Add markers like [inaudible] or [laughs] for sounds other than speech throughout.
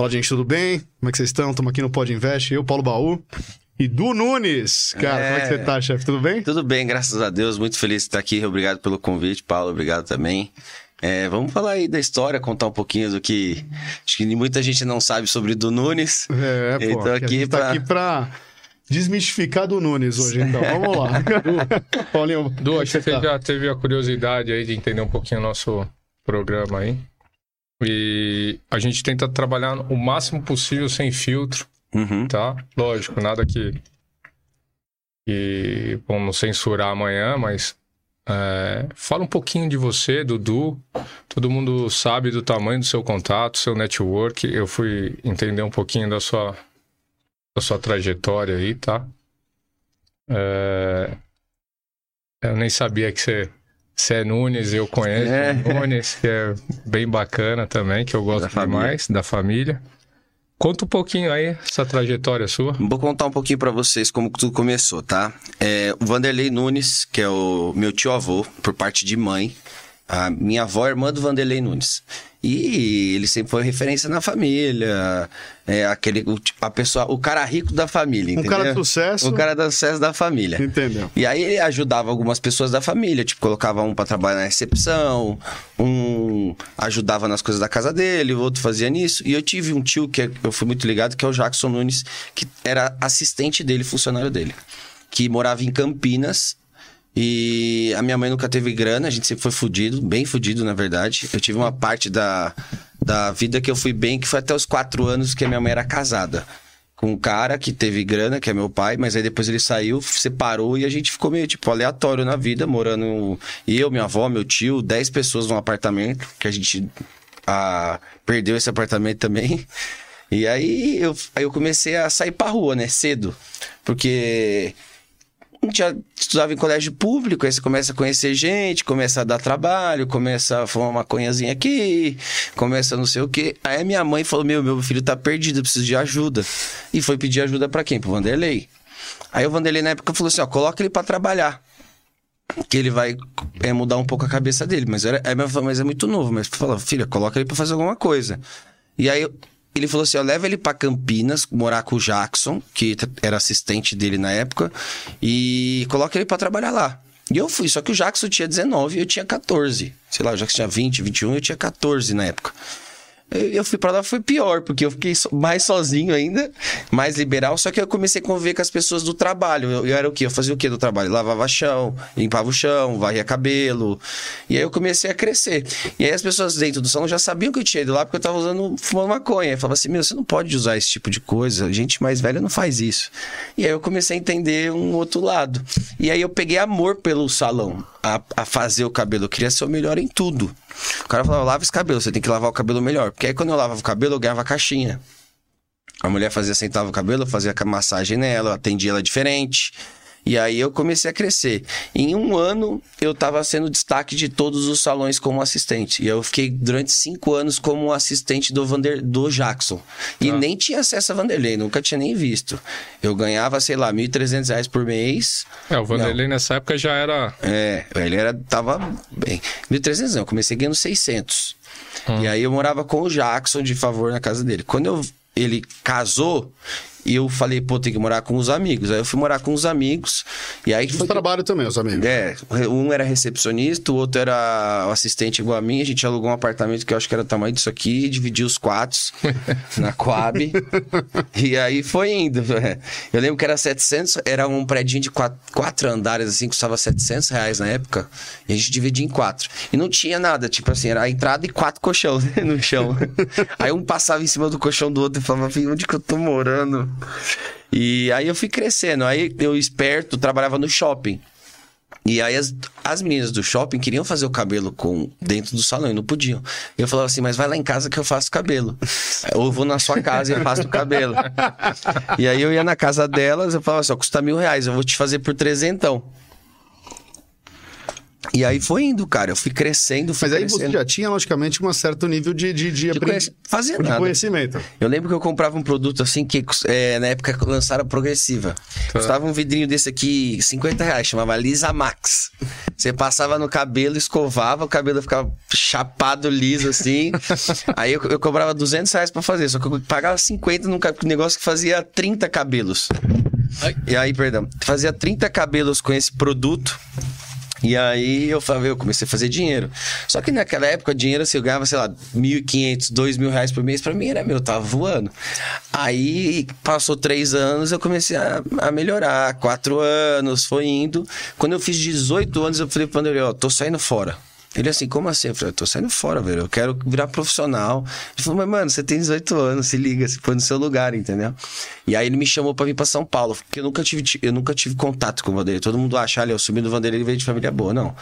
Fala, gente, tudo bem? Como é que vocês estão? Estamos aqui no Pod Invest, eu, Paulo Baú. E Du Nunes. Cara, É. como é que você tá, chefe? Tudo bem? Tudo bem, graças a Deus. Muito feliz de estar aqui. Obrigado pelo convite, Paulo. Obrigado também. É, vamos falar aí da história, contar um pouquinho do que acho que muita gente não sabe sobre do Nunes. É, pô. Então, aqui a aqui gente tá pra- aqui pra desmistificar do Nunes hoje, então. Vamos lá. [laughs] Paulinho, Du, é acho que você você tá? já teve a curiosidade aí de entender um pouquinho o nosso programa aí. E a gente tenta trabalhar o máximo possível sem filtro, Uhum. tá? Lógico, nada que, que vamos censurar amanhã, mas é, fala um pouquinho de você, Dudu. Todo mundo sabe do tamanho do seu contato, seu network. Eu fui entender um pouquinho da sua, da sua trajetória aí, tá? É, eu nem sabia que você, você é Nunes, eu conheço É. o Nunes, que é bem bacana também, que eu gosto Da família. demais, da família. Conta um pouquinho aí essa trajetória sua. Vou contar um pouquinho pra vocês como tudo começou, tá? É, o Vanderlei Nunes, que é o meu tio-avô, por parte de mãe. A minha avó é irmã do Vanderlei Nunes. E ele sempre foi referência na família. É aquele, o, a pessoa, o cara rico da família, Um entendeu? cara de sucesso. O cara do sucesso da família. Entendeu? E aí ele ajudava algumas pessoas da família, tipo, colocava um pra trabalhar na recepção, um ajudava nas coisas da casa dele, o outro fazia nisso. E eu tive um tio que é- eu fui muito ligado, que é o Jackson Nunes, que era assistente dele, funcionário dele, que morava em Campinas. E a minha mãe nunca teve grana, a gente sempre foi fudido, bem fudido, na verdade. Eu tive uma parte da, da vida que eu fui bem, que foi até os quatro anos que a minha mãe era casada com um cara que teve grana, que é meu pai, mas aí depois ele saiu, separou e a gente ficou meio, tipo, aleatório na vida, morando eu, minha avó, meu tio, 10 pessoas num apartamento, que a gente perdeu esse apartamento também. E aí eu, aí eu comecei a sair pra rua, né, cedo, porque já estudava em colégio público, aí você começa a conhecer gente, começa a dar trabalho, começa a fumar uma maconhazinha aqui, começa não sei o quê. Aí minha mãe falou: Meu, meu filho tá perdido, eu preciso de ajuda. E foi pedir ajuda pra quem? Pro Vanderlei. Aí o Vanderlei na época falou assim: Ó, coloca ele pra trabalhar. Que ele vai é, mudar um pouco a cabeça dele. Mas, era, minha mãe falou, mas é muito novo. Mas falou, filha, coloca ele pra fazer alguma coisa. E aí ele falou assim: ó, leva ele pra Campinas, morar com o Jackson, que era assistente dele na época, e coloca ele pra trabalhar lá. E eu fui, só que o Jackson tinha 19 e eu tinha 14. Sei lá, o Jackson tinha 20, 21 e eu tinha 14 na época. Eu fui pra lá, foi pior, porque eu fiquei mais sozinho ainda, mais liberal, só que eu comecei a conviver com as pessoas do trabalho. Eu, eu era o quê? Eu fazia o quê do trabalho? Lavava chão, limpava o chão, varria cabelo. E aí eu comecei a crescer. E aí as pessoas dentro do salão já sabiam que eu tinha ido lá porque eu tava usando, fumando maconha. Eu falava assim, meu, você não pode usar esse tipo de coisa, gente mais velha não faz isso. E aí eu comecei a entender um outro lado. E aí eu peguei amor pelo salão, a, a fazer o cabelo. Eu queria ser o melhor em tudo. O cara falava, lava esse cabelo, você tem que lavar o cabelo melhor. Porque aí quando eu lavava o cabelo, eu ganhava caixinha. A mulher fazia, sentava o cabelo, fazia a massagem nela, atendia ela diferente. E aí eu comecei a crescer. Em um ano, eu tava sendo destaque de todos os salões como assistente. E eu fiquei durante cinco anos como assistente do, Vander, do Jackson. E Tá. nem tinha acesso a Vanderlei, nunca tinha nem visto. Eu ganhava, sei lá, 1.300 reais por mês. É, o Vanderlei nessa época já era. É, ele era, tava bem. 1.300 não, eu comecei ganhando 600. Hum. E aí eu morava com o Jackson de favor na casa dele. Quando eu, ele casou, eu falei, pô, tem que morar com os amigos. Aí eu fui morar com os amigos. E aí foi. trabalho também, os amigos. É, um era recepcionista, o outro era o assistente igual a mim. A gente alugou um apartamento que eu acho que era o tamanho disso aqui, dividiu os quartos [laughs] na Coab. e aí foi indo. Eu lembro que era 700, era um predinho de quatro, quatro andares, assim, custava 700 reais na época. E a gente dividia em quatro. E não tinha nada, tipo assim, era a entrada e quatro colchão no chão. [laughs] aí um passava em cima do colchão do outro e falava, "Filho, onde que eu tô morando? E aí eu fui crescendo. Aí eu esperto, trabalhava no shopping. E aí as, as meninas do shopping queriam fazer o cabelo com dentro do salão e não podiam. Eu falava assim, mas vai lá em casa que eu faço cabelo. [laughs] Ou eu vou na sua casa e faço o cabelo. e aí eu ia na casa delas, eu falava assim, ó, custa mil reais, eu vou te fazer por trezentão. E aí foi indo, cara. Eu fui crescendo, fui Mas aí você crescendo. já tinha, logicamente, um certo nível de, de, de, De fazia de nada. conhecimento. Eu lembro que eu comprava um produto assim que é, na época lançaram a progressiva. Tá. Custava um vidrinho desse aqui 50 reais, chamava Lisa Max. Você passava no cabelo, escovava, o cabelo ficava chapado, liso, assim. [laughs] Aí eu, eu cobrava 200 reais pra fazer, só que eu pagava 50 num negócio que fazia 30 cabelos. E aí, perdão, fazia 30 cabelos com esse produto. E aí eu falei, eu comecei a fazer dinheiro. Só que naquela época, dinheiro assim, eu ganhava, sei lá, 1.500, 2.000 reais por mês. Pra mim era meu, eu tava voando. Aí passou três anos, eu comecei a, a melhorar. Quatro anos, foi indo. Quando eu fiz 18 anos, eu falei pro Vanderlei, ó, tô saindo fora. Ele assim, como assim? Eu falei, eu tô saindo fora, velho. Eu quero virar profissional. Ele falou, mas mano, você tem 18 anos, se liga, se põe no seu lugar, entendeu? E aí ele me chamou pra vir pra São Paulo, porque eu nunca tive, eu nunca tive contato com o Vanderlei. Todo mundo acha, olha, eu subi do Vanderlei, ele veio de família boa. Não.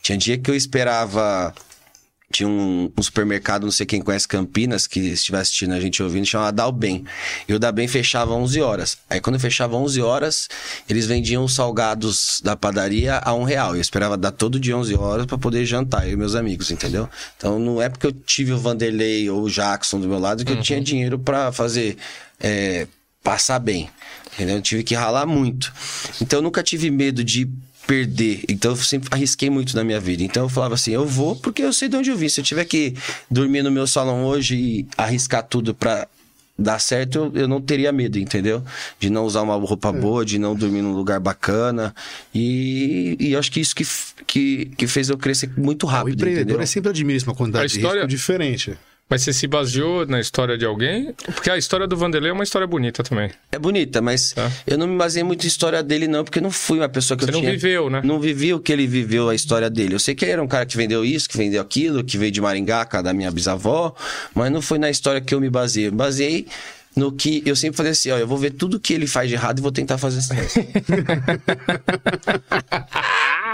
Tinha dia que eu esperava tinha um, um supermercado, não sei quem conhece Campinas, que estiver assistindo a gente ouvindo, chamava Dalben. E o Dalben fechava 11 horas. Aí quando fechava 11 horas, eles vendiam os salgados da padaria a um real. Eu esperava dar todo dia 11 horas para poder jantar, eu e meus amigos, entendeu? Então não é porque eu tive o Vanderlei ou o Jackson do meu lado que eu tinha dinheiro para fazer... é, passar bem, entendeu? Eu tive que ralar muito. Então eu nunca tive medo de perder. Então eu sempre arrisquei muito na minha vida. Então eu falava assim, eu vou porque eu sei de onde eu vim. Se eu tiver que dormir no meu salão hoje e arriscar tudo pra dar certo, eu, eu não teria medo, entendeu? De não usar uma roupa boa, de não dormir num lugar bacana. E, e acho que isso que, que, que fez eu crescer muito O rápido, empreendedor entendeu? é sempre admira uma quantidade A história- de risco diferente. Mas você se baseou na história de alguém? Porque a história do Vanderlei é uma história bonita também. É bonita, mas Tá. eu não me baseei muito em história dele, não, porque eu não fui uma pessoa que Você eu não tinha... viveu, né? Não vivi o que ele viveu, a história dele. Eu sei que ele era um cara que vendeu isso, que vendeu aquilo, que veio de Maringá, cara da minha bisavó, mas não foi na história que eu me baseei. Eu me baseei no que eu sempre falei assim, ó, eu vou ver tudo que ele faz de errado e vou tentar fazer certo. [laughs]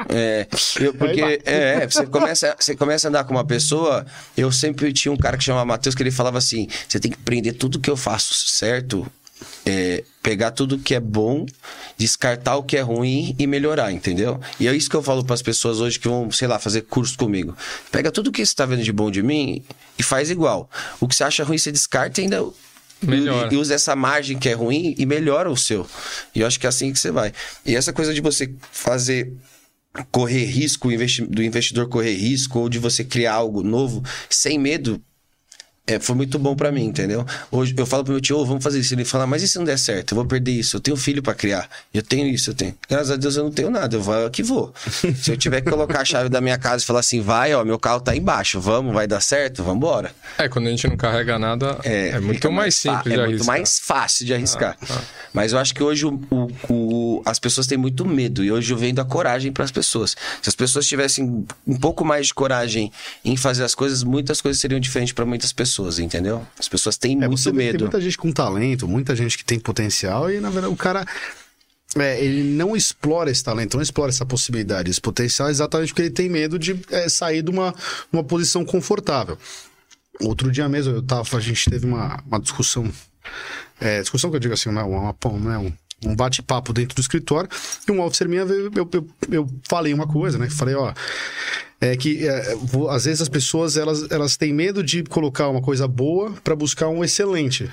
É, eu- porque é, você começa, você começa a andar com uma pessoa. Eu sempre tinha um cara que chamava Matheus que ele falava assim: você tem que prender tudo que eu faço certo, é, pegar tudo que é bom, descartar o que é ruim e melhorar, entendeu? E é isso que eu falo para as pessoas hoje que vão, sei lá, fazer curso comigo. Pega tudo que você tá vendo de bom de mim e faz igual. O que você acha ruim, você descarta e ainda Melhora. e, usa essa margem que é ruim e melhora o seu. E eu acho que é assim que você vai. E essa coisa de você fazer correr risco, do investidor correr risco, ou de você criar algo novo sem medo, é, foi muito bom pra mim, entendeu? Hoje eu falo pro meu tio, "Ô, vamos fazer isso. Ele fala, mas e se não der certo? Eu vou perder isso. Eu tenho filho pra criar. Eu tenho isso, eu tenho. Graças a Deus eu não tenho nada. Eu vou que vou. se eu tiver que colocar a chave da minha casa e falar assim, vai, ó, meu carro tá embaixo, vamos, vai dar certo, vamos embora. É, quando a gente não carrega nada, é, muito fica mais simples É de muito arriscar. mais fácil de arriscar. Ah, ah. Mas eu acho que hoje o, o- o- as pessoas têm muito medo. E hoje eu vendo a coragem para as pessoas. Se as pessoas tivessem um pouco mais de coragem em fazer as coisas, muitas coisas seriam diferentes para muitas pessoas, entendeu? As pessoas têm É, muito que Tem medo. muita gente com talento, muita gente que tem potencial e, na verdade, o cara. é, ele não explora esse talento, não explora essa possibilidade, esse potencial, exatamente porque ele tem medo de é, sair de uma, uma posição confortável. Outro dia mesmo, eu tava, a gente teve uma, uma discussão. é, discussão que eu digo assim, né, uma, uma, né, um, um bate-papo dentro do escritório, e um officer minha, eu, eu, eu falei uma coisa, né? Falei, ó. É que é, às vezes as pessoas elas, elas têm medo de colocar uma coisa boa para buscar um excelente.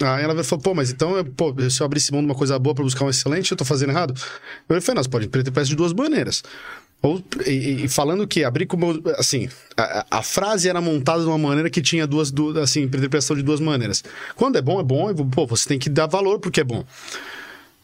Aí ela falou, pô, mas então, eu- pô, se eu abrir mão de uma coisa boa para buscar um excelente, eu tô fazendo errado? Eu falei, não, você pode interpretar de duas maneiras. Ou, e, e- falando que abrir como. Assim, a, a- frase era montada de uma maneira que tinha duas, duas. Assim, interpretação de duas maneiras. Quando é bom, é bom, e, pô, você tem que dar valor porque é bom.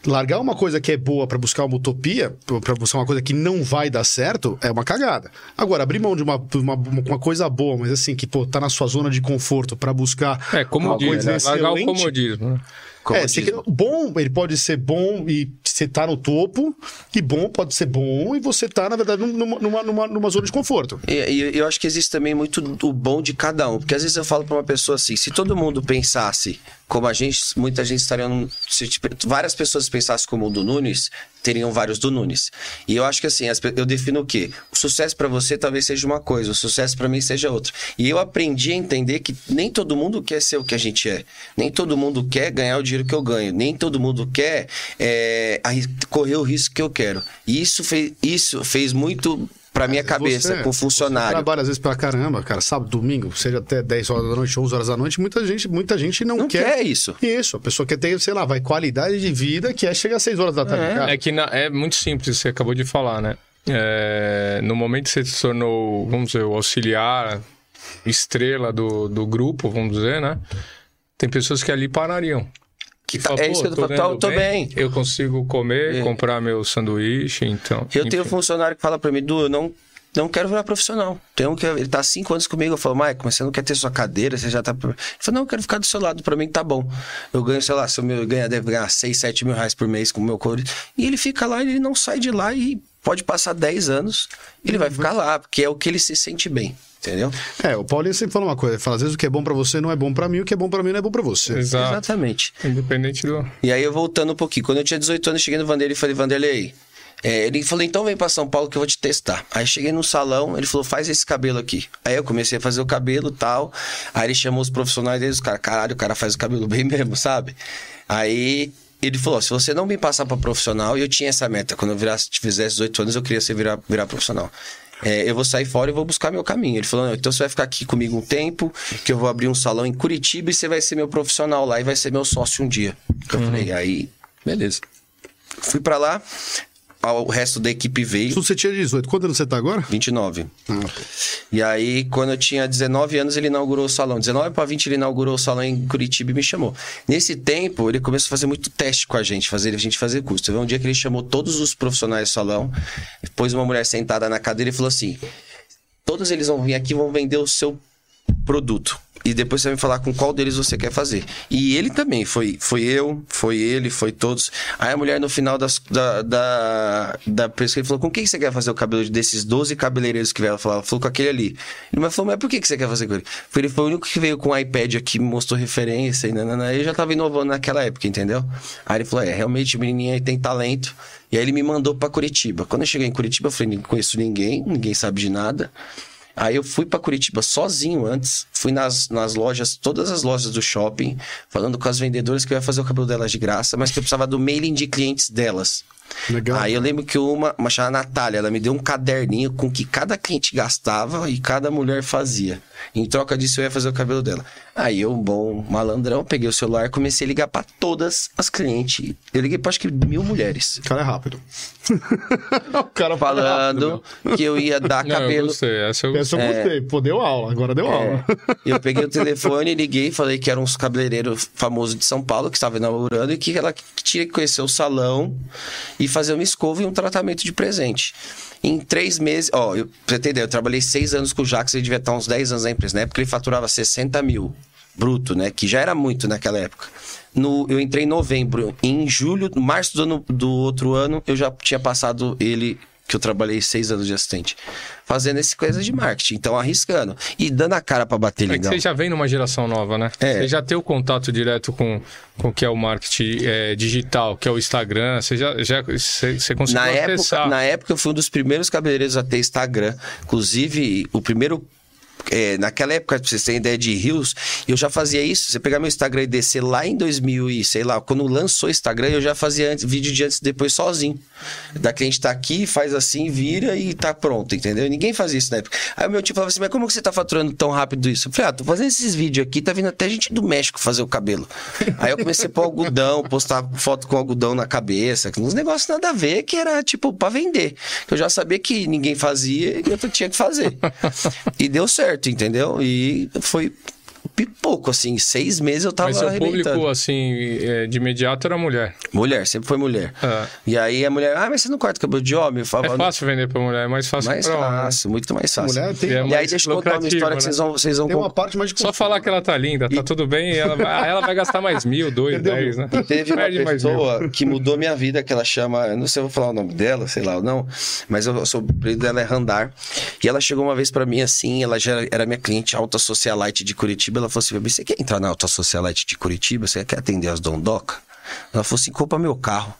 Largar uma coisa que é boa pra buscar uma utopia, pra buscar uma coisa que não vai dar certo, é uma cagada. Agora, abrir mão de uma, uma, uma coisa boa, mas assim, que, pô, tá na sua zona de conforto pra buscar. É, como uma diz, coisa né? largar o comodismo. né? Como é, quer- bom, ele pode ser bom e você tá no topo, e bom pode ser bom e você tá, na verdade, numa, numa, numa, numa zona de conforto. E, e eu acho que existe também muito o bom de cada um. Porque às vezes eu falo pra uma pessoa assim: se todo mundo pensasse como a gente, muita gente estaria. Num, se tipo, várias pessoas pensassem como o do Nunes, teriam vários do Nunes. E eu acho que assim, eu defino o quê? O sucesso pra você talvez seja uma coisa, o sucesso pra mim seja outra. E eu aprendi a entender que nem todo mundo quer ser o que a gente é. Nem todo mundo quer ganhar o dinheiro que eu ganho. Nem todo mundo quer é, correr o risco que eu quero. E isso fez, isso fez muito pra minha cabeça, Você- com Você funcionário. trabalha às vezes pra caramba, cara, sábado, domingo, seja até 10 horas da noite, 11 horas da noite, muita gente, muita gente não, Não quer isso. Isso, a pessoa quer ter, sei lá, vai qualidade de vida que é chegar às 6 horas da tarde. cara. É que na- é muito simples, você acabou de falar, né? é, no momento que você se tornou, vamos dizer, o auxiliar, estrela do, do grupo, vamos dizer, né? Tem pessoas que ali parariam. Que tá- fala, é isso "Pô, que eu tô falando. Tô, tô bem. Eu consigo comer, É. comprar meu sanduíche, então. Eu tenho um enfim. funcionário que fala pra mim, Du, eu não, não quero virar profissional. Tem um que ele tá há cinco anos comigo. Eu falo, Mike, mas você não quer ter sua cadeira? Você já tá. Ele falou, não, eu quero ficar do seu lado. Pra mim tá bom. Eu ganho, sei lá, se eu ganhar, deve ganhar 6, 7 mil reais por mês com o meu code. E ele fica lá, ele não sai de lá e pode passar 10 anos. Ele vai ficar lá, porque é o que ele se sente bem. Entendeu? É, o Paulinho sempre fala uma coisa. Ele fala, às vezes o que é bom pra você não é bom pra mim, o que é bom pra mim não é bom pra você. Exato. Exatamente. Independente do. E aí eu voltando um pouquinho. Quando eu tinha 18 anos, cheguei no Vanderlei e falei, Vanderlei. É, ele falou, então vem pra São Paulo que eu vou te testar. Aí cheguei no salão, ele falou, faz esse cabelo aqui. Aí eu comecei a fazer o cabelo e tal. Aí ele chamou os profissionais deles, os caras, caralho, o cara faz o cabelo [laughs] bem mesmo, sabe? Aí ele falou, se você não me passar pra profissional, e eu tinha essa meta, quando eu virasse, fizesse 18 anos, eu queria ser virar, virar profissional. É, eu vou sair fora e vou buscar meu caminho. Ele falou: não, então você vai ficar aqui comigo um tempo, que eu vou abrir um salão em Curitiba e você vai ser meu profissional lá e vai ser meu sócio um dia. Eu falei, aí, beleza. Fui pra lá, o resto da equipe veio, você tinha 18. Quanto ano você tá agora? 29. Ah, E aí, quando eu tinha 19 anos, ele inaugurou o salão. 19 para 20, ele inaugurou o salão em Curitiba e me chamou. Nesse tempo, ele começou a fazer muito teste com a gente, fazer a gente fazer curso. Teve um dia que ele chamou todos os profissionais do salão, pôs uma mulher sentada na cadeira e falou assim: todos eles vão vir aqui e vão vender o seu produto. E depois você vai me falar com qual deles você quer fazer. E ele também, foi, foi eu, foi ele, foi todos. Aí a mulher, no final das, da, da, da pesquisa, falou: com quem você quer fazer o cabelo desses 12 cabeleireiros que vieram? Falou, ela falou com aquele ali. Ele mas falou: mas por que você quer fazer com ele? Ele foi o único que veio com o iPad aqui, me mostrou referência e nanana. Ele já tava inovando naquela época, entendeu? Aí ele falou: é, realmente, o menininho aí tem talento. E aí ele me mandou pra Curitiba. Quando eu cheguei em Curitiba, eu falei: não conheço ninguém, ninguém sabe de nada. Aí eu fui pra Curitiba sozinho antes, fui nas, nas lojas, todas as lojas do shopping, falando com as vendedoras que eu ia fazer o cabelo delas de graça, mas que eu precisava do mailing de clientes delas. Legal. Aí eu lembro que uma, uma chamada Natália, ela me deu um caderninho com o que cada cliente gastava e cada mulher fazia. Em troca disso, eu ia fazer o cabelo dela. Aí eu, bom malandrão, peguei o celular e comecei a ligar pra todas as clientes. Eu liguei pra acho que mil mulheres. O cara é rápido. [laughs] o cara fala rápido, Falando que eu ia dar Não, eu cabelo. gostei. Essa eu. Essa eu gostei. Pô, deu aula. Agora deu aula. Eu peguei o telefone, liguei, falei que era um cabeleireiro famoso de São Paulo que estava inaugurando e que ela tinha que conhecer o salão e fazer uma escova e um tratamento de presente. Em três meses, ó, eu, pra você entender, eu trabalhei seis anos com o Jax, ele devia estar uns 10 anos na empresa. Na época ele faturava 60 mil bruto, né? Que já era muito naquela época. No, eu entrei em novembro. Em julho, março do, ano- do outro ano, eu já tinha passado ele, que eu trabalhei seis anos de assistente, fazendo esse coisa de marketing. Então, arriscando. E dando a cara pra bater É que lindão. você já vem numa geração nova, né? É. Você já tem o contato direto com, com o que é o marketing é, digital, que é o Instagram. Você já, já você, você conseguiu Na acessar. época, na época, eu fui um dos primeiros cabeleireiros a ter Instagram. Inclusive, o primeiro. É, naquela época, pra vocês terem ideia de rios, eu já fazia isso. Você pegar meu Instagram e descer lá em 2000 e sei lá, quando lançou o Instagram, eu já fazia antes, vídeo de antes e depois sozinho. Da cliente tá aqui, faz assim, vira e tá pronto, entendeu? Ninguém fazia isso na época. Aí o meu tio falava assim: Mas como que você tá faturando tão rápido isso? Eu falei: Ah, tô fazendo esses vídeos aqui, tá vindo até gente do México fazer o cabelo. Aí eu comecei a pôr algodão, postar foto com algodão na cabeça, uns negócios nada a ver, que era tipo pra vender. Eu já sabia que ninguém fazia e eu tinha que fazer. E deu certo, entendeu? E foi pipoco, assim, seis meses eu tava Mas seu arrebentando. público, assim, é, de imediato era mulher. Mulher, sempre foi mulher. É. E aí a mulher, ah, mas você não corta cabelo de homem? Eu É falava, fácil vender pra mulher, é mais fácil mais pra homem. né? fácil, muito mais fácil. Mulher tem, E é E aí deixa eu contar uma história que né? vocês vão, vocês vão tem uma parte mais de Só falar que ela tá linda, tá tudo bem, e ela ela vai gastar mais mil, dois, Entendeu? dez, né? E teve uma pessoa que mudou minha vida, que ela chama, eu não sei se eu vou falar o nome dela, sei lá ou não, mas eu sou o apelido dela é Randar. E ela chegou uma vez pra mim assim, ela já era minha cliente alta socialite de Curitiba, ela falou assim: "Babi, você quer entrar na alta socialite de Curitiba? Você quer atender as dondoca?" Ela falou assim: "Compra meu carro".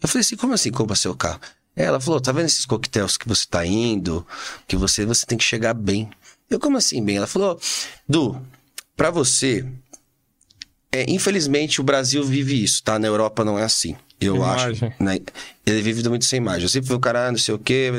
Eu falei assim: "Como assim compra seu carro?" Ela falou: "Tá vendo esses coquetéis que você tá indo, que você você tem que chegar bem". Eu como assim bem? Ela falou: "Du, pra você é, infelizmente, o Brasil vive isso, tá? Na Europa não é assim. Eu Imagem. acho. Né? Ele vive muito sem imagem. Eu sempre fui o cara, ah, não sei o quê.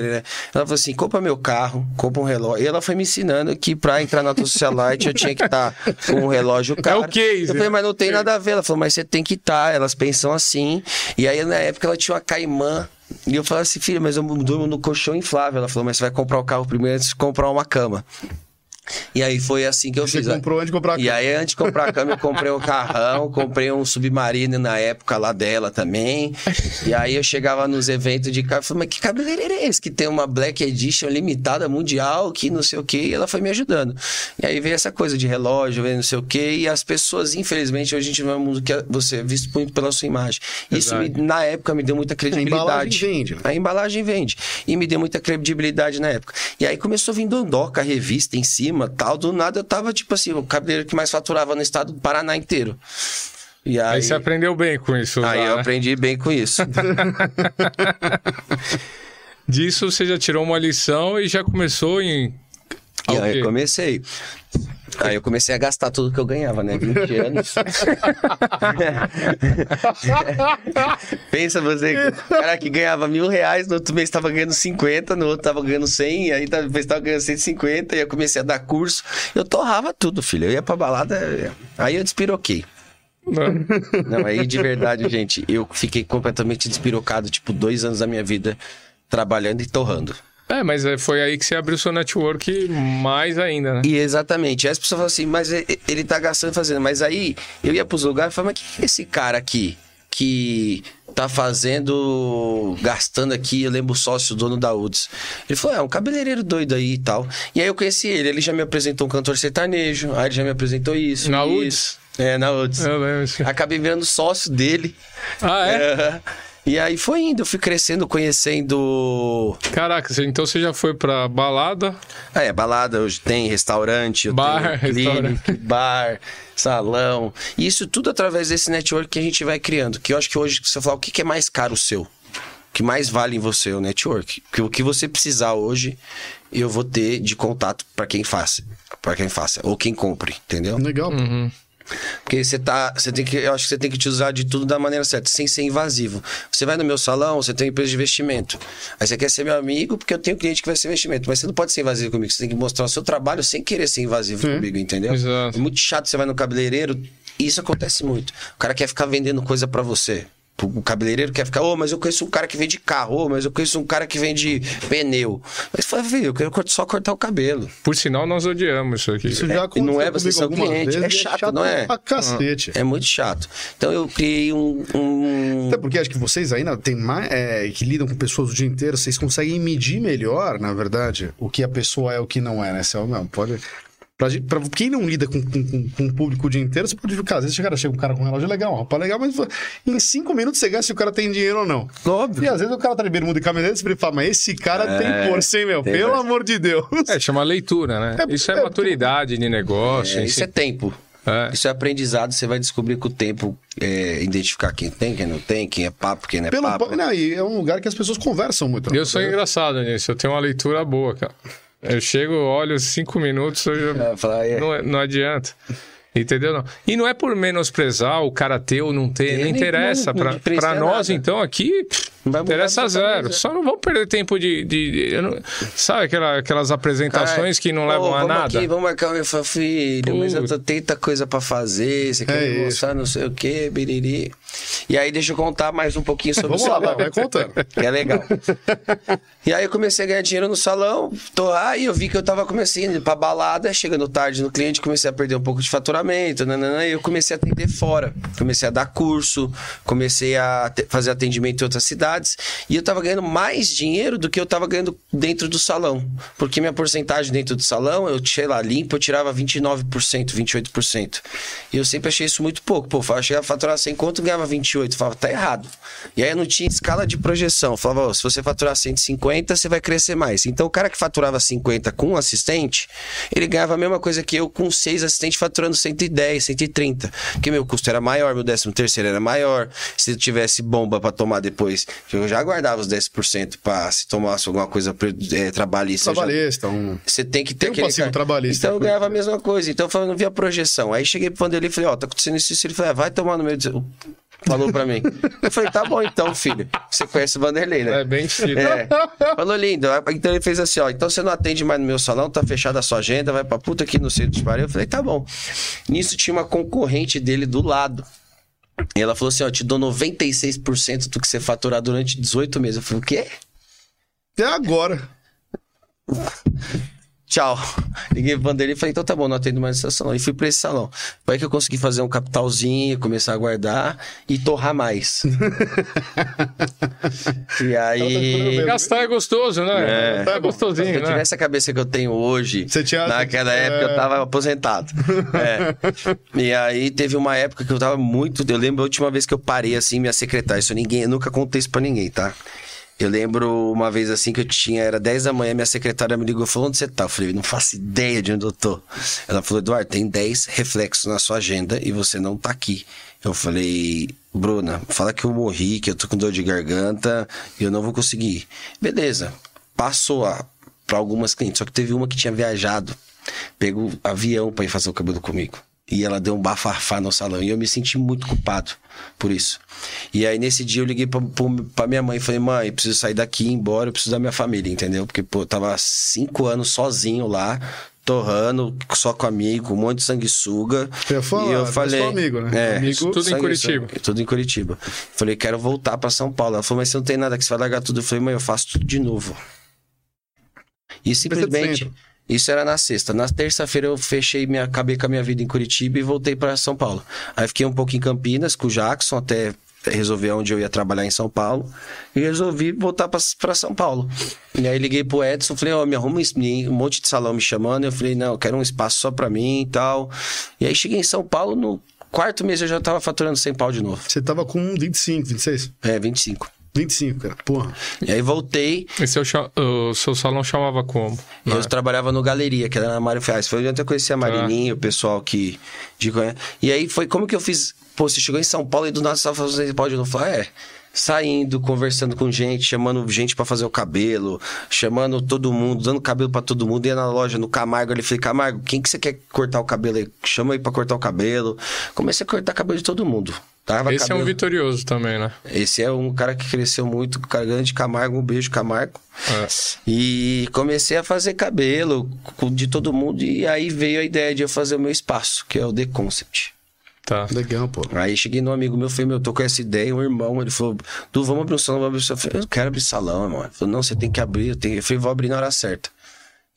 Ela falou assim: compra meu carro, compra um relógio. E ela foi me ensinando que pra entrar na Socialite eu tinha que estar com um relógio caro. É case, Eu falei, mas não tem nada a ver. Ela falou, mas você tem que estar. Elas pensam assim. E aí, na época, ela tinha uma caimã E eu falei assim, filha, mas eu durmo no colchão inflável. Ela falou, mas você vai comprar o carro primeiro antes de comprar uma cama. E aí foi assim que eu Você fiz. comprou antes de comprar a E cama. aí, antes de comprar a cama, eu comprei um carrão, [laughs] comprei um submarino na época lá dela também. E aí eu chegava nos eventos de carro e falei, mas que cabeleireiro é esse? Que tem uma Black Edition limitada mundial, que não sei o quê, e ela foi me ajudando. E aí veio essa coisa de relógio, veio não sei o quê, e as pessoas, infelizmente, hoje a gente não é um mundo que você é visto muito pela sua imagem. Isso, me- na época, me deu muita credibilidade. embalagem vende, né? A embalagem vende. E me deu muita credibilidade na época. E aí começou a vir Dondoca, a revista em cima, tal. Do nada eu tava, tipo assim, o cabeleireiro que mais faturava no estado do Paraná inteiro. E aí, Aí você aprendeu bem com isso. aí usar, eu né? aprendi bem com isso. [laughs] Disso você já tirou uma lição e já começou em. E aí eu comecei. Aí eu comecei a gastar tudo que eu ganhava, né? 20 anos. [laughs] Pensa você, cara que ganhava mil reais, no outro mês tava ganhando 50, no outro tava ganhando 100, aí depois tava ganhando 150, e eu comecei a dar curso. Eu torrava tudo, filho. Eu ia pra balada, aí eu despiroquei. Não, aí de verdade, gente, eu fiquei completamente despirocado, tipo, dois anos da minha vida trabalhando e torrando. É, mas é, foi aí que você abriu seu network mais ainda, né? E exatamente. Aí as pessoas falam assim, mas ele tá gastando e fazendo. Mas aí eu ia pros lugares e falava, mas que que é esse cara aqui que tá fazendo, gastando aqui, eu lembro o sócio, o dono da UDS. Ele falou, é um cabeleireiro doido aí e tal. E aí eu conheci ele, ele já me apresentou um cantor sertanejo, aí ele já me apresentou isso. Na isso. UDS? É, na UDS. Eu lembro. Acabei virando sócio dele. Ah, é? É. E aí foi indo, eu fui crescendo, conhecendo. Caraca, então você já foi pra balada. Ah, é, balada, hoje tem restaurante, Bar, tenho clínica, restaurante. bar, salão. E isso tudo através desse network que a gente vai criando. Que eu acho que hoje, se você falar o que é mais caro o seu, o que mais vale em você o network. Que o que você precisar hoje, eu vou ter de contato para quem faça. para quem faça. Ou quem compre, entendeu? Legal. Uhum. Porque você tá. Você tem que. Eu acho que você tem que te usar de tudo da maneira certa, sem ser invasivo. Você vai no meu salão, você tem uma empresa de investimento. Aí você quer ser meu amigo, porque eu tenho cliente que vai ser investimento. Mas você não pode ser invasivo comigo. Você tem que mostrar o seu trabalho sem querer ser invasivo comigo, entendeu? Exato. É muito chato você vai no cabeleireiro. E isso acontece muito. O cara quer ficar vendendo coisa pra você. O cabeleireiro quer ficar, ô, mas eu conheço um cara que vende carro, ô, mas eu conheço um cara que vende pneu. Mas fala, filho, eu quero só cortar o cabelo. Por sinal, nós odiamos isso aqui. Isso já e aconteceu não é você ser o cliente, vezes, é e chato, não é? Pra cacete. É muito chato. Então eu criei um. um- Até porque acho que vocês ainda tem mais, é, que lidam com pessoas o dia inteiro, vocês conseguem medir melhor, na verdade, o que a pessoa é e o que não é, né? Você, não, pode. Pra, pra quem não lida com, com, com- com o público o dia inteiro, você pode ficar. Às vezes chega, chega um cara com um relógio legal, uma roupa legal, mas em cinco minutos você gasta se o cara tem dinheiro ou não. Óbvio. E às vezes o cara tá de bermuda e camiseta e você fala, mas esse cara tem força, hein, meu? Pelo força. amor de Deus. É, chama leitura, né? É, isso é, é, maturidade de negócio. É, isso é tempo. É. Isso é aprendizado, você vai descobrir com o tempo é, identificar quem tem, quem não tem, quem é papo, quem não é Pelo, papo. não, e é um lugar que as pessoas conversam muito. né? Eu sou engraçado nisso, eu tenho uma leitura boa, cara. Eu chego, olho cinco minutos, eu já... É, falar, é. não, não adianta. Entendeu? Não. E não é por menosprezar o cara ter ou não ter, não interessa. não- não pra nós, nada. então, aqui, pff, Não interessa zero. Só não vamos perder tempo de. de- de- não- sabe aquela- aquelas apresentações que não levam a nada? Aqui, vamos marcar meu filho, mas eu tô tanta coisa pra fazer, você quer É mostrar não sei o que, biriri. E aí deixa eu contar mais um pouquinho sobre Vamos o lá, salão. vai, vai contando. Que [laughs] é legal. e aí eu comecei a ganhar dinheiro no salão, tô aí eu vi que eu tava começando pra balada, chegando tarde no cliente, comecei a perder um pouco de faturamento, e eu comecei a atender fora. Comecei a dar curso, comecei a fazer atendimento em outras e eu tava ganhando mais dinheiro do que eu tava ganhando dentro do salão. Porque minha porcentagem dentro do salão, eu, sei lá, limpo, eu tirava 29%, 28%. E eu sempre achei isso muito pouco. Pô, eu chegava a faturar 100 conto, ganhava 28. Eu falava, tá errado. E aí eu não tinha escala de projeção. Eu falava, ó, se você faturar 150, você vai crescer mais. Então o cara que faturava 50 com um assistente, ele ganhava a mesma coisa que eu com seis assistentes faturando 110, 130. Porque meu custo era maior, meu décimo terceiro era maior. Se eu tivesse bomba pra tomar depois, eu já guardava os 10% pra se tomasse alguma coisa é, trabalhista. já- Trabalhista, um. você tem que ter Tem um aquele passivo trabalhista. Então eu ganhava a mesma coisa. Então eu falei, não via projeção. Aí cheguei pro Vanderlei e falei, ó, tá acontecendo isso, isso. Ele falou, ah, vai tomar no meio do... Falou pra mim. Eu falei, tá bom então, filho. Você conhece o Vanderlei, né? É bem difícil. É. Falou lindo. Então ele fez assim, ó. Então você não atende mais no meu salão, tá fechada a sua agenda, vai pra puta aqui no centro de pariu. Eu falei, tá bom. Nisso tinha uma concorrente dele do lado. E ela falou assim: ó, te dou 96% do que você faturar durante 18 meses. Eu falei, o quê? É agora. Tchau. [laughs] Liguei pro Vanderlei e falei, então tá bom, não atendo mais esse salão. E fui pra esse salão. Foi aí que eu consegui fazer um capitalzinho, começar a guardar e torrar mais. [laughs] e aí. Gastar é gostoso, né? É. Tá gostosinho, Se eu né? tivesse a cabeça que eu tenho hoje, Você tinha- naquela é. época eu tava aposentado. [laughs] É. E aí teve uma época que eu tava muito. Eu lembro a última vez que eu parei assim, minha secretária. Isso ninguém, eu nunca contei isso pra ninguém, tá? Eu lembro uma vez assim que eu tinha, era 10 da manhã, minha secretária me ligou e falou: onde você tá? Eu falei, não faço ideia de onde eu tô. Ela falou, Eduardo, tem 10 reflexos na sua agenda e você não tá aqui. Eu falei, Bruna, fala que eu morri, que eu tô com dor de garganta e eu não vou conseguir. ir." Beleza. Passou a, pra algumas clientes, só que teve uma que tinha viajado, pegou avião pra ir fazer o cabelo comigo. E ela deu um bafafá no salão. E eu me senti muito culpado por isso. E aí, nesse dia, eu liguei pra, pra- minha mãe e falei: mãe, eu preciso sair daqui e ir embora, eu preciso da minha família, entendeu? Porque, pô, eu tava cinco anos sozinho lá, torrando, só com amigo, um monte de sanguessuga. Eu falar, e eu falei. só amigo, né? É, Amigo- Tudo em Curitiba. Tudo em Curitiba. Falei, quero voltar pra São Paulo. Ela falou, mas você não tem nada que você vai largar tudo. Eu falei, mãe, eu faço tudo de novo. E simplesmente. Isso era na sexta. Na terça-feira eu fechei minha, acabei com a minha vida em Curitiba e voltei pra São Paulo. Aí fiquei um pouco em Campinas com o Jackson até resolver onde eu ia trabalhar em São Paulo e resolvi voltar pra São Paulo. E aí liguei pro Edson, falei, ó, me arruma um um monte de salão me chamando. Eu falei, não, eu quero um espaço só pra mim e tal. E aí cheguei em São Paulo, no quarto mês eu já tava faturando 100 pau de novo. Você tava com 25, 26? É, 25. 25, cara. Porra. E aí voltei, E seu, cha- o seu salão chamava como? Eu trabalhava no Galeria, que era na Mário Ferraz. Foi onde eu conheci a Marininha, o pessoal que... De... E aí foi como que eu fiz... Pô, você chegou em São Paulo e do nada você tava fazendo pode não falar, é... Saindo, conversando com gente, chamando gente pra fazer o cabelo, chamando todo mundo, dando cabelo pra todo mundo. Ia na loja, no Camargo, ele falei, Camargo, quem que você quer cortar o cabelo aí? Chama aí pra cortar o cabelo. Comecei a cortar cabelo de todo mundo. Tava Esse é um cabelo- vitorioso também, né? Esse é um cara que cresceu muito, cara grande Camargo, um beijo, Camargo. É. E comecei a fazer cabelo de todo mundo. E aí veio a ideia de eu fazer o meu espaço, que é o The Concept. Tá. Legal, pô. Aí cheguei num amigo meu, falei, meu, tô com essa ideia, um irmão, ele falou, Du, vamos abrir um salão, vamos abrir um salão. Eu falei, eu não quero abrir salão, irmão. Ele falou, não, você tem que abrir, eu, tenho... eu falei, vou abrir na hora certa.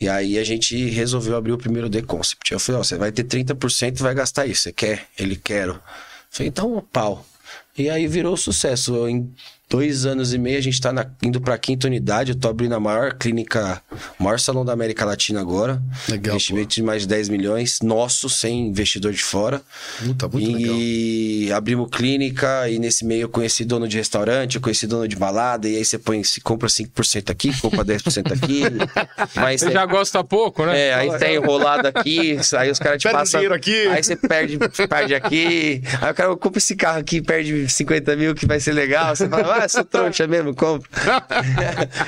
E aí a gente resolveu abrir o primeiro The Concept. Eu falei, ó, você vai ter 30% e vai gastar isso. Você quer? Ele quero. Eu falei, então, pau. E aí virou sucesso. Eu, em dois anos e meio, a gente tá na- indo pra quinta unidade. Eu tô abrindo a maior clínica, o maior salão da América Latina agora. Legal, Investimento de mais de 10 milhões, nosso, sem investidor de fora. Puta, muito legal. e abrimos clínica, e nesse meio eu conheci dono de restaurante, eu conheci dono de balada, e aí você põe, se compra 5% aqui, compra 10% aqui. [laughs] mas Você já gosta pouco, né? é, aí tá enrolado aqui, aí os caras te Perde passam. dinheiro aqui. Aí você perde, perde aqui. Aí o cara compra esse carro aqui, perde 50 mil, que vai ser legal. Você fala, ah, sou trouxa mesmo, compra. [laughs]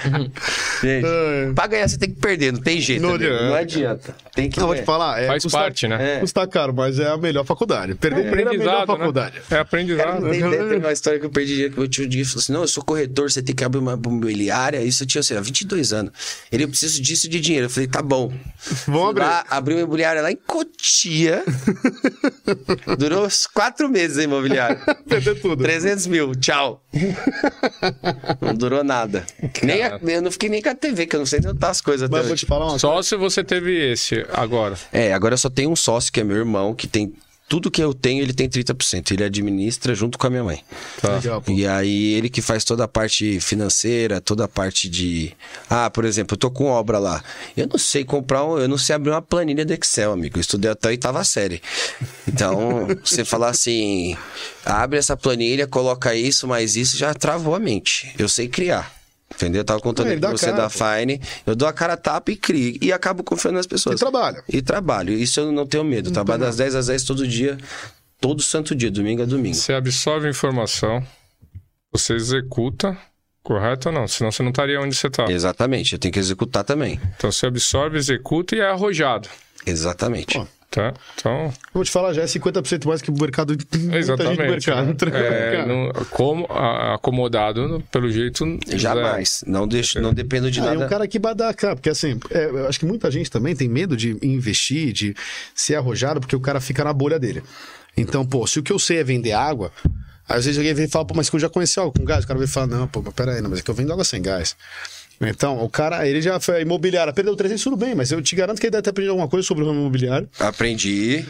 Gente, É. pra ganhar você tem que perder, não tem jeito. Não adianta. Não adianta. Tem que Não, vou te falar. É, Faz custa- parte, né? É. Custa caro, mas é a melhor faculdade. Perder é a melhor Aprendizado, faculdade. né? É Cara, aprendizado. não tem teve uma história que eu perdi dinheiro que meu tio dia falou assim: não, eu sou corretor, você tem que abrir uma imobiliária. Isso eu tinha, sei lá, 22 anos. Ele, eu preciso disso de dinheiro. Eu falei, tá bom. Vamos abrir. Lá, abri uma imobiliária lá em Cotia. [laughs] Durou uns quatro meses a imobiliária. Perder tudo. 300 mil, tchau. Não durou nada. Nem a- eu não fiquei nem com a TV, que eu não sei onde tá as coisas até Mas vou hoje. te falar uma Só se você teve esse agora. É, agora eu só tenho um sócio, que é meu irmão, que tem. Tudo que eu tenho, ele tem 30%. Ele administra junto com a minha mãe. Tá. Legal. E aí, ele que faz toda a parte financeira, toda a parte de. Ah, por exemplo, eu tô com obra lá. Eu não sei comprar, um... eu não sei abrir uma planilha do Excel, amigo. Eu estudei até a oitava série. Então, [laughs] você falar assim, abre essa planilha, coloca isso, mais isso, já travou a mente. Eu sei criar. Entendeu? Eu tava contando É, pra você cara, da. Fine. Eu dou a cara tapa e crio. E acabo confiando nas pessoas. E trabalho. E trabalho. Isso eu não tenho medo. Trabalho das 10 às 10 todo dia. Todo santo dia, domingo a domingo. Você absorve informação, você executa, correto ou não? Senão você não estaria onde você está. Exatamente, eu tenho que executar também. Então você absorve, executa e é arrojado. Exatamente. Pô, Tá? Então, Vou te falar, já é 50% mais que o mercado. muita gente exatamente. mercado. né? É, não- como, a- acomodado, pelo jeito. Jamais. Não deixo, não dependo de Ah, é nada. um cara que vai dar, cara, porque assim, é, eu acho que muita gente também tem medo de investir, de ser arrojado, porque o cara fica na bolha dele. Então, pô, se o que eu sei é vender água, Aí às vezes alguém vem e fala, pô, mas que eu já conheci algo com gás. O cara vem e fala, não, pô, mas pera aí, não, mas é que eu vendo água sem gás. Então, o cara, ele já foi imobiliário, perdeu 300, tudo bem, mas eu te garanto que ele deve ter aprendido alguma coisa sobre o imobiliário, Aprendi.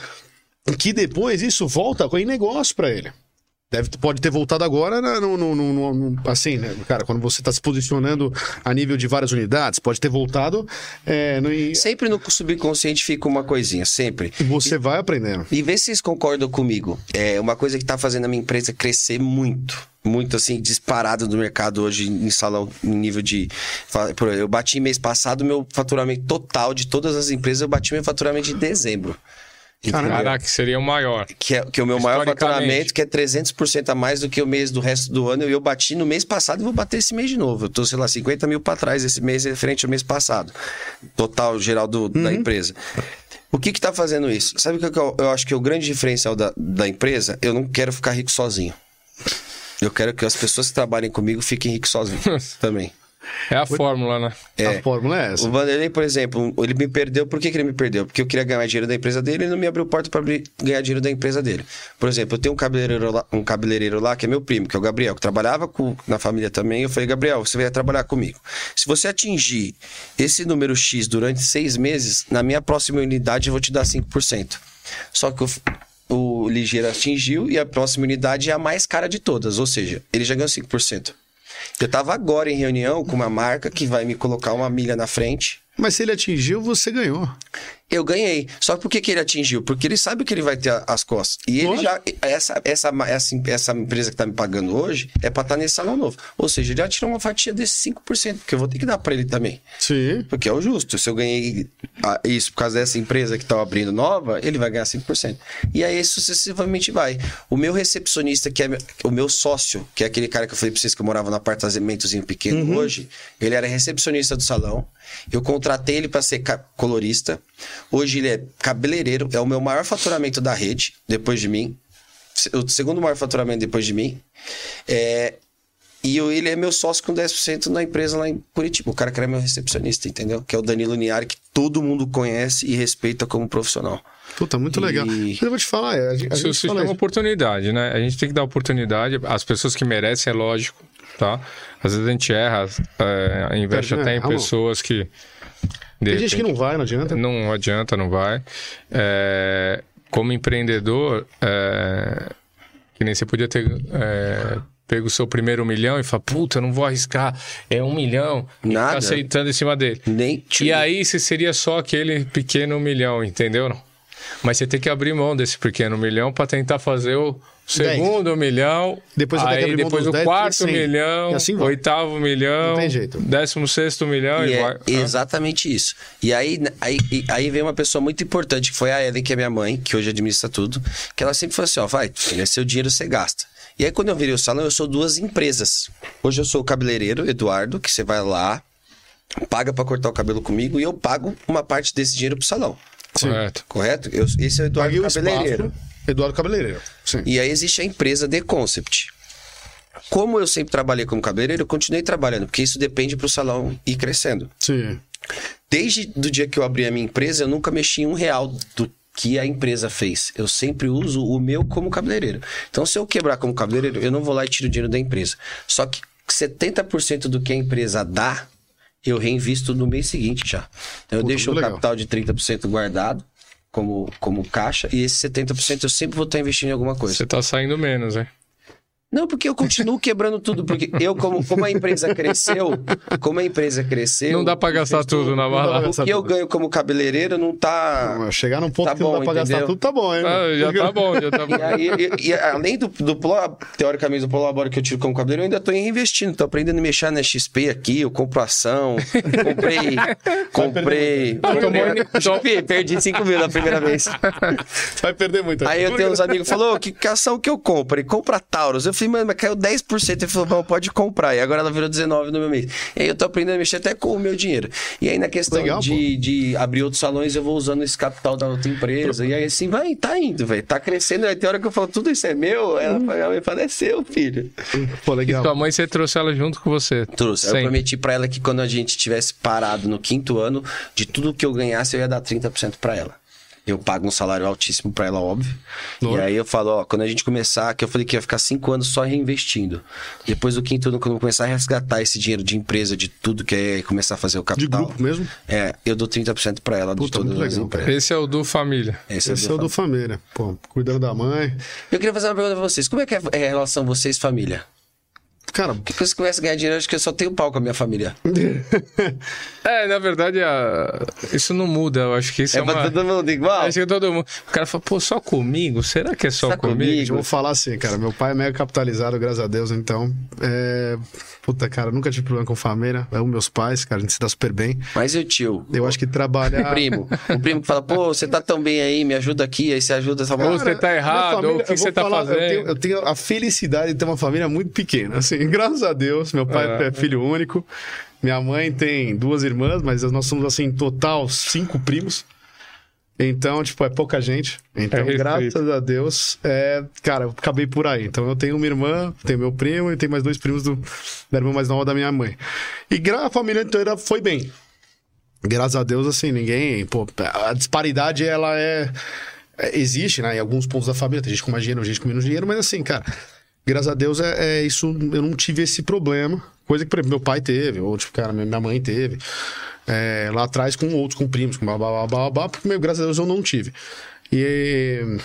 que depois isso volta em negócio pra ele. Deve, pode ter voltado agora no, no- no- no- assim, né, cara, quando você está se posicionando a nível de várias unidades, pode ter voltado é, e Sempre no subconsciente fica uma coisinha, sempre. você vai aprendendo. E vê se vocês concordam comigo. É uma coisa que tá fazendo a minha empresa crescer muito. Muito assim, disparado no mercado hoje em salão, em nível de. Eu bati mês passado meu faturamento total de todas as empresas, eu bati meu faturamento de dezembro. Caraca, seria o maior. Que é, que é o meu maior faturamento, que é 300% a mais do que o mês do resto do ano. E eu bati no mês passado e vou bater esse mês de novo. Eu tô, sei lá, 50 mil para trás esse mês referente ao mês passado. Total geral do- da empresa. O que que tá fazendo isso? Sabe o que que eu, eu acho que é o grande diferencial da, da empresa? Eu não quero ficar rico sozinho. Eu quero que as pessoas que trabalhem comigo fiquem ricos sozinhos também. É a fórmula, né? A fórmula é essa. O Vanderlei, por exemplo, ele me perdeu. Por que, que ele me perdeu? Porque eu queria ganhar dinheiro da empresa dele e ele não me abriu porta para ganhar dinheiro da empresa dele. Por exemplo, eu tenho um cabeleireiro lá, um cabeleireiro lá que é meu primo, que é o Gabriel, que trabalhava com- na família também. Eu falei, Gabriel, você vai trabalhar comigo. Se você atingir esse número X durante seis meses, na minha próxima unidade eu vou te dar 5%. Só que o, o ligeiro atingiu e a próxima unidade é a mais cara de todas, ou seja, ele já ganhou 5%. Eu tava agora em reunião com uma marca que vai me colocar uma milha na frente. Mas se ele atingiu, você ganhou. Eu ganhei. Só por que, ele atingiu? Porque ele sabe que ele vai ter as costas. E ele já. Essa, essa, essa, essa empresa que tá me pagando hoje é pra estar nesse salão novo. Ou seja, ele já tirou uma fatia desses 5%, que eu vou ter que dar pra ele também. Sim. Porque é o justo. Se eu ganhei isso por causa dessa empresa que tá abrindo nova, ele vai ganhar 5%. E aí sucessivamente vai. O meu recepcionista, que é o meu sócio, que é aquele cara que eu falei pra vocês que eu morava no apartamentozinho pequeno hoje, ele era recepcionista do salão. Eu contratei ele para ser colorista. Hoje ele é cabeleireiro, é o meu maior faturamento da rede, depois de mim. O segundo maior faturamento depois de mim. É, e ele é meu sócio com 10% na empresa lá em Curitiba. O cara que era meu recepcionista, entendeu? Que é o Danilo Niari, que todo mundo conhece e respeita como profissional. Puta, muito legal. E- Mas eu vou te falar, a gente, a Isso gente fala chama isso. oportunidade, né? A gente tem que dar oportunidade. As pessoas que merecem, é lógico, tá? Às vezes a gente erra, é, investe até né? em Ramon? pessoas que. De Tem gente que não vai, não adianta. Não adianta, não vai. É, como empreendedor, é, que nem você podia ter é, pego o seu primeiro milhão e falar, puta, não vou arriscar, é um milhão, e ficar Nada. aceitando em cima dele. Nem E aí você seria só aquele pequeno milhão, entendeu? Não? Mas você tem que abrir mão desse pequeno milhão para tentar fazer o segundo milhão. Depois aí depois o 10, quarto 100. milhão, assim oitavo milhão, Não tem jeito. décimo sexto milhão e, E é vai. exatamente isso. E aí, aí, aí veio uma pessoa muito importante, que foi a Ellen, que é minha mãe, que hoje administra tudo, que ela sempre falou assim, ó, vai, filho, é seu dinheiro, você gasta. E aí, quando eu virei o salão, eu sou duas empresas. Hoje eu sou o cabeleireiro, Eduardo, que você vai lá, paga pra cortar o cabelo comigo, e eu pago uma parte desse dinheiro pro salão. Correto. Correto? Eu, esse é o Eduardo Paguei o Cabeleireiro. espaço. Eduardo Cabeleireiro. Sim. E aí existe a empresa The Concept. Como eu sempre trabalhei como cabeleireiro, eu continuei trabalhando, porque isso depende pro salão ir crescendo. Sim. Desde do dia que eu abri a minha empresa, eu nunca mexi em um real do que a empresa fez. Eu sempre uso o meu como cabeleireiro. Então, se eu quebrar como cabeleireiro, eu não vou lá e tiro o dinheiro da empresa. Só que 70% do que a empresa dá, eu reinvisto no mês seguinte já. Então, eu Puta, deixo um muito legal. capital de 30% guardado como, como caixa e esse 70% eu sempre vou estar investindo em alguma coisa. Você tá saindo menos, hein? Não, porque eu continuo quebrando tudo. Porque eu, como, como a empresa cresceu, como a empresa cresceu. Não dá pra gastar tudo na pra bala. gastar O que eu tudo. ganho como cabeleireiro não tá. Não, Chegar num ponto Tá que não bom, dá pra gastar entendeu? tudo, tá bom, hein? Ah, já tá bom, já tá bom. E, aí, e- e além do, do polo- teoricamente do Polabora que eu tiro como cabeleireiro, eu ainda tô reinvestindo, tô aprendendo a mexer na XP aqui, eu compro ação, comprei, [laughs] comprei, comprei [laughs] perdi 5 mil na primeira vez. Vai perder muito. Aí eu tenho uns amigos que falaram, "Ô, que, que ação que eu compro? Ele compra Taurus. Eu falei, mano, mas caiu 10%. Ele falou, não, pode comprar. E agora ela virou 19 no meu mês. E aí eu tô aprendendo a mexer até com o meu dinheiro. E aí na questão Legal, de, de abrir outros salões, eu vou usando esse capital da outra empresa. E aí assim, vai, tá indo, velho. Tá crescendo. Aí tem hora que eu falo, tudo isso é meu? Ela Hum. fala, minha mãe fala, é seu, filho. Pô, E legal. sua mãe, você trouxe ela junto com você. Trouxe. Aí Eu Sempre. prometi pra ela que quando a gente tivesse parado no quinto ano, de tudo que eu ganhasse, eu ia dar 30% pra ela. Eu pago um salário altíssimo pra ela, óbvio. E aí eu falo, ó, quando a gente começar, que eu falei que ia ficar cinco anos só reinvestindo. Depois do quinto ano, quando eu começar a resgatar esse dinheiro de empresa, de tudo que é começar a fazer o De capital. grupo mesmo? É, eu dou 30% pra ela Puta, de todas as empresas. Esse é o do família. Esse é Esse do é o do família. Pô, cuidando da mãe. Eu queria fazer uma pergunta pra vocês. Como é que é a relação vocês família? Cara, quando você começa a ganhar dinheiro, acho que eu só tenho pau com a minha família. [laughs] É, na verdade, a- isso não muda. Eu acho que isso é, É pra uma... todo mundo igual? Acho que todo mundo. O cara fala, pô, só comigo? Será que é só Só comigo? comigo? eu vou falar assim, cara. Meu pai é mega capitalizado, graças a Deus. Então, é... Puta, cara, nunca tive problema com família. É os meus pais, cara. A gente se dá super bem. Mas e o tio? Eu acho que trabalhar... O primo. O primo que fala, pô, [laughs] você tá tão bem aí, me ajuda aqui, aí você ajuda essa Ou você tá errado, família, ou o que eu você tá falar, fazendo. Eu tenho, eu tenho a felicidade de ter uma família muito pequena, assim, [laughs] graças a Deus. Meu pai É. é, filho único. Minha mãe tem duas irmãs, mas nós somos, assim, em total, cinco primos. Então, tipo, é pouca gente. Então, É graças a Deus, é, cara, eu acabei por aí. Então, eu tenho uma irmã, tenho meu primo e tenho mais dois primos do, da irmã mais nova da minha mãe. E gra- a família inteira foi bem. Graças a Deus, assim, ninguém. Pô, a disparidade, ela é. é- Existe, né? Em alguns pontos da família. Tem gente com mais dinheiro, gente com menos dinheiro, mas assim, cara. Graças a Deus, é, é isso. Eu não tive esse problema. Coisa que, por exemplo, meu pai teve, ou, tipo, cara, minha mãe teve. É, lá atrás com outros, com primos, com blá, blá, blá, blá, blá, porque, meu, graças a Deus, eu não tive. E.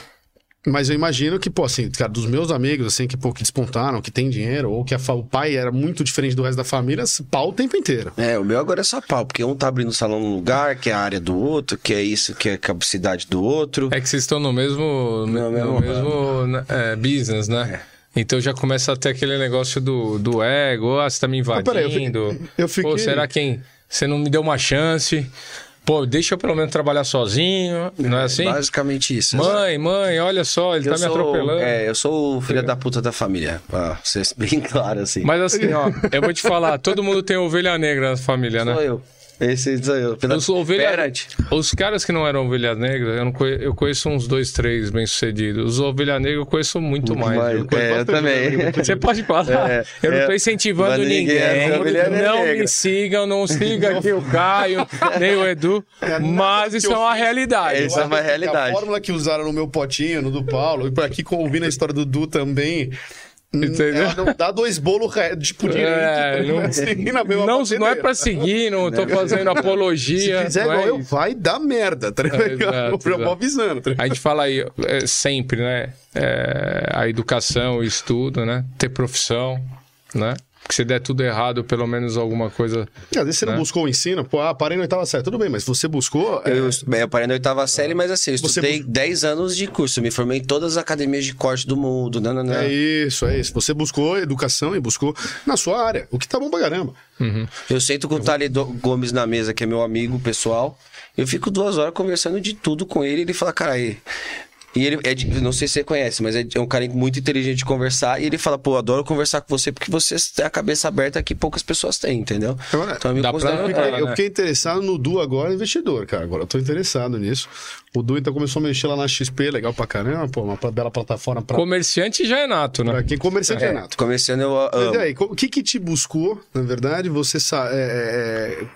Mas eu imagino que, pô, assim, cara, dos meus amigos, assim, que, pô, que despontaram, que tem dinheiro, ou que a o pai era muito diferente do resto da família, pau o tempo inteiro. É, o meu agora é só pau, porque um tá abrindo salão num lugar, que é a área do outro, que é isso, que é a capacidade do outro. É que vocês estão no mesmo, no, No mesmo mesmo né, é, business, né? Então já começa a ter aquele negócio do, do ego, ah, você tá me Mas peraí, eu fi- invadindo. eu fiquei- Pô, será quem? Você não me deu uma chance? Pô, deixa eu pelo menos trabalhar sozinho, não é assim? Basicamente isso. Mãe, mãe, olha só, ele eu tá me sou, atropelando. É, eu sou o filho da puta da família. Pra ser [laughs] bem claro, assim. Mas assim, ó, eu vou te falar, todo mundo tem ovelha negra na família, né? Sou eu. Esse eu. Sou ovelha... Os caras que não eram ovelhas negras, eu, não conhe- eu conheço uns dois, três bem-sucedidos. Os ovelha negra eu conheço muito, mais. mais. Eu conheço É, eu também. Você [laughs] pode falar. É, eu não é. tô incentivando ninguém ninguém. é ovelha não negra. me sigam, não siga aqui o Caio, [laughs] nem o Edu. mas isso é uma realidade. Isso é uma A realidade. fórmula que usaram no meu potinho, no do Paulo, e por aqui ouvindo a história do Du também. Entendeu? Não dá dois bolos re- tipo direito. É, tá não-? Assim, Não, não é pra seguir, não tô fazendo apologia. Se fizer é igual eu, isso. vai dar merda, tá ligado? exato, eu avisando. Tá ligado? A gente fala aí é, sempre, né? É, a educação, o estudo, né? Ter profissão, né? Porque se der tudo errado, pelo menos alguma coisa. Às vezes você não Né? buscou o ensino, pô, ah, parei na oitava série. Tudo bem, mas você buscou. é, Eu, bem, eu parei na oitava série, mas assim, eu Você estudei 10 anos de curso. Me formei em todas as academias de corte do mundo. Não, não, não. É isso, é isso. Você buscou educação e buscou na sua área, o que tá bom pra caramba. Eu sento com o Thales Gomes na mesa, que é meu amigo pessoal. Eu fico duas horas conversando de tudo com ele. Ele fala, cara, aí. E ele, é de- não sei se você conhece, mas é, é um cara muito inteligente de conversar. E ele fala, pô, adoro conversar com você porque você tem a cabeça aberta que poucas pessoas têm, entendeu? Agora, Então eu me dá pra notar, é, né? Eu fiquei interessado no Du agora, investidor, cara. Agora eu tô interessado nisso. O Du então começou a mexer lá na XP, legal pra caramba, pô, uma bela plataforma pra, Comerciante já é nato, né? pra quem comerciante é, nato. Começando eu Mas amo. e aí, o que que te buscou, na verdade, você sa- é, é, é,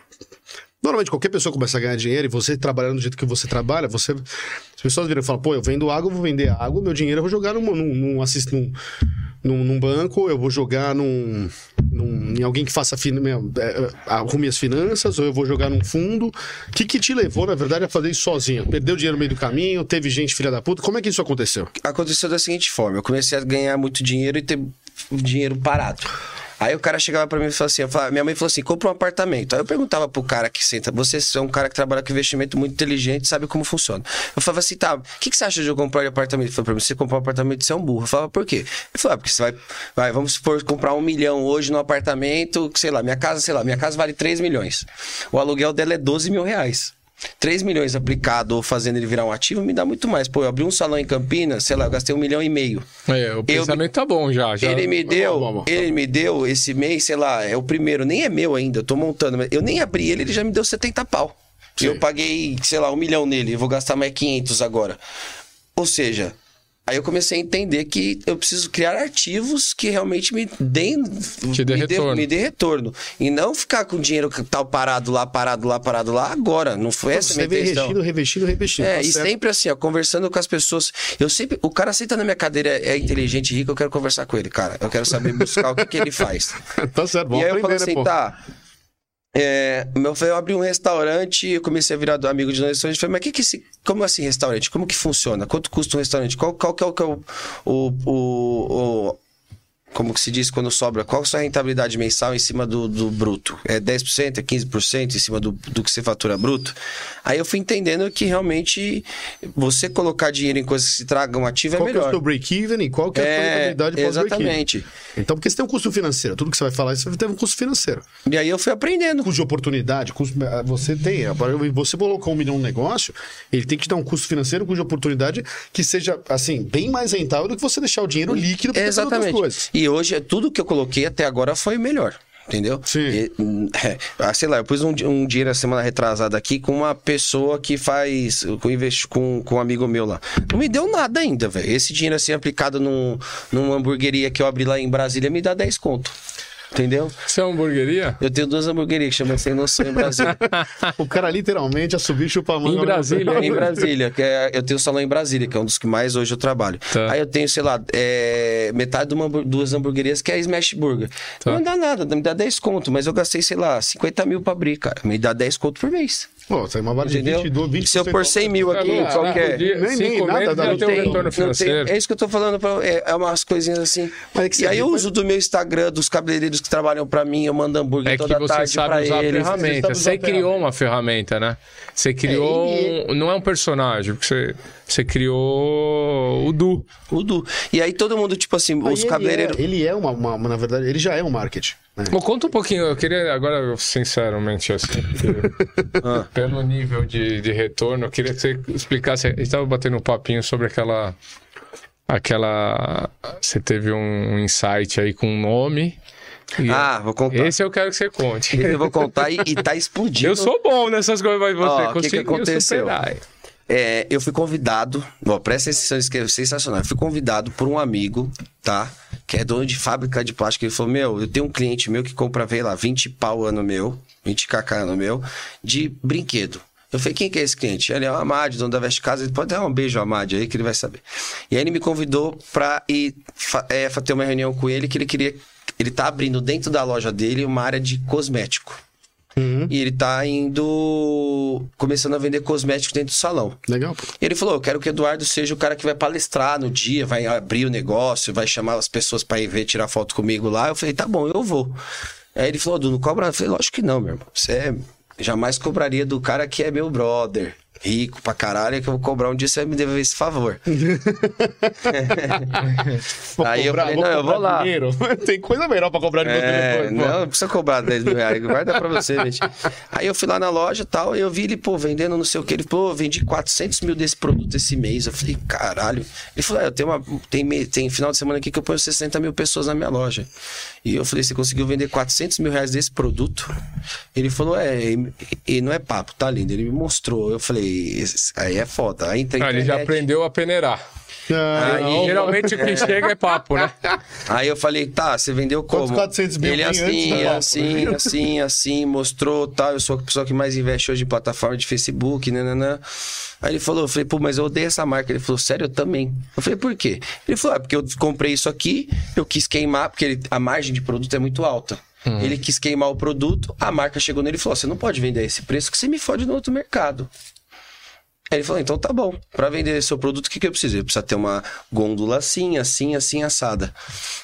Normalmente, qualquer pessoa começa a ganhar dinheiro e você trabalhando do jeito que você trabalha, você. As pessoas viram e falam, pô, eu vendo água, eu vou vender água, meu dinheiro eu vou jogar num, num, num, assist- num, num, num banco, eu vou jogar num, num- em alguém que faça fin- é, é, arrume as finanças, ou eu vou jogar num fundo. O que, que te levou, na verdade, a fazer isso sozinho? Perdeu dinheiro no meio do caminho, teve gente filha da puta. Como é que isso aconteceu? aconteceu da seguinte forma: eu comecei a ganhar muito dinheiro e ter dinheiro parado. Aí o cara chegava pra mim e falava assim: falava- minha mãe falou assim, compra um apartamento. Aí eu perguntava pro cara que senta, você é um cara que trabalha com investimento muito inteligente, sabe como funciona. Eu falava assim, tá, o que, que você acha de eu comprar um apartamento? Ele falou pra mim, você comprar um apartamento, você é um burro. Eu falava, por quê? Ele falou, ah, porque você vai, vai, vamos supor, comprar um milhão hoje no apartamento, sei lá, minha casa, sei lá, minha casa vale 3 milhões. O aluguel dela é 12 mil reais. 3 milhões aplicado ou fazendo ele virar um ativo me dá muito mais. Pô, eu abri um salão em Campinas, sei lá, eu gastei um milhão e meio. É, o pensamento tá bom já. já... Ele me deu, Vamos, vamos. ele me deu esse mês, sei lá, é o primeiro, nem é meu ainda, eu tô montando, mas eu nem abri ele, ele já me deu 70 pau. E eu paguei, sei lá, um milhão nele, eu vou gastar mais 500 agora. Ou seja, Aí eu comecei a entender que eu preciso criar artivos que realmente me deem Te dê me, retorno. me dê retorno. E não ficar com o dinheiro que tal parado lá, parado lá, parado lá agora. Não foi essa a Você minha vem intenção. revestindo, revestindo, revestindo. É, tá e certo. sempre assim, ó, conversando com as pessoas. Eu sempre. O cara senta na minha cadeira, é inteligente, rico, eu quero conversar com ele, cara. Eu quero saber buscar o que, que ele faz. [laughs] tá certo, vamos e aí eu falei aprender, assim, né, tá. É, meu, eu abri um restaurante, eu comecei a virar do amigo de nós restaurante. Falei, mas que que esse, como assim restaurante? Como que funciona? Quanto custa um restaurante? Qual, qual que é o, é o- o- como que se diz quando sobra? Qual a sua rentabilidade mensal em cima do, do bruto? É 10%, é 15% em cima do, do que você fatura bruto? Aí eu fui entendendo que realmente você colocar dinheiro em coisas que se tragam ativo é Qual que é o melhor. seu break-even e qual que é a sua É, rentabilidade exatamente. Então, porque você tem um custo financeiro. Tudo que você vai falar, você tem um custo financeiro. E aí eu fui aprendendo. Custo de oportunidade, custo, você tem. Agora, Você colocar um milhão no negócio, ele tem que dar um custo financeiro, custo de oportunidade que seja, assim, bem mais rentável do que você deixar o dinheiro líquido para fazer outras coisas. E hoje, tudo que eu coloquei até agora foi melhor. Entendeu? Sim. E, hum, é, ah, sei lá, eu pus um, um dinheiro a semana retrasada aqui com uma pessoa que faz. Com, com, com um amigo meu lá. Não me deu nada ainda, velho. Esse dinheiro assim aplicado num, numa hamburgueria que eu abri lá em Brasília me dá 10 conto. Entendeu? Isso é uma hamburgueria? Eu tenho duas hamburguerias que chamam Sem Noção em Brasília. [laughs] O cara literalmente assobia e chupa a manga. Em Brasília, em Brasília, que é, eu tenho um salão em Brasília, que é um dos que mais hoje eu trabalho. Tá. Aí eu tenho, sei lá, é, metade de uma, duas hamburguerias que é a Smash Burger. Tá. Não dá nada, me dá 10 conto, mas eu gastei, sei lá, 50 mil pra abrir, cara. Me dá 10 conto por mês. Pô, tem uma vara de Entendeu? 22, 20 Se eu pôr 100 mil aqui, Não, qual que é? dia, Nem- nem nada dá- tem um retorno Não tem- financeiro. é isso que eu tô falando, pra, é, é umas coisinhas assim. Mas é que e você aí eu uso do meu Instagram, dos cabeleireiros que trabalham pra mim, eu mando hambúrguer É que toda você tarde sabe pra usar a eles. ferramenta. Você Você, sabe usar a criou uma ferramenta, né? Você criou. ele- um- Não é um personagem, porque você, você criou o Du. O Du. E aí todo mundo, tipo assim, Aí os ele cabeleireiros... É, ele é uma, uma- uma- na verdade, ele já é um marketing. Bom, conta um pouquinho, eu queria agora, sinceramente, assim, [laughs] Ah. pelo nível de, de retorno, eu queria que você explicasse. A gente estava batendo um papinho sobre aquela. Aquela. Você teve um insight aí com um nome. e Ah, vou contar. Esse eu quero que você conte. Eu vou contar e, e tá [laughs] explodindo. Eu sou bom nessas coisas, mas você Ó, o que que conseguiu aconteceu? superar. É, eu fui convidado, ó, presta atenção, isso é sensacional. Eu fui convidado por um amigo, tá? Que é dono de fábrica de plástico. Ele falou: Meu, eu tenho um cliente meu que compra, vei lá, 20 pau ano meu, 20 kk ano meu, de brinquedo. Eu falei, quem que é esse cliente? Ele é o Amad, dono da Veste Casa. Ele pode dar um beijo ao Amad aí que ele vai saber. E aí ele me convidou pra ir é, ter uma reunião com ele que ele queria. Ele tá abrindo dentro da loja dele uma área de cosmético. E ele tá indo. começando a vender cosméticos dentro do salão. Legal, ele falou: Eu quero que o Eduardo seja o cara que vai palestrar no dia, vai abrir o negócio, vai chamar as pessoas pra ir ver, tirar foto comigo lá. Eu falei: Tá bom, eu vou. Aí ele falou: Du, não cobra? Eu falei: Lógico que não, meu irmão. Você é- jamais cobraria do cara que é meu brother. Rico pra caralho, que eu vou cobrar um dia você vai me dever esse favor. [laughs] Vou Aí eu cobrar- falei, não, eu vou lá. dinheiro. [laughs] Tem coisa melhor pra cobrar de você É, depois, pô. não, não precisa cobrar 10 mil reais, guarda pra você, [laughs] gente. Aí eu fui lá na loja e tal, e eu vi ele, pô, vendendo não sei o que. Ele, pô, vendi 400 mil desse produto esse mês. Eu falei, caralho. Ele falou, é, eu tenho uma. Tem, tem final de semana aqui que eu ponho 60 mil pessoas na minha loja. E eu falei, você conseguiu vender 400 mil reais desse produto? Ele falou, é, e, não é papo, tá lindo. Ele me mostrou. Eu falei, "Esse- aí é foda. Aí Ah, ele já aprendeu a peneirar. Ah, Aí, não, Geralmente o que chega é papo, né? [laughs] Aí eu falei, tá, você vendeu como? Quantos 400 mil Ele assim, papo? assim, assim, assim, mostrou, tal. Eu sou a pessoa que mais investe hoje em plataforma de Facebook, nananã. Aí ele falou, eu falei, pô, mas eu odeio essa marca. Ele falou, sério, eu também. Eu falei, por quê? Ele falou, é porque eu comprei isso aqui, eu quis queimar, porque ele- a margem de produto é muito alta. Ele quis queimar o produto, a marca chegou nele e falou: você não pode vender a esse preço que você me fode no outro mercado. Aí ele falou, então tá bom. Pra vender seu produto, o que, que eu preciso? Eu preciso ter uma gôndola assim, assim, assim, assada.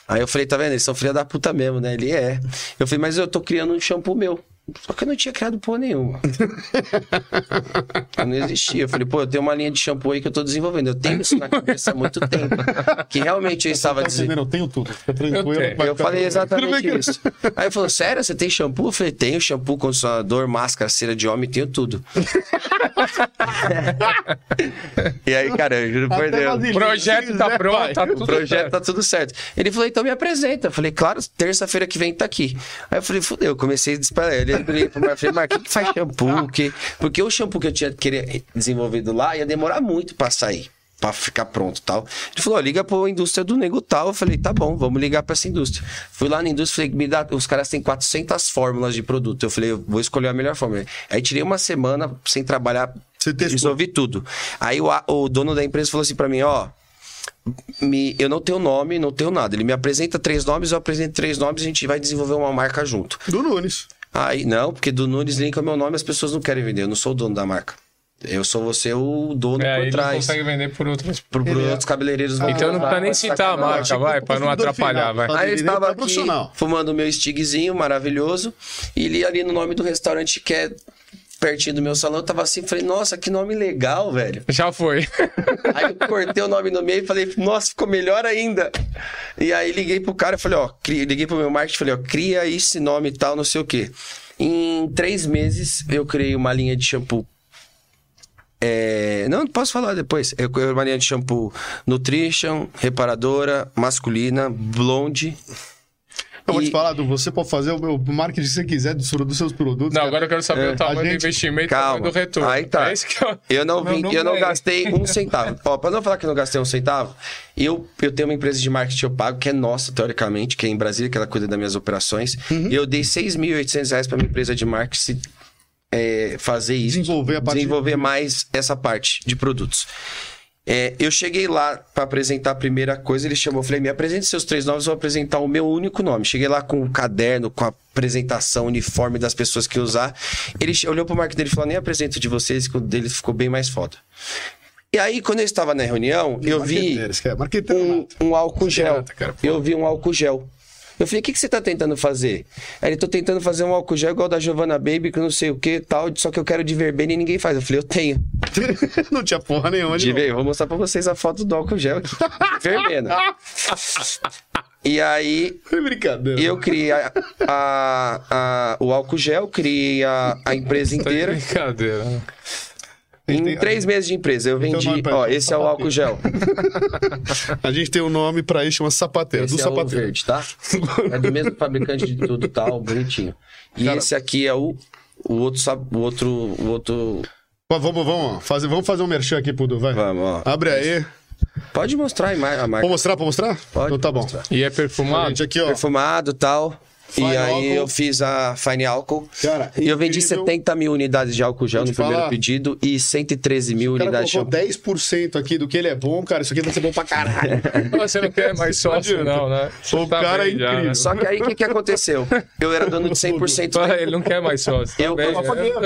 Aí eu falei, tá vendo? Eles são filha da puta mesmo, né? Ele é. Eu falei, mas eu tô criando um shampoo meu. Só que eu não tinha criado porra nenhuma. Eu não existia. Eu falei, pô, eu tenho uma linha de shampoo aí que eu tô desenvolvendo. Eu tenho isso na cabeça há muito tempo. Que realmente eu estava Tá desenvolvendo. entendendo? Eu tenho tudo. Fica tranquilo. Eu falei exatamente bem isso. Aí ele falou, sério, você tem shampoo? Eu falei, tenho shampoo, condicionador, máscara, cera de homem, tenho tudo. e aí, cara, eu juro por Deus. O projeto tá quiser, pronto, vai. tá O tudo projeto certo. tá tudo certo. Ele falou, então me apresenta. Eu falei, claro, terça-feira que vem tá aqui. Aí eu falei, fudeu, comecei a disparar. Ele eu falei, mas o que, que faz shampoo? Que... Porque o shampoo que eu tinha queria desenvolvido lá ia demorar muito pra sair. pra ficar pronto tal. Ele falou, liga pra indústria do nego tal. Eu falei, tá bom, vamos ligar pra essa indústria. Fui lá na indústria, falei, me dá, os caras têm 400 fórmulas de produto. Eu falei, eu vou escolher a melhor fórmula. Aí tirei uma semana sem trabalhar, Você resolvi tudo. Aí o, a- o dono da empresa falou assim pra mim, ó, me- eu não tenho nome, não tenho nada. Ele me apresenta três nomes, eu apresento três nomes, a gente vai desenvolver uma marca junto. Do Nunes. Aí, não, porque do Nunes Link é o meu nome, as pessoas não querem vender. Eu não sou o dono da marca. Eu sou você o dono É, por ele trás. consegue vender por outras. Por, por é- outros cabeleireiros. vão Então não precisa nem citar a marca, vai, pra não atrapalhar, final. vai. Mas Aí eu ele estava é aqui fumando meu stigzinho maravilhoso e li ali no nome do restaurante que é pertinho do meu salão. Eu tava assim, falei, nossa, que nome legal, velho. Já foi. [laughs] Aí eu cortei o nome no meio e falei, nossa, ficou melhor ainda. E aí liguei pro cara e falei, ó, cri- liguei pro meu marketing e falei, ó, cria esse nome e tal, não sei o quê. Em três meses eu criei uma linha de shampoo. É, Não, posso falar depois. Eu criei uma linha de shampoo Nutrition, reparadora, masculina, blonde. Eu vou E- te falar, Du, você pode fazer o meu marketing que você quiser dos, dos seus produtos. Não, cara. agora eu quero saber É, o tamanho a do gente- investimento e o Calma. tamanho do retorno. Aí tá. É isso que eu... Eu não, [laughs] vim, eu não gastei um centavo. [laughs] Ó, pra não falar que eu não gastei um centavo, eu, eu tenho uma empresa de marketing que eu pago, que é nossa, teoricamente, que é em Brasília, que ela cuida das minhas operações. Uhum. E eu dei 6.800 reais pra minha empresa de marketing é, fazer isso. Desenvolver a parte- Desenvolver mais essa parte de produtos. É, eu cheguei lá pra apresentar a primeira coisa, ele chamou, eu falei, me apresente seus três nomes, eu vou apresentar o meu único nome. Cheguei lá com o caderno, com a apresentação, uniforme das pessoas que usar. Ele olhou pro marketing dele e falou, nem apresento de vocês, que o dele ficou bem mais foda. E aí, quando eu estava na reunião, eu vi que é um, um álcool gel. eu vi um álcool gel. Eu falei, o que, que você tá tentando fazer? Aí ele, tô tentando fazer um álcool gel igual da Giovanna Baby, que não sei o que tal, só que eu quero de verbena e ninguém faz. Eu falei, eu tenho. [laughs] não tinha porra nenhuma de ver, vou mostrar pra vocês a foto do álcool gel aqui. [laughs] verbena. E aí, Foi brincadeira. eu criei a, a- a- o álcool gel, criei a, empresa inteira. brincadeira. Em tem- três meses de empresa, eu um vendi. Ó, esse é o álcool gel. [laughs] A gente tem um nome pra isso, chama sapateiro. Esse do é o sapateiro. verde, tá? [laughs] É do mesmo fabricante de tudo tal, bonitinho. E Cara- esse aqui é o, o outro, o outro, o outro. Ó, vamos, vamos, ó, fazer, vamos fazer um merchan aqui pro Du, vai. Vamos, ó. Abre aí. Pode mostrar a marca. Vou mostrar, pra mostrar? Pode Então tá bom. mostrar. E é perfumado? Gente, aqui, ó. Perfumado tal. Fine e aí álcool. eu fiz a Fine Álcool. Cara, e eu vendi incrível. 70 mil unidades de álcool gel no primeiro falar. pedido e 113 mil cara unidades de shampoo. 10% aqui do que ele é bom, cara. Isso aqui vai ser bom pra caralho. [laughs] Você não quer mais sócio, não, né? Você O cara é bem já, incrível. né? Só que aí o que, que aconteceu? Eu era dono de [laughs] 100% da Ele não quer mais sócio. Eu- Tá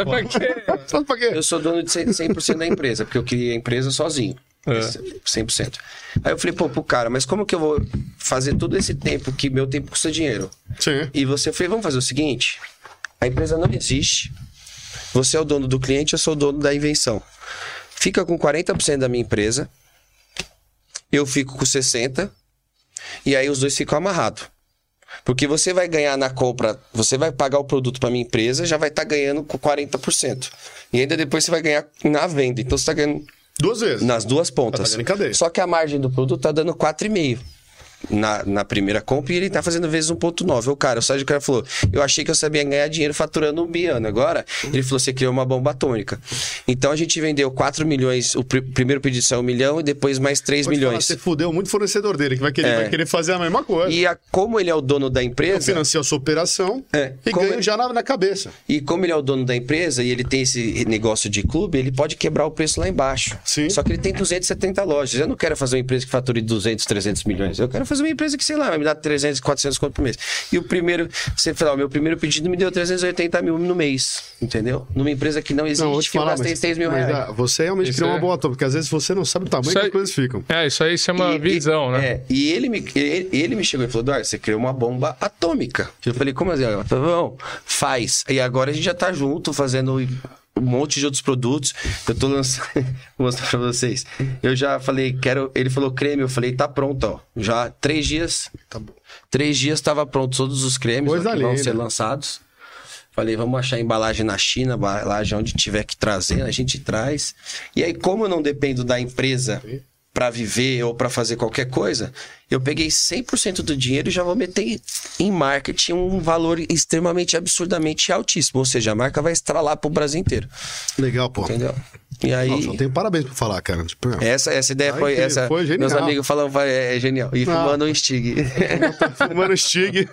Mas pra quê, né? Eu sou dono de 100%, 100% da empresa, porque eu criei a empresa sozinho. É. 100%. Aí eu falei, pô, pro cara, mas como que eu vou fazer todo esse tempo que meu tempo custa dinheiro? Sim. E você, falei, vamos fazer o seguinte: a empresa não existe. Você é o dono do cliente, eu sou o dono da invenção. Fica com 40% da minha empresa, eu fico com 60%, e aí os dois ficam amarrados. Porque você vai ganhar na compra, você vai pagar o produto para minha empresa, já vai estar ganhando com 40%. E ainda depois você vai ganhar na venda. Então você está ganhando Duas vezes. nas duas Tá pontas. cadeia. Só que a margem do produto tá dando 4,5 na, na primeira compra e ele tá fazendo vezes 1,9. O cara, o Sérgio cara falou: Eu achei que eu sabia ganhar dinheiro faturando um biano. Agora, ele falou: Você criou uma bomba atômica. Então a gente vendeu 4 milhões, o pr- primeiro pedido saiu 1 milhão e depois mais 3 Vou te falar, milhões. você fudeu muito o fornecedor dele, que vai querer, É. vai querer fazer a mesma coisa. E a- como ele é o dono da empresa. Financia a sua operação É. e Como ganha já na, na cabeça. E como ele é o dono da empresa e ele tem esse negócio de clube, ele pode quebrar o preço lá embaixo. Sim. Só que ele tem 270 lojas. Eu não quero fazer uma empresa que fature 200, 300 milhões. Eu quero fazer uma empresa que, sei lá, vai me dar 300, 400 conto por mês. E o primeiro, você falou, o meu primeiro pedido me deu 380 mil no mês. Entendeu? Numa empresa que não existe, Não, vou te que eu falar, gastei mas, 6 mil mas, reais. ah, você realmente Isso criou é- uma boa toma, porque às vezes você não sabe o tamanho Isso que as coisas ficam. É, isso aí chama E- visão, e- né? É, e ele me, ele, ele me chegou e falou, Eduardo, você criou uma bomba atômica. Eu falei, como assim? Ela falou, faz. E agora a gente já tá junto, fazendo um monte de outros produtos. Eu tô lançando... [laughs] Vou mostrar pra vocês. Eu já falei, quero... Ele falou creme, eu falei, tá pronto, ó. Já três dias... Tá bom. Três dias estava pronto todos os cremes ó, que vão ser lançados. Falei, vamos achar embalagem na China, embalagem onde tiver que trazer, a gente traz. E aí, como eu não dependo da empresa para viver ou para fazer qualquer coisa, eu peguei 100% do dinheiro e já vou meter em marketing um valor extremamente absurdamente altíssimo. Ou seja, a marca vai estralar pro Brasil inteiro. Legal, pô. Entendeu? E aí. Nossa, eu tenho parabéns pra falar, cara. Tipo. Essa, essa ideia Ai, foi. essa, foi genial. Meus amigos falam, vai, é, é genial. E fumando um Stig. tá [laughs] fumando Stig.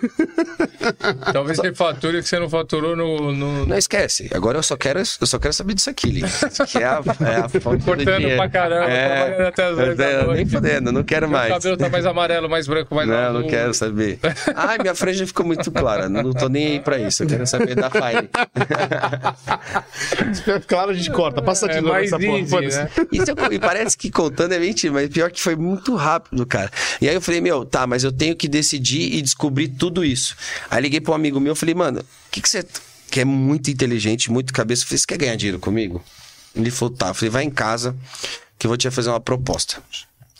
[laughs] Talvez você fature o que você não faturou no. no... Não esquece. Agora eu só quero, eu só quero saber disso aqui, Lin. Que é a, é a fonte do Cortando dinheiro. pra caramba, trabalhando até as da eu- Nem noite. fodendo, não quero Meu mais. cabelo tá mais amarelo, mais branco, mais Não, azul. não quero saber. Ai, minha franja ficou muito clara. Não tô nem aí pra isso. Eu quero saber da Fire. [laughs] claro, a gente corta. Passa aqui É no mais essa porra. né? Isso eu- e parece que contando é mentira, mas pior que foi muito rápido, cara. E aí eu falei, meu, tá, mas eu tenho que decidir e descobrir tudo isso. Aí liguei pra um amigo meu, falei, mano, o que, que você. que é muito inteligente, muito cabeça, eu falei, você quer ganhar dinheiro comigo? Ele falou, tá. Eu falei, vai em casa, que eu vou te fazer uma proposta.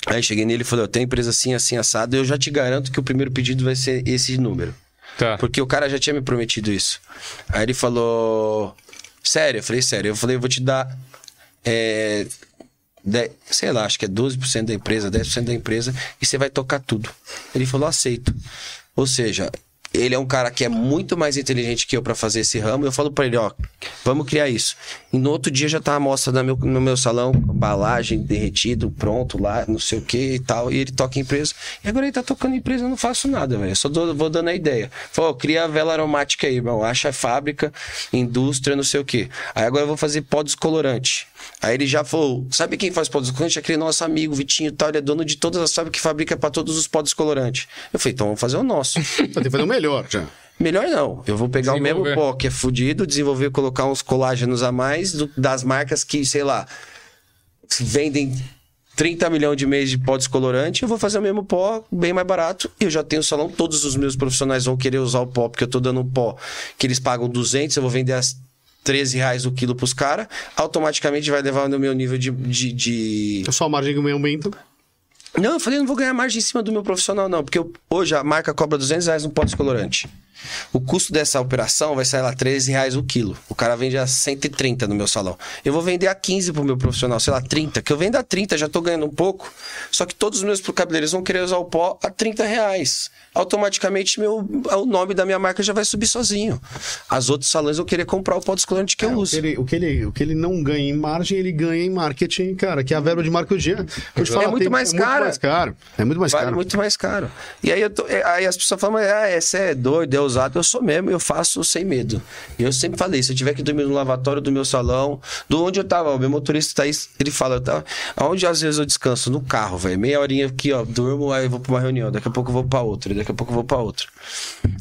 Aí cheguei nele e falei, eu tenho empresa assim, assim, assado, e eu já te garanto que o primeiro pedido vai ser esse número. Tá. Porque o cara já tinha me prometido isso. Aí ele falou. Sério? Eu falei, sério. Eu falei, eu vou te dar. É, de- sei lá, acho que é 12% da empresa, 10% da empresa, e você vai tocar tudo. Ele falou, aceito. Ou seja, ele é um cara que é muito mais inteligente que eu pra fazer esse ramo. Eu falo pra ele, ó, vamos criar isso. E no outro dia já tá a mostra no meu, no meu salão, embalagem, derretido, pronto lá, não sei o que e tal. E ele toca em empresa. E agora ele tá tocando em empresa, eu não faço nada, velho. Só dou- vou dando a ideia. Falou, cria a vela aromática aí, irmão. Acha fábrica, indústria, não sei o que. Aí agora eu vou fazer pó descolorante. Aí ele já falou, sabe quem faz pó descolorante? É aquele nosso amigo, Vitinho e tal. Ele é dono de todas as fábricas que fabrica pra todos os pó descolorantes. Eu falei, então vamos fazer o nosso. [laughs] Tem que fazer o melhor já. Melhor não. Eu vou pegar o mesmo pó que é fudido, desenvolver, colocar uns colágenos a mais do- das marcas que, sei lá, vendem 30 milhões de mês de pó descolorante. Eu vou fazer o mesmo pó bem mais barato. E eu já tenho salão. Todos os meus profissionais vão querer usar o pó, porque eu tô dando um pó que eles pagam 200. Eu vou vender as 13 reais o quilo pros caras. Automaticamente vai levar no meu nível de- de- de, A sua margem que aumenta. não, eu falei, eu não vou ganhar margem em cima do meu profissional, não. Porque eu- hoje a marca cobra 200 reais no pó descolorante. O custo dessa operação vai sair lá 13 reais o quilo. O cara vende a 130 no meu salão. Eu vou vender a 15 pro meu profissional, sei lá, 30. Que eu vendo a 30, já tô ganhando um pouco. Só que todos os meus cabeleireiros vão querer usar o pó a 30 reais. Automaticamente meu, o nome da minha marca já vai subir sozinho. As outros salões vão querer comprar o pó descolorante que eu É, o, uso. que ele, o, que ele, o que ele não ganha em margem, ele ganha em marketing, cara. Que é a verba de marketing. Eu te É falo, muito tem- mais é muito cara. mais caro. É muito mais Vale caro. muito mais caro. E aí, eu tô- é, aí as pessoas falam, ah, você é doido, é usado. Eu sou mesmo, eu faço sem medo. E eu sempre falei, se eu tiver que dormir no lavatório do meu salão, do onde eu tava, o meu motorista tá aí, ele fala, eu tava, aonde às vezes eu descanso? No carro, velho. Meia horinha aqui, ó, durmo, aí eu vou pra uma reunião, daqui a pouco eu vou pra outra, daqui a pouco eu vou pra outra.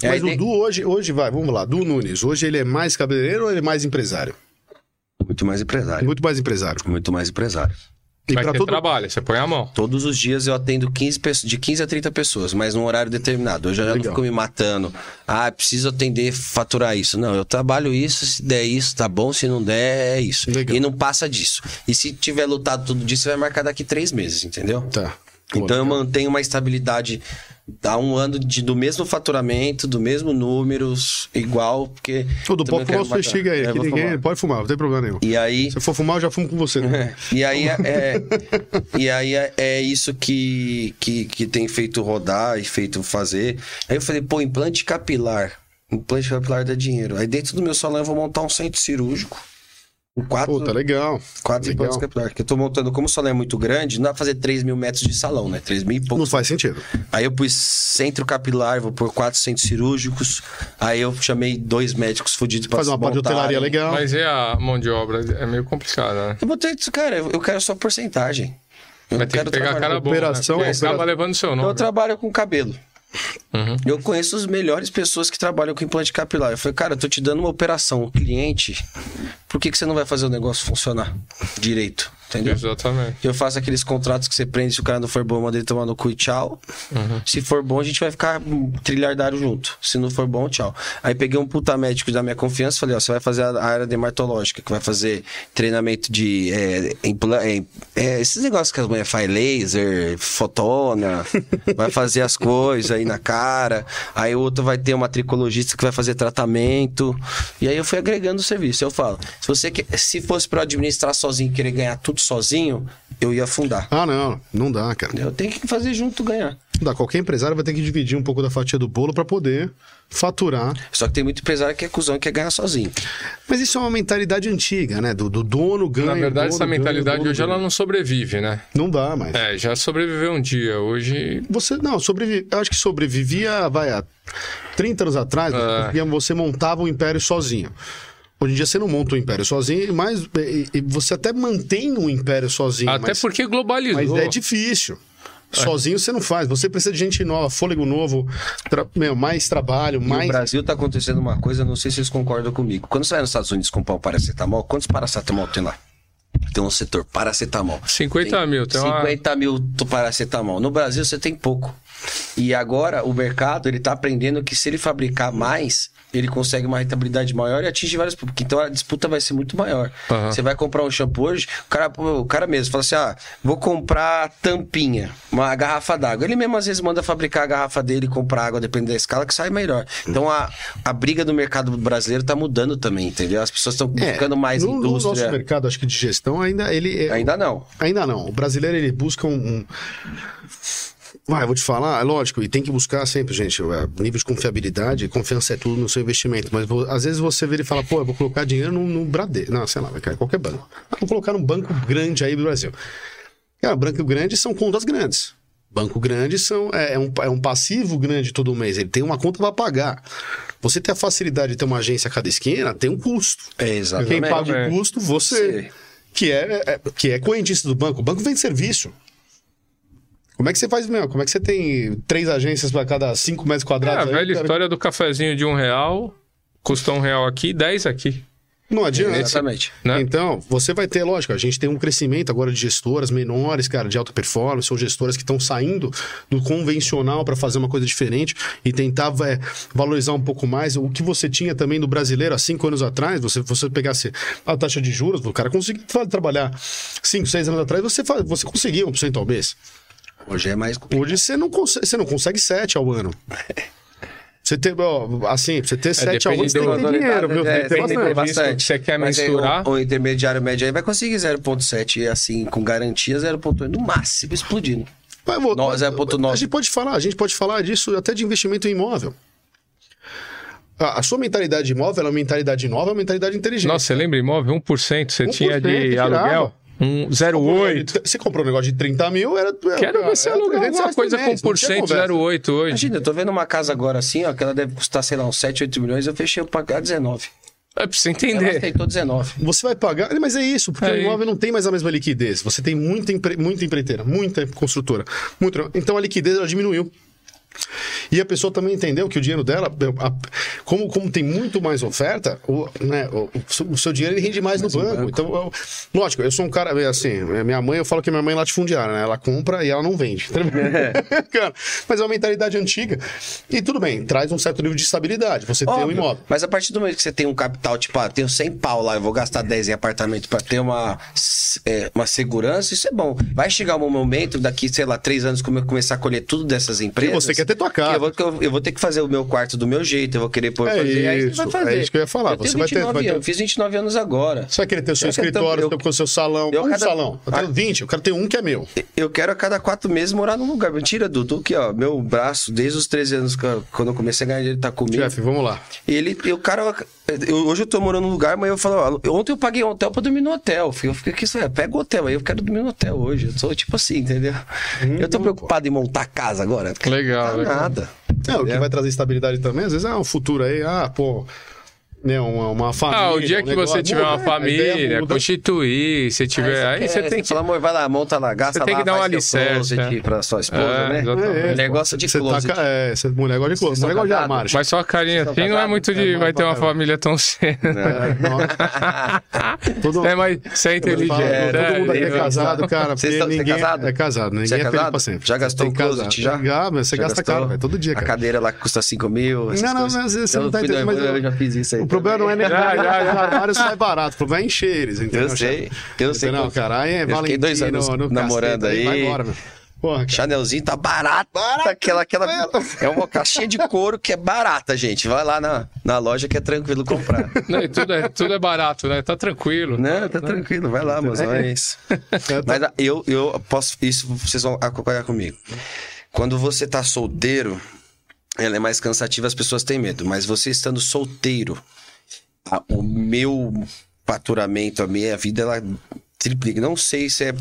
E aí Mas o tem- Du hoje, hoje, vai, vamos lá. Du Nunes, hoje ele é mais cabeleireiro ou ele é mais empresário? Muito mais empresário. Muito mais empresário. Muito mais empresário. E pra você todo... trabalha, você põe a mão. Todos os dias eu atendo 15 pessoas, de 15 a 30 pessoas, mas num horário determinado. Eu já, já não Legal. fico me matando. Ah, preciso atender, faturar isso. Não, eu trabalho isso, se der isso, tá bom. Se não der, é isso. Legal. E não passa disso. E se tiver lutado tudo disso, você vai marcar daqui três meses, entendeu? Tá. Então eu legal. mantenho uma estabilidade há um ano de, do mesmo faturamento, do mesmo números, igual, porque. Também pode fumar stick aí. É, ninguém... fumar. Pode fumar, não tem problema nenhum. E aí. Se for fumar, eu já fumo com você. Né? E aí é, é- [laughs] e aí é, é isso que, que, que tem feito rodar e feito fazer. Aí eu falei, pô, implante capilar. Implante capilar dá dinheiro. Aí dentro do meu salão eu vou montar um centro cirúrgico. Com quatro, Pô, tá legal. quatro legal. implantes capilares. Que eu tô montando, como o salão é muito grande, não dá pra fazer 3 mil metros de salão, né? 3 mil e Não poucos. faz sentido. Aí eu pus centro capilar, vou pôr quatro centros cirúrgicos. Aí eu chamei dois médicos fudidos pra Faz uma parte de hotelaria legal. Mas e a mão de obra? É meio complicado, né? Eu botei isso, cara, eu eu quero só porcentagem. Eu Vai não ter quero que pegar a cara boa. Operação, né? Porque operação. acaba levando seu Eu nome. trabalho com cabelo. Uhum. Eu conheço as melhores pessoas que trabalham com implante capilar. Eu falei, cara, eu tô te dando uma operação, um cliente, por que, que você não vai fazer o negócio funcionar direito? Entendeu? Exatamente. Eu faço aqueles contratos que você prende, se o cara não for bom, eu mando ele tomar no cu e tchau. Uhum. Se for bom, a gente vai ficar hum, trilhardário junto. Se não for bom, tchau. Aí peguei um puta médico da minha confiança falei, ó, você vai fazer a área dermatológica, que vai fazer treinamento de é, impla- é, é, esses negócios que as mulheres fazem, laser, fotona, [laughs] vai fazer as coisas aí na cara. Aí o outro vai ter uma tricologista que vai fazer tratamento. E aí eu fui agregando o serviço. Eu falo, se você quer, se fosse para administrar sozinho e querer ganhar tudo sozinho, eu ia afundar. Ah, não. Não dá, cara. Eu tenho que fazer junto ganhar. Não dá, qualquer empresário vai ter que dividir um pouco da fatia do bolo para poder faturar. Só que tem muito empresário que é cuzão e quer ganhar sozinho. Mas isso é uma mentalidade antiga, né? Do, do dono ganha. Na verdade, dono essa ganha, mentalidade dono hoje ela ganha. não sobrevive, né? Não dá mais. É, já sobreviveu um dia. Hoje. Você, não, sobrevive, eu acho que sobrevivia, vai, há 30 anos atrás, É. você montava um império sozinho. Hoje em dia você não monta um império sozinho, mas e- e você até mantém um império sozinho. Até mas, porque globalizou. mas é difícil. Sozinho você não faz. Você precisa de gente nova, fôlego novo, tra- meu, mais trabalho, E mais. no Brasil tá acontecendo uma coisa, não sei se vocês concordam comigo. Quando você vai nos Estados Unidos comprar um paracetamol, quantos paracetamol tem lá? Tem um setor paracetamol. 50 mil. Tem uma... 50 mil do paracetamol. No Brasil você tem pouco. E agora o mercado ele tá aprendendo que se ele fabricar mais, ele consegue uma rentabilidade maior e atinge vários públicos. Então a disputa vai ser muito maior. Aham. Você vai comprar um shampoo hoje, o cara, o cara mesmo fala assim: ah, vou comprar tampinha, uma garrafa d'água. Ele mesmo às vezes manda fabricar a garrafa dele e comprar água, dependendo da escala, que sai melhor. Então a, a briga do mercado brasileiro tá mudando também, entendeu? As pessoas estão É, buscando mais no, no nosso indústria. mercado, acho que de gestão, ainda ele. é- Ainda não. Ainda não. O brasileiro ele busca um. um- Vai, eu vou te falar, é lógico, e tem que buscar sempre, gente, é, nível de confiabilidade, confiança é tudo no seu investimento. Mas às vezes você vira e fala, pô, eu vou colocar dinheiro no, no Bradesco. Não, sei lá, vai cair qualquer banco. Ah, Vou colocar num banco grande aí do Brasil. Cara, banco grande são contas grandes. Banco grande são, é, é um, é um passivo grande todo mês. Ele tem uma conta para pagar. Você ter a facilidade de ter uma agência a cada esquina, tem um custo. É, exatamente. Quem paga o custo, você. Sim. Que é, é- que é correntista do banco. O banco vende serviço. Como é que você faz, meu? Como é que você tem três agências para cada cinco metros É, quadrados? a aí, velha cara? história do cafezinho de um real. Custa um real aqui, 10 aqui. Não adianta. Exatamente. Né? Então, você vai ter, lógico, a gente tem um crescimento agora de gestoras menores, cara, de alta performance, ou gestoras que estão saindo do convencional para fazer uma coisa diferente e tentar é, valorizar um pouco mais o que você tinha também do brasileiro há cinco anos atrás. Você, você pegasse a taxa de juros, o cara conseguia trabalhar cinco, seis anos atrás, você, você conseguia 1% ao mês. Hoje é mais complicado. Hoje você não consegue, você não consegue 7 ao ano. [laughs] Você ter, ó, assim, você ter 7 ao ano, depende você tem do- que ter dinheiro, viu? É, Tem tem bastante. bastante. Você quer Mas aí, mensurar? o, o intermediário médio aí vai conseguir 0,7 e assim, com garantia 0,8 no máximo, explodindo. Mas, vou- No- 0,9. A gente pode falar, a gente pode falar disso até de investimento em imóvel. A, a sua mentalidade de imóvel é uma mentalidade nova, é uma mentalidade inteligente. Nossa, você lembra imóvel? 1% você 1% tinha de aluguel? Um 0,8. Você comprou um negócio de 30 mil, era. Quero ver se alugar 300 alguma coisa com por cento conversa. 0,8 hoje. Imagina, eu tô vendo uma casa agora assim, ó, que ela deve custar, sei lá, uns 7, 8 milhões, eu fechei pra pagar 19. É pra você Ela entender. aceitou 19. Você vai pagar. Mas é isso, porque É o imóvel não tem mais a mesma liquidez. Você tem muita, empre... muita empreiteira, muita construtora. Muito... Então a liquidez ela diminuiu. E a pessoa também entendeu que o dinheiro dela, como, como tem muito mais oferta, o, né, o, o seu dinheiro ele rende mais, no banco. Então, eu- lógico, eu sou um cara, assim, minha mãe, eu falo que minha mãe é latifundiária, né? Ela compra e ela não vende. [laughs] Cara, mas é uma mentalidade antiga. E tudo bem, traz um certo nível de estabilidade. Você tem um Óbvio, imóvel. Mas a partir do momento que você tem um capital, tipo, ah, tenho 100 pau lá, eu vou gastar 10 em apartamento pra ter uma, é, uma segurança, isso é bom. Vai chegar um momento, daqui, sei lá, 3 anos, como eu começar a colher tudo dessas empresas. você quer ter tua casa. Eu vou, eu, eu vou ter que fazer o meu quarto do meu jeito, eu vou querer pôr É fazer. aí você isso, vai fazer. é isso que eu ia falar, Eu você vai ter- 29 vai ter- anos, fiz 29 anos agora. Você vai querer ter o seu Eu ter- escritório, eu- eu, com o seu salão. eu um cada- salão. Eu tenho 20, eu quero ter um que é meu. Eu quero a cada quatro meses morar num lugar. Mentira, Dudu, que ó, meu braço, desde os 13 anos, eu- quando eu comecei a ganhar dinheiro, tá comigo. Chefe, vamos lá. E ele, e o cara, eu- hoje eu tô morando num lugar, mas eu falo, ó, ontem eu paguei um hotel pra dormir no hotel. Eu fiquei aqui, isso é, pega o hotel aí, eu quero dormir no hotel hoje. Eu sou tipo assim, entendeu? eu tô preocupado em montar casa agora. Legal, Tá legal. nada. É, o que vai trazer estabilidade também, às vezes, é um futuro aí, ah, pô, né, uma, uma família. Ah, o dia um que negócio, você tiver uma muda, a ideia família, muda. constituir, você tiver. Aí você tem que. Fala, amor, vai lá, monta lá, gasta Você tem lá, que dar um seu alicerce, é. pra sua esposa, É, né? exatamente. Negócio de Você closet. tá, é, essa mulher gosta de closet, mulher gosta de armário. Mas só a carinha assim não é muito É de. bom Vai ter uma família tão [laughs] cedo. [laughs] Todo, É, mas você é inteligente. é, todo mundo aqui é casado, cara. Você é ninguém casado? É casado, ninguém Você é é, feliz casado? pra sempre. Já Você gastou o que closet, já? Já, mas você gasta caro, todo dia, A cadeira lá que custa 5 mil. Não, não, mas você não tá entendendo. eu já fiz isso aí. O problema não é nem Já, já, já. os armários sai barato, o problema é encher eles, entendeu? Eu sei, eu sei. Não, cara, aí é Valentino, dois anos no namorando cacete, aí. Vai embora, meu. Porra, cara. Chanelzinho tá barato. aquela, aquela, é uma caixinha de couro que é barata, gente. Vai lá na, na loja que é tranquilo comprar. Não, tudo, é, tudo é barato, né? Tá tranquilo. Não, tá tranquilo, vai lá, mozões. Mas ah, eu, eu posso. Isso vocês vão acompanhar comigo. Quando você tá solteiro, ela é mais cansativa, as pessoas têm medo. Mas você estando solteiro, a- o meu faturamento, a minha vida, ela triplica. Não sei se é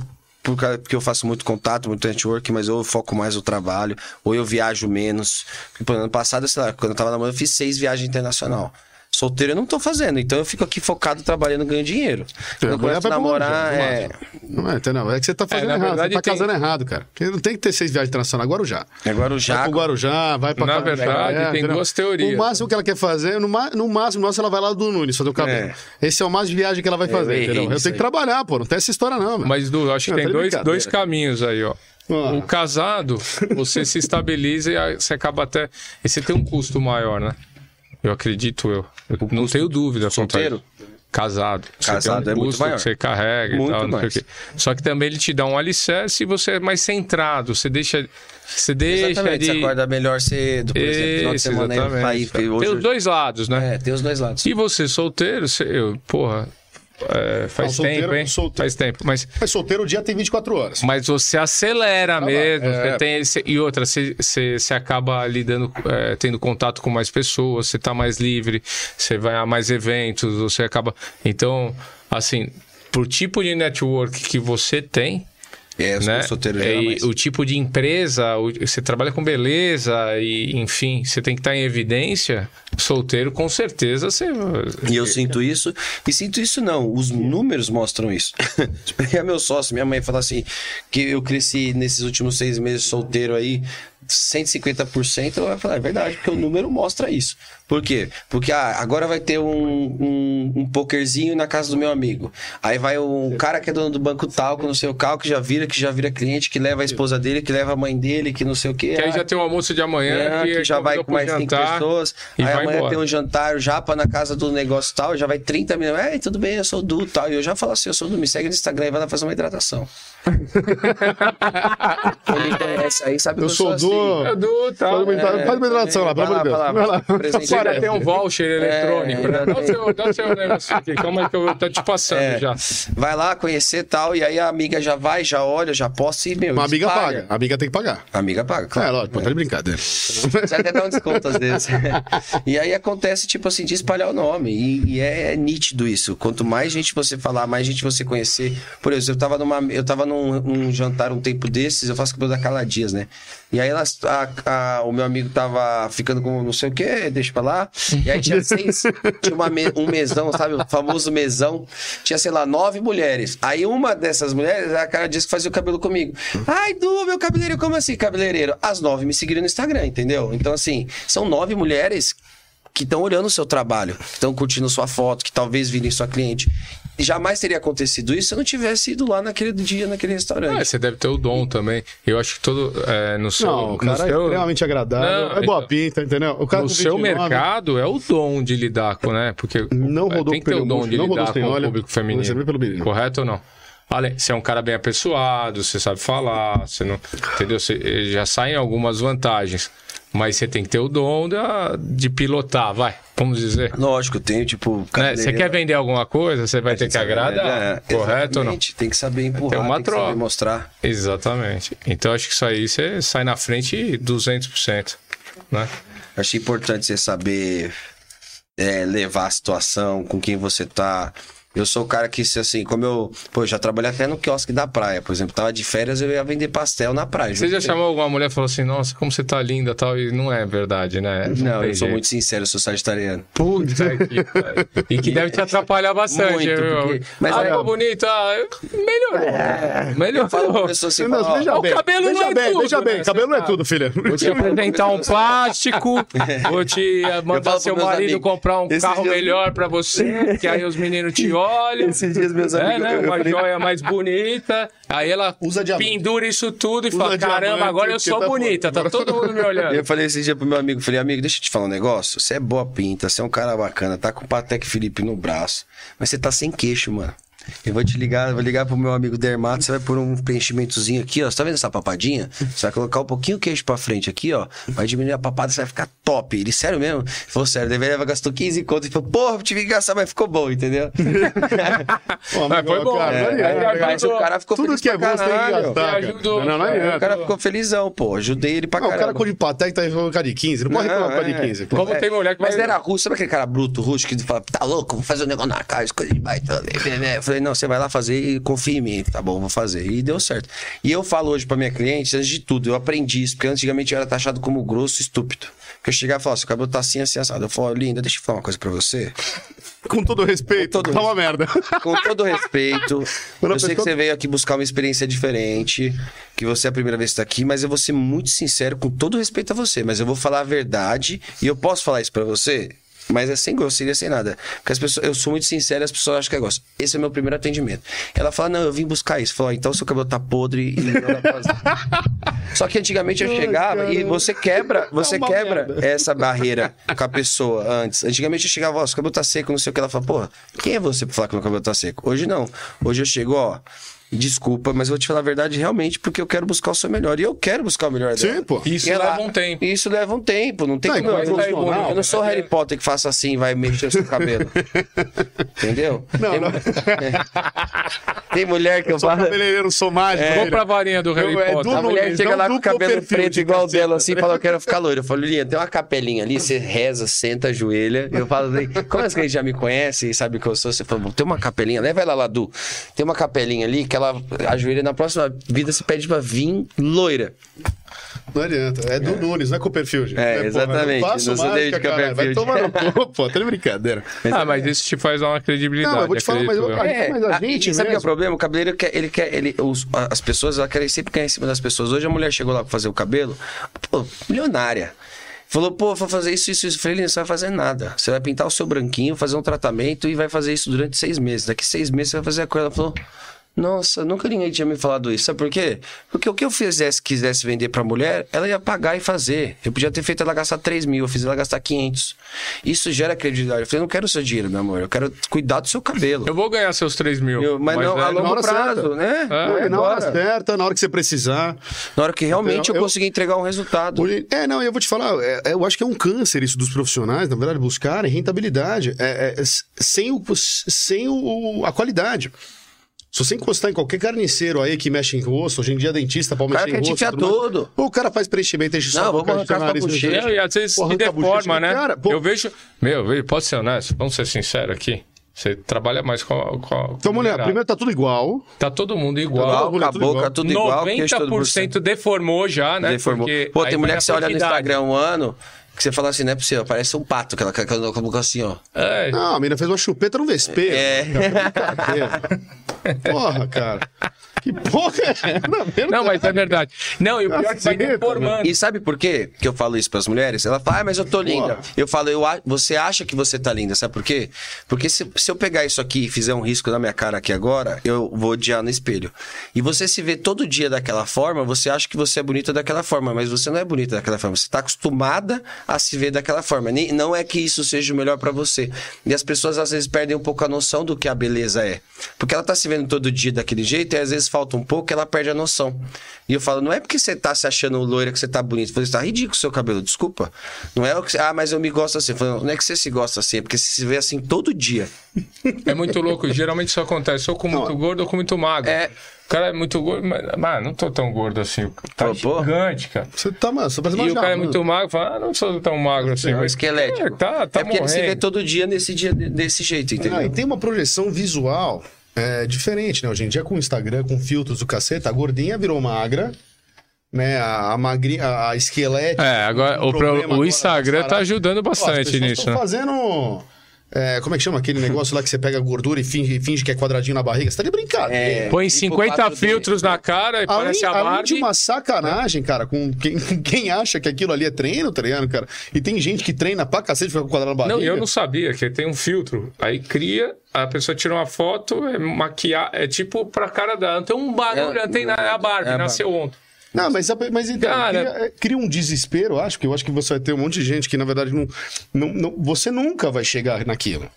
por porque eu faço muito contato, muito network, mas eu foco mais no trabalho, ou eu viajo menos. Tipo, ano passado, sei lá, quando eu tava namorando, eu fiz seis viagens internacional. Solteiro eu não tô fazendo, então eu fico aqui focado trabalhando ganhando dinheiro. Começo a pra longe, namorar, é... Não é, entendeu? É que você tá fazendo na errado, verdade, você tá tem- casando errado, cara. Porque não tem que ter seis viagens internacionais. Guarujá. Agora o Vai pro Guarujá, vai pra Na verdade, tem entendeu? duas teorias. O máximo que ela quer fazer, no, ma- no máximo, nossa, ela vai lá do Nunes fazer o cabelo. Esse é o máximo de viagem que ela vai fazer, errei entendeu? Eu tenho que aí. trabalhar, pô. Não tem essa história, não, velho. Mas, Du, acho que Não, tem dois, dois caminhos aí, ó. Ah. O casado, você se estabiliza e você acaba até. E você tem um custo maior, né? Eu acredito eu. Eu não tenho dúvida. Solteiro? isso. Casado. Você Casado tem é um muito maior. que você carrega Muito e tal, não sei o mais. quê. Só que também ele te dá um alicerce e você é mais centrado. Você deixa. Você deixa Exatamente, de. você acorda melhor cedo, por exemplo, final de semana aí, vai, hoje, Tem os dois lados, né? É, tem os dois lados. E você solteiro, você, eu, porra, é, faz Não, solteiro- tempo, hein? solteiro- Faz tempo. Mas Mas solteiro o dia tem 24 horas. mas você acelera mesmo, é. tem e outra, você, você, você acaba lidando, é, tendo contato com mais pessoas, você tá mais livre, você vai a mais eventos, você acaba. Então, assim, pro tipo de network que você tem, É, né? solteiro mais. o tipo de empresa, o- você trabalha com beleza e, enfim, você tem que estar em evidência. Solteiro, com certeza, você. E eu sinto isso, e sinto isso não, os números mostram isso. [laughs] É meu sócio, minha mãe fala assim, que eu cresci nesses últimos seis meses solteiro aí, 150%, ela vai falar, é verdade, porque o número mostra isso. Por quê? Porque ah, agora vai ter um, um, um pokerzinho na casa do meu amigo. Aí vai um cara que é dono do banco tal, que não sei o qual, que já vira, que já vira cliente, que leva a esposa dele, que leva a mãe dele, que não sei o quê. Que aí Ah, já tem o almoço de amanhã, é, que, que já vai com mais cinco jantar pessoas. E aí amanhã embora. tem um jantar, japa na casa do negócio tal, já vai 30 milhões. É, tudo bem, eu sou o Du tal. E eu já falo assim, eu sou o Du, me segue no Instagram e vai lá fazer uma hidratação. Ele conhece aí, sabe que Eu sou assim. do. É do tal. Faz uma É, faz uma hidratação lá, pelo vai amor de lá, Deus. vai Vai lá. lá. Presente. Você tem um voucher eletrônico, É, né? já Dá o seu, dá o seu negócio aqui. Calma aí que eu tô te passando É, já. Vai lá conhecer tal, e aí a amiga já vai, já olha, já posta e, meu, Uma amiga paga. A amiga tem que pagar. A amiga paga, É, claro. lógico, pô, tá de brincadeira. Você até dá um desconto às vezes. e aí acontece, tipo assim, de espalhar o nome. E, e é, nítido isso. Quanto mais gente você falar, mais gente você conhecer. Por exemplo, eu tava, numa, eu tava num, num jantar um tempo desses, eu faço cabelo da Carla Dias, né? E aí elas, a- a- o meu amigo tava ficando com não sei o que, deixa pra lá. E aí tinha seis, [laughs] tinha uma um mesão, sabe? O famoso mesão. Tinha, sei lá, nove mulheres. Aí uma dessas mulheres, a cara disse que fazia o cabelo comigo. Ai, Du, meu cabeleireiro, como assim, cabeleireiro? As nove me seguiram no Instagram, entendeu? Então, assim, são nove mulheres que estão olhando o seu trabalho, que estão curtindo sua foto, que talvez virem sua cliente. Jamais teria acontecido isso se eu não tivesse ido lá naquele dia, naquele Ah, restaurante. você deve ter o dom também. Eu acho que todo. é, no seu, Não, o cara no é seu, extremamente agradável. Não, é boa então- pinta, entendeu? O cara no seu 29, mercado é o dom de lidar com, né? Porque Não é, rodou tem que ter o dom de lidar com o público você feminino. Correto ou não? Além, você é um cara bem apessoado, você sabe falar, você não. Entendeu? Você, já saem algumas vantagens. Mas você tem que ter o dom da- de pilotar, vai, vamos dizer. Lógico, tenho, tipo... Né? Você quer vender alguma coisa, você vai ter que agradar. É, correto ou não? Tem que saber empurrar, Tem uma tem que saber troca. mostrar. Exatamente. Então acho que isso aí você sai na frente 200%. Né? Acho importante você saber é, levar a situação, com quem você tá. Eu sou o cara que, se assim, como eu. Pô, eu já trabalhei até no quiosque da praia, por exemplo. Tava de férias, eu ia vender pastel na praia. Você já chamou alguma mulher e falou assim, nossa, como você tá linda e tal, e não é verdade, né? Não, tem eu sou muito sincero, eu sou sagitariano. Puta [laughs] que pariu. E que deve te atrapalhar bastante, Muito, viu? porque- mas ah, é- bonito, ah, melhorou. Eu falo pra Melhorou. pessoa assim, Não, fala, ó, o cabelo veja não é bem, tudo, veja bem, né? cabelo não é tudo, filha. Vou te apresentar um plástico, vou te [laughs] mandar seu marido amigos, comprar um esses carro melhor pra você, que aí os meninos te olham. [laughs] Esses dias meus É, amigos. né? eu- eu Uma falei- joia mais bonita. Aí ela Usa diamante. pendura isso tudo e Usa fala: caramba, diamante, agora eu sou tá bonita, tá todo mundo me olhando. Eu falei esse dia pro meu amigo, falei, amigo, deixa eu te falar um negócio. Você é boa pinta, você é um cara bacana, tá com o Patek Felipe no braço. Mas você tá sem queixo, mano. Eu vou te ligar, vou ligar pro meu amigo Dermato, você vai pôr um preenchimentozinho aqui, ó. Você tá vendo essa papadinha? Você vai colocar um pouquinho o queijo pra frente aqui, ó. Vai diminuir a papada, você vai ficar top. Ele, sério mesmo? Ele falou, sério, deveria gastou 15 conto. Ele falou, porra, tive que gastar, mas ficou bom, entendeu? [laughs] Pô, Mas foi bom, cara, é, mas o cara ficou Tudo feliz que é pra bom que caralho. gastar, cara. ajudou. Não, não, não É. O cara ficou felizão, pô. Ajudei ele pra Não, o cara com de patek tá com cara de 15. Não pode reclamar com cara de 15. pô. Como tem mulher que Mas era russo, sabe aquele cara bruto, rústico, que fala, tá louco, vou fazer um negócio na cara, escolha de baita. Eu falei, não, você vai lá fazer e confia em mim. Tá bom, vou fazer. E deu certo. E eu falo hoje pra minha cliente, antes de tudo, eu aprendi isso, porque antigamente eu era taxado como grosso e estúpido. Porque eu chegava e falava, seu cabelo tá assim, assim, assado. Eu falo, linda, deixa eu falar uma coisa pra você. Com todo respeito, Com todo tá uma merda. Com todo respeito, [laughs] a eu sei que você veio aqui buscar uma experiência diferente, que você é a primeira vez que tá aqui, mas eu vou ser muito sincero, com todo respeito a você, mas eu vou falar a verdade e eu posso falar isso pra você, mas é sem grosseria, sem nada. Porque as pessoas, eu sou muito sincero as pessoas acham que é gosto. Esse é o meu primeiro atendimento. Ela fala, não, eu vim buscar isso. Falou, então seu cabelo tá podre e não dá pra fazer. Só que antigamente eu Ai, chegava e você quebra, você uma quebra merda. essa barreira com a pessoa antes. Antigamente eu chegava, ó, seu cabelo tá seco, não sei o que. Ela fala, porra, quem é você pra falar que meu cabelo tá seco? Hoje não. Hoje eu chego, ó, desculpa, mas eu vou te falar a verdade realmente porque eu quero buscar o seu melhor. E eu quero buscar o melhor dela. Sim, pô. Isso ela- leva um tempo. Isso leva um tempo. Não tem Não, como e como é eu, eu não sou né? Harry Potter que faça assim e vai mexer o seu cabelo. [laughs] Entendeu? Não, tem, não. [laughs] tem mulher que eu Sou falo. cabeleireiro, não sou mágico. Compra a varinha do Harry Eu- é Potter. do A mulher Nunes, chega não lá com o cabelo preto de igual o dela, assim, e fala, eu quero ficar loiro. Eu falo, Linha, tem uma capelinha ali, você reza, senta, ajoelha. Eu falo, assim, como é que a já me conhece e sabe que eu sou? Você fala, tem uma capelinha, leva ela lá, Du. Tem uma capelinha ali que ela ajoelha na próxima vida, se pede pra vir loira. Não adianta. É do Nunes, não é Copperfield. É, porra, exatamente. Eu faço Não sou mágica, caralho. Vai tomar no cu, pô. Tá de brincadeira. Ah, mas isso te faz dar uma credibilidade, Não, eu vou te falar, mas eu- eu. É, mas a a- gente e sabe o que é o problema? O cabeleireiro quer, ele quer, ele, os- as pessoas, ela querem sempre ganhar em cima das pessoas. Hoje a mulher chegou lá pra fazer o cabelo, pô, milionária. Falou, pô, vou fazer isso, isso, isso. Falei, "Lina, você vai fazer nada. Você vai pintar o seu branquinho, fazer um tratamento e vai fazer isso durante seis meses. Daqui seis meses você vai fazer a coisa. Ela falou, nossa, nunca ninguém tinha me falado isso. Sabe por quê? Porque o que eu fizesse, quisesse vender pra mulher, ela ia pagar e fazer. Eu podia ter feito ela gastar 3 mil, eu fiz ela gastar 500. Isso gera credibilidade. Eu falei, não quero o seu dinheiro, meu amor. Eu quero cuidar do seu cabelo. Eu vou ganhar seus 3 mil. Eu- mas, não é, a longo prazo, certa. né? É, É, na hora certa, na hora que você precisar. Na hora que realmente eu, Eu- conseguir entregar um resultado. É, não, eu vou te falar, é, é, eu acho que é um câncer isso dos profissionais, na verdade, buscarem rentabilidade é, é, sem, o, sem o, a qualidade. Se você encostar em qualquer carniceiro aí que mexe em rosto, hoje em dia dentista pode O cara mexer em quer te rosto. enfiar tudo. Ou o cara faz preenchimento, enche só a vamos boca, arrancar o nariz, o bochecha. e às vezes Pô, se deforma, né? cara, pô. eu vejo. Meu, eu- posso ser honesto? Vamos ser sinceros aqui. Você trabalha mais com a. Com a Então, mulher, primeiro tá tudo igual. Tá todo mundo igual. Igual, com a tudo boca, igual. tudo igual. queixo todo por 90% deformou já, né? Deformou. Porque Pô, tem mulher que você olha no. Instagram um ano, que você fala assim, não é possível, parece um pato, aquela com a com a boca assim, ó. É, Não, a menina fez uma chupeta no vespeiro. É. Porra, cara. Que porra é? Não, Não, mas é verdade. Não, e o pior é que vai deformando. E sabe por quê que eu falo isso pras mulheres? Ela fala, ah, mas eu tô linda. Pô. Eu falo, eu, a- você acha que você tá linda, sabe por quê? Porque se, se eu pegar isso aqui e fizer um risco na minha cara aqui agora, eu vou odiar no espelho. E você se vê todo dia daquela forma, você acha que você é bonita daquela forma, mas você não é bonita daquela forma. Você tá acostumada a se ver daquela forma. Nem, não é que isso seja o melhor pra você. E as pessoas às vezes perdem um pouco a noção do que a beleza é. Porque ela tá se vendo todo dia daquele jeito e às vezes falta um pouco, ela perde a noção. E eu falo, não é porque você tá se achando loira que você tá bonito. Você tá ridículo o seu cabelo, desculpa. Não é o que. Ah, mas eu me gosto assim. Eu falo, não é que você se gosta assim, é porque você se vê assim todo dia. É muito louco. Geralmente isso acontece ou com muito gordo ou com muito magro. É. O cara é muito gordo, mas, mas não tô tão gordo assim. Tá Pô, gigante, cara. Você tá, mano, você parece uma E o cara é muito magro, fala, ah, não sou tão magro assim. É um esquelético. É, tá, tá é porque ele se vê morrendo. todo dia nesse dia desse jeito, entendeu? Ah, e tem uma projeção visual é, diferente, né? Hoje em dia, com o Instagram, com filtros do caceta, a gordinha virou magra, né? A, a magrinha, a, esquelética. É, agora o, pro- problema o agora Instagram nas tá ajudando bastante pessoas nisso, né? fazendo. É, como é que chama aquele negócio lá que você pega a gordura e finge, finge que é quadradinho na barriga? Você tá de brincadeira. É. Põe Tipo 50 4D. filtros na cara e parece a além Barbie. de uma sacanagem, cara, com quem, [laughs] quem acha que aquilo ali é treino, tá ligado, cara? E tem gente que treina pra cacete, fica com o quadrado na barriga. Não, eu não sabia que tem um filtro. Aí cria, a pessoa tira uma foto, é maquiar, é tipo pra cara da. Tem um barulho, É, tem na, é a Barbie, é a nasceu ontem. Não, mas, mas então, Cara- cria, é, cria um desespero, acho, que eu acho que você vai ter um monte de gente que, na verdade, não, não, não- você nunca vai chegar naquilo.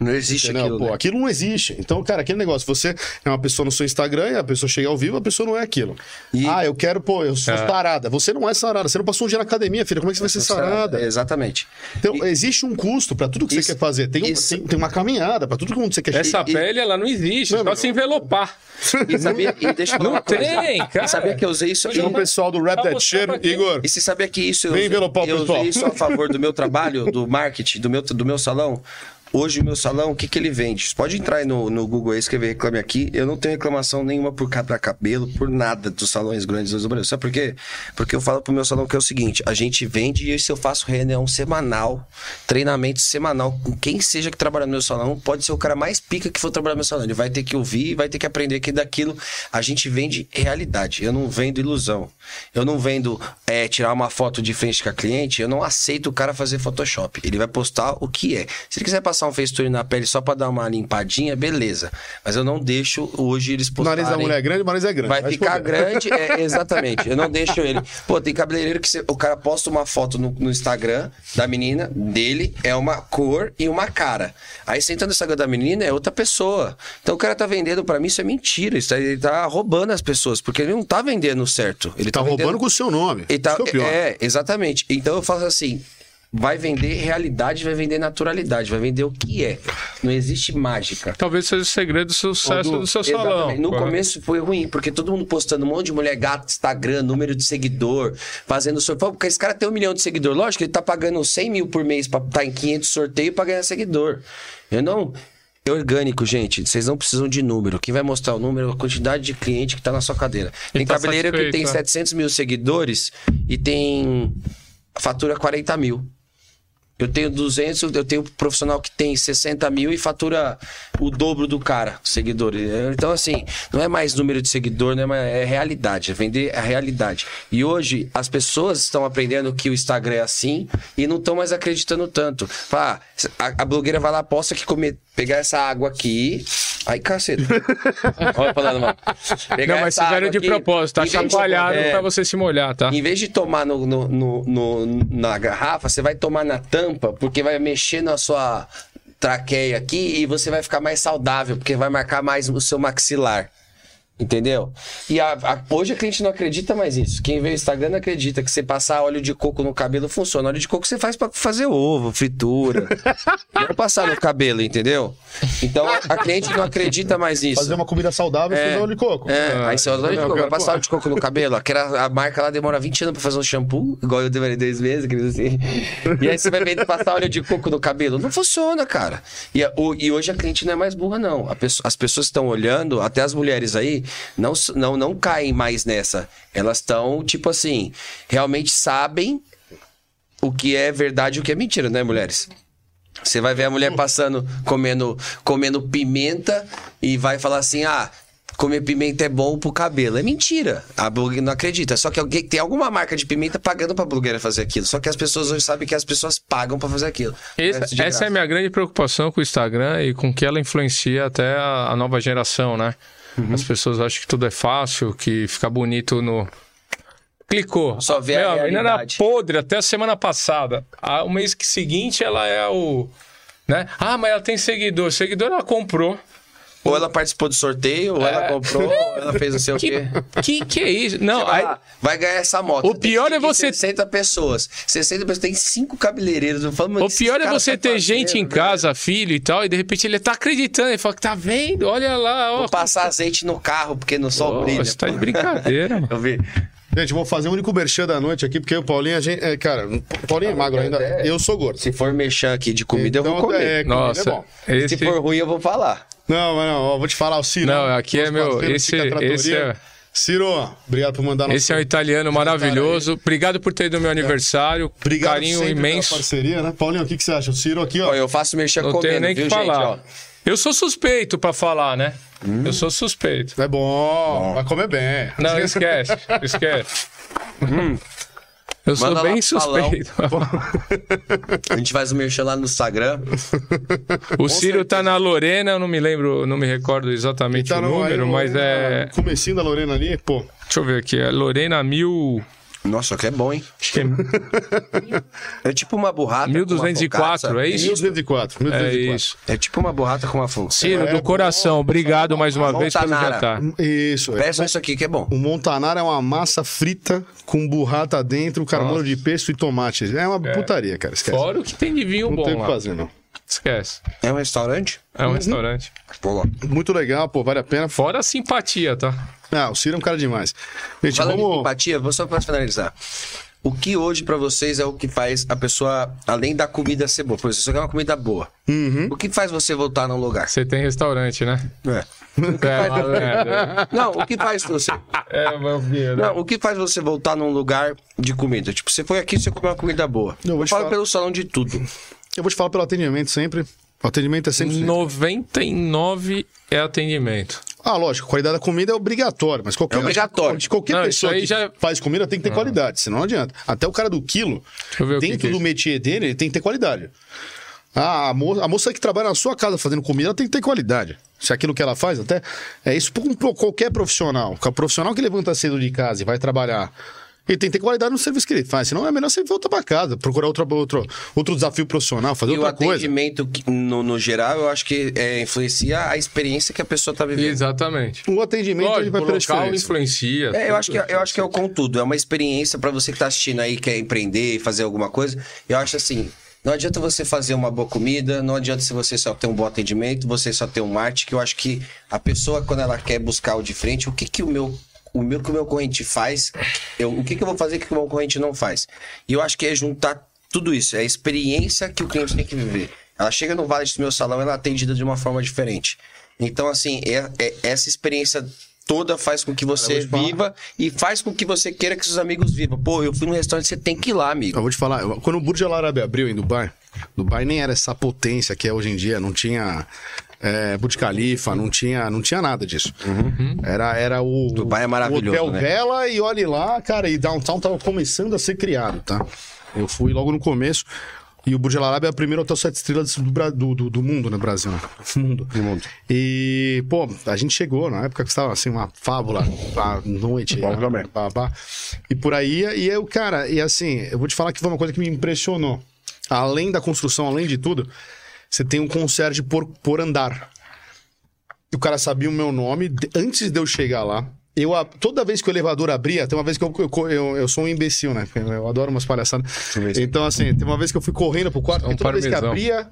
Não existe Entendeu? aquilo, Pô, né? aquilo não existe. Então, cara, aquele negócio, você é uma pessoa no seu Instagram e a pessoa chega ao vivo, a pessoa não é aquilo. E- Ah, eu quero, pô, eu sou É. sarada. Você não é sarada, você não passou um dia na academia, filha. Como é que você vai ser sarada? Exatamente. Então, existe um custo pra tudo que Isso- você quer fazer. Tem, um- isso- tem, tem uma caminhada pra tudo que você quer Essa e- pele, ela não existe, Não, só não. se envelopar. [laughs] E, sabia, e deixa eu falar Não tem, cara. E sabia que eu usei isso Chama o pessoal do Rap That Shit. Igor. E você sabia que isso eu, Vem usei- envelopar o eu pessoal. usei isso a favor do meu trabalho, do marketing, do meu, do meu salão? Hoje o meu salão, o que, que ele vende? Você pode entrar aí no, no Google aí, escrever reclame aqui. Eu não tenho reclamação nenhuma por cada cabelo, por nada dos salões grandes do Brasil. Sabe por quê? Porque eu falo pro meu salão que é o seguinte: a gente vende e isso eu faço reunião semanal, treinamento semanal com quem seja que trabalha no meu salão. Pode ser o cara mais pica que for trabalhar no meu salão. Ele vai ter que ouvir, vai ter que aprender que daquilo. A gente vende realidade. Eu não vendo ilusão. Eu não vendo é, tirar uma foto de frente com a cliente. Eu não aceito o cara fazer Photoshop. Ele vai postar o que é. Se ele quiser passar um facetune na pele só pra dar uma limpadinha, beleza. Mas eu não deixo hoje eles O postarem. nariz da mulher é grande, o nariz é grande. Vai Vai ficar grande, é, [laughs] exatamente. Eu não deixo ele. Pô, tem cabeleireiro que você- o cara posta uma foto no, no Instagram da menina, dele, é uma cor e uma cara. Aí você entra no Instagram da menina, é outra pessoa. Então o cara tá vendendo, pra mim, isso é mentira. Isso ele tá roubando as pessoas, porque ele não tá vendendo certo. Ele Tá tá, roubando com o seu nome. Ele tá- é é, exatamente. Então eu faço assim. Vai vender realidade, vai vender naturalidade, vai vender o que é. Não existe mágica. Talvez seja o segredo do sucesso Du, do seu salão. Exatamente. No correto? começo foi ruim, porque todo mundo postando um monte de mulher gata, Instagram, número de seguidor, fazendo sorteio. Porque esse cara tem um milhão de seguidor. Lógico que ele tá pagando 100 mil por mês pra estar em 500 sorteios pra ganhar seguidor. Eu não. É orgânico, gente. Vocês não precisam de número. Quem vai mostrar o número é a quantidade de cliente que tá na sua cadeira. Tem tá cabeleireiro que tem é. 700 mil seguidores e tem. fatura 40 mil. Eu tenho 200, eu tenho um profissional que tem 60 mil e fatura o dobro do cara, seguidores. Então, assim, não é mais número de seguidor, não é, mais, é realidade, é vender a realidade. E hoje as pessoas estão aprendendo que o Instagram é assim e não estão mais acreditando tanto. Fala, ah, a, a blogueira vai lá, posta que comer, pegar essa água aqui. Ai, caceta. [laughs] Olha falando, mano. Pegar Não, mas fizeram de aqui, propósito, tá é, pra você se molhar, tá? em vez de tomar no, no- no- no- na garrafa, você vai tomar na tampa, porque vai mexer na sua traqueia aqui e você vai ficar mais saudável, porque vai marcar mais o seu maxilar. Entendeu? E a- a- hoje a cliente não acredita mais nisso. Quem vê o Instagram não acredita que você passar óleo de coco no cabelo funciona. Óleo de coco você faz pra fazer ovo, fritura. [laughs] não passar no cabelo, entendeu? Então a, a cliente não acredita mais nisso. Fazer uma comida saudável É. fazer óleo de coco. É, aí você usa óleo de coco. Vai passar óleo de coco no cabelo. Aquela, a marca lá demora 20 anos pra fazer um shampoo, igual eu demorei dois meses, quer dizer assim. E aí você vai ver passar óleo de coco no cabelo. Não funciona, cara. E, a- o- e hoje a cliente não é mais burra, não. As pessoas estão olhando, até as mulheres aí, não, não, não caem mais nessa. Elas estão, tipo assim, realmente sabem o que é verdade e o que é mentira, né, mulheres? Você vai ver a mulher passando, comendo, comendo pimenta e vai falar assim: ah, comer pimenta é bom pro cabelo. É mentira. A blogueira não acredita. Só que alguém tem alguma marca de pimenta pagando pra blogueira fazer aquilo. Só que as pessoas hoje sabem que as pessoas pagam pra fazer aquilo. De essa é a minha grande preocupação com o Instagram e com que ela influencia até a, a nova geração, né? Uhum. As pessoas acham que tudo é fácil, que fica bonito no. Clicou. Só vê a Meu, menina era podre até a semana passada. O mês seguinte ela é o. Né? Ah, mas ela tem seguidor. Seguidor ela comprou. Ou ela participou do sorteio, ou ela comprou, ou ela fez não sei o Que, quê. que, que é isso? Não, vai, aí, vai ganhar essa moto. O pior é você- 60 pessoas. 60 pessoas. Tem cinco cabeleireiros. Eu falo, o pior é você tá ter gente em velho? casa, filho e tal, e de repente ele tá acreditando. Ele fala que tá vendo, olha lá, ó. Vou passar azeite no carro, porque no sol Pô, brilha. você tá de brincadeira, [laughs] mano. Eu vi. Gente, vou fazer o único merchan da noite aqui, porque o Paulinho, a gente. É, cara, o Paulinho é magro ainda. Eu sou gordo. Se for mexer aqui de comida, eu vou Então, comer. é, comida Nossa, é bom. esse... Se for ruim, eu vou falar. Não, mas não, ó, vou te falar, o Ciro. Não, aqui é meu- esse- esse é- Ciro, obrigado por mandar nosso. Esse é um italiano maravilhoso. Obrigado por ter ido no meu aniversário. Obrigado Carinho sempre pela imenso. parceria, né? Paulinho, o que, que você acha? O Ciro aqui, ó. Ó, eu faço mexer Não comendo, tenho nem viu, que falar. gente? Ó. Eu sou suspeito pra falar, né? Eu sou suspeito. É bom, vai comer bem. Não, esquece. Esquece. Eu sou Manda lá bem suspeito. [laughs] A gente faz o merchan lá no Instagram. O Ciro tá na Lorena, eu não me lembro, não me recordo exatamente Tá o número, no- mas é. Comecinho da Lorena ali, pô. Deixa eu ver aqui. É Lorena 1000. Nossa, que é bom, hein? Acho que é É tipo uma burrata. com uma 1204, focaccia. é isso? 1204. É 1204. isso. É tipo uma burrata com uma fonte. Ciro, do coração, obrigado mais uma vez pelo jantar. Isso. é. Peça isso aqui que é bom. O montanara é uma massa frita com burrata dentro, carbonara de pesto e tomate. É uma putaria, cara. Esquece. Fora o que tem de vinho Não tem bom o que lá. fazer, não. Esquece. É um restaurante? É um restaurante. Pô, lá. Muito legal, pô, vale a pena. Fora a simpatia, tá? Ah, o Ciro é um cara demais. Gente, Falando em vamos. empatia, vou só pra finalizar. O que hoje pra vocês é o que faz a pessoa, além da comida ser boa? Por exemplo, você quer uma comida boa. Uhum. O que faz você voltar num lugar? Você tem restaurante, né? É. [laughs] É, malandro. Não, o que faz você. é meu filho. Não, o que faz você voltar num lugar de comida? Tipo, você foi aqui e você comeu uma comida boa. Eu vou Eu te falo falar. pelo salão de tudo. Eu vou te falar pelo atendimento sempre. O atendimento é sempre. 99 é atendimento. Ah, lógico, a qualidade da comida é obrigatório, mas qualquer, É obrigatório. de qualquer Não, pessoa que já- faz comida tem que ter qualidade, senão não adianta. Até o cara do quilo, que dentro que é do isso. métier dele, ele tem que ter qualidade. Ah, a, mo a moça que trabalha na sua casa fazendo comida, ela tem que ter qualidade. Se aquilo que ela faz, até. É isso para qualquer profissional. O profissional que levanta cedo de casa e vai trabalhar. Ele tem que ter qualidade no serviço que ele faz. Senão é melhor você voltar para casa, procurar outro, outro, outro desafio profissional, fazer E o outra coisa. atendimento, que, no, no geral, eu acho que é, influencia a experiência que a pessoa tá vivendo. Exatamente. O atendimento Lógico, vai o fazer local influencia. É, eu acho, que, eu acho que é o contudo. É uma experiência pra você que tá assistindo aí, quer empreender, fazer alguma coisa. Eu acho assim, não adianta você fazer uma boa comida, não adianta se você só ter um bom atendimento, você só ter um marketing, que eu acho que a pessoa, quando ela quer buscar o de frente, o que que o meu... O meu que o meu corrente faz, eu, o que, que eu vou fazer que o meu corrente não faz? E eu acho que é juntar tudo isso, é a experiência que o cliente tem que viver. Ela chega no Vale do meu salão, ela é atendida de uma forma diferente. Então, assim, é, é- essa experiência toda faz com que você viva e faz com que você queira que seus amigos vivam. Pô, eu fui no restaurante, você tem que ir lá, amigo. Eu vou te falar, quando o Burj Al Arab abriu em Dubai, Dubai nem era essa potência que é hoje em dia, não tinha é, Burj Khalifa, não tinha, não tinha nada disso. Era, era o, Dubai é maravilhoso, o Hotel né? Vela e olhe lá, cara, e Downtown tava começando a ser criado, tá? Eu fui logo no começo. E o Burj Al Arab é o primeiro hotel sete estrelas do, do, do, do mundo no Brasil, [laughs] né? Do mundo. E, pô, a gente chegou na época que estava assim, uma fábula à noite. pá, pá. E por aí, e eu, cara, e assim, eu vou te falar que foi uma coisa que me impressionou. Além da construção, além de tudo, você tem um concierge por, por andar. E o cara sabia o meu nome antes de eu chegar lá. Eu, toda vez que o elevador abria, tem uma vez que eu, eu, eu, eu sou um imbecil, né? Eu adoro umas palhaçadas. Então, assim, tem uma vez que eu fui correndo pro quarto, É um e toda vez que parmesão. abria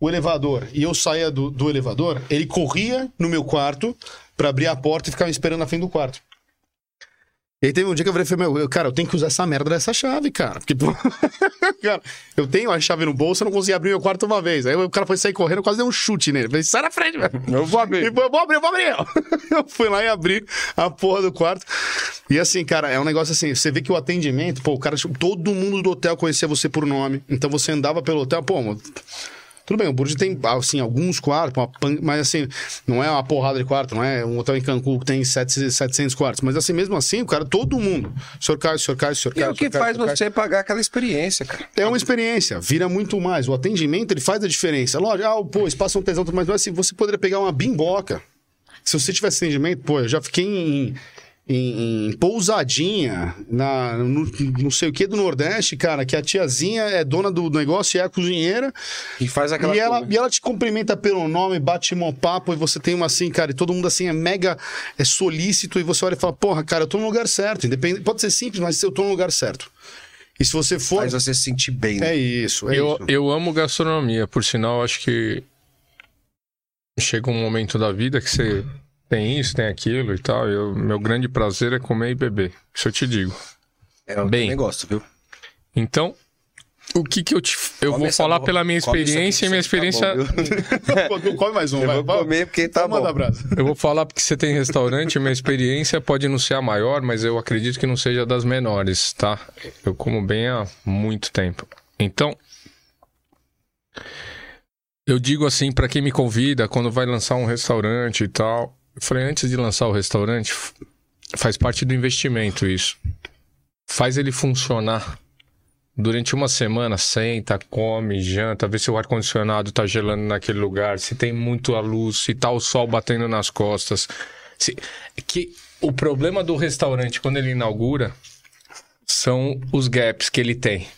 o elevador e eu saía do, do elevador, ele corria no meu quarto pra abrir a porta e ficava esperando na frente do quarto. E aí teve um dia que eu falei, meu, eu- cara, eu tenho que usar essa merda dessa chave, cara. Porque, pô, [laughs] cara, eu tenho a chave no bolso, eu não consegui abrir meu quarto uma vez. Aí o cara foi sair correndo, eu quase dei um chute nele. Eu falei, sai na frente, velho. Eu vou abrir. E, eu vou abrir, eu vou abrir. [laughs] Eu fui lá e abri a porra do quarto. E assim, cara, é um negócio assim, você vê que o atendimento, pô, o cara, tipo, todo mundo do hotel conhecia você por nome. Então você andava pelo hotel, pô, mano, tudo bem, o Burj tem, assim, alguns quartos, pan- mas assim, não é uma porrada de quarto, não é um hotel em Cancún que tem 700 700 quartos. Mas assim, mesmo assim, o cara, todo mundo, senhor Caio, senhor Caio, senhor E é Caio. o que faz Caio. você pagar aquela experiência, cara. É uma experiência, vira muito mais. O atendimento, ele faz a diferença. Lógico, ah, pô, espaço é um tesão, mas assim, você poderia pegar uma bimboca. Se você tivesse atendimento, pô, eu já fiquei em, em- em pousadinha, na, no, não sei o que do Nordeste, cara, que a tiazinha é dona do negócio e é a cozinheira. E faz aquela E ela, coisa. e ela te cumprimenta pelo nome, bate um papo e você tem uma assim, cara, e todo mundo assim é mega é solícito e você olha e fala, porra, cara, eu tô no lugar certo. Independente, pode ser simples, mas eu tô no lugar certo. E se você for. Faz você se sentir bem, né? É isso, é Eu, isso. eu amo gastronomia, por sinal, acho que chega um momento da vida que você tem isso, tem aquilo e tal. Eu, meu grande prazer é comer e beber. Isso eu te digo. É, eu Bem. gosto, viu? Então, o que que eu te. Eu Come vou falar porra. pela minha experiência e minha aqui tá experiência. bom, [laughs] Come mais um, Eu vai. vou comer porque tá bom. Eu vou falar porque você tem restaurante, minha experiência pode não ser a maior, mas eu acredito que não seja das menores, tá? Eu como bem há muito tempo. Então, eu digo assim para quem me convida quando vai lançar um restaurante e tal. Falei, antes de lançar o restaurante, faz parte do investimento isso. Faz ele funcionar. Durante uma semana, senta, come, janta, vê se o ar-condicionado tá gelando naquele lugar, se tem muito a luz, se tá o sol batendo nas costas. Se... Que o problema do restaurante, quando ele inaugura, são os gaps que ele tem.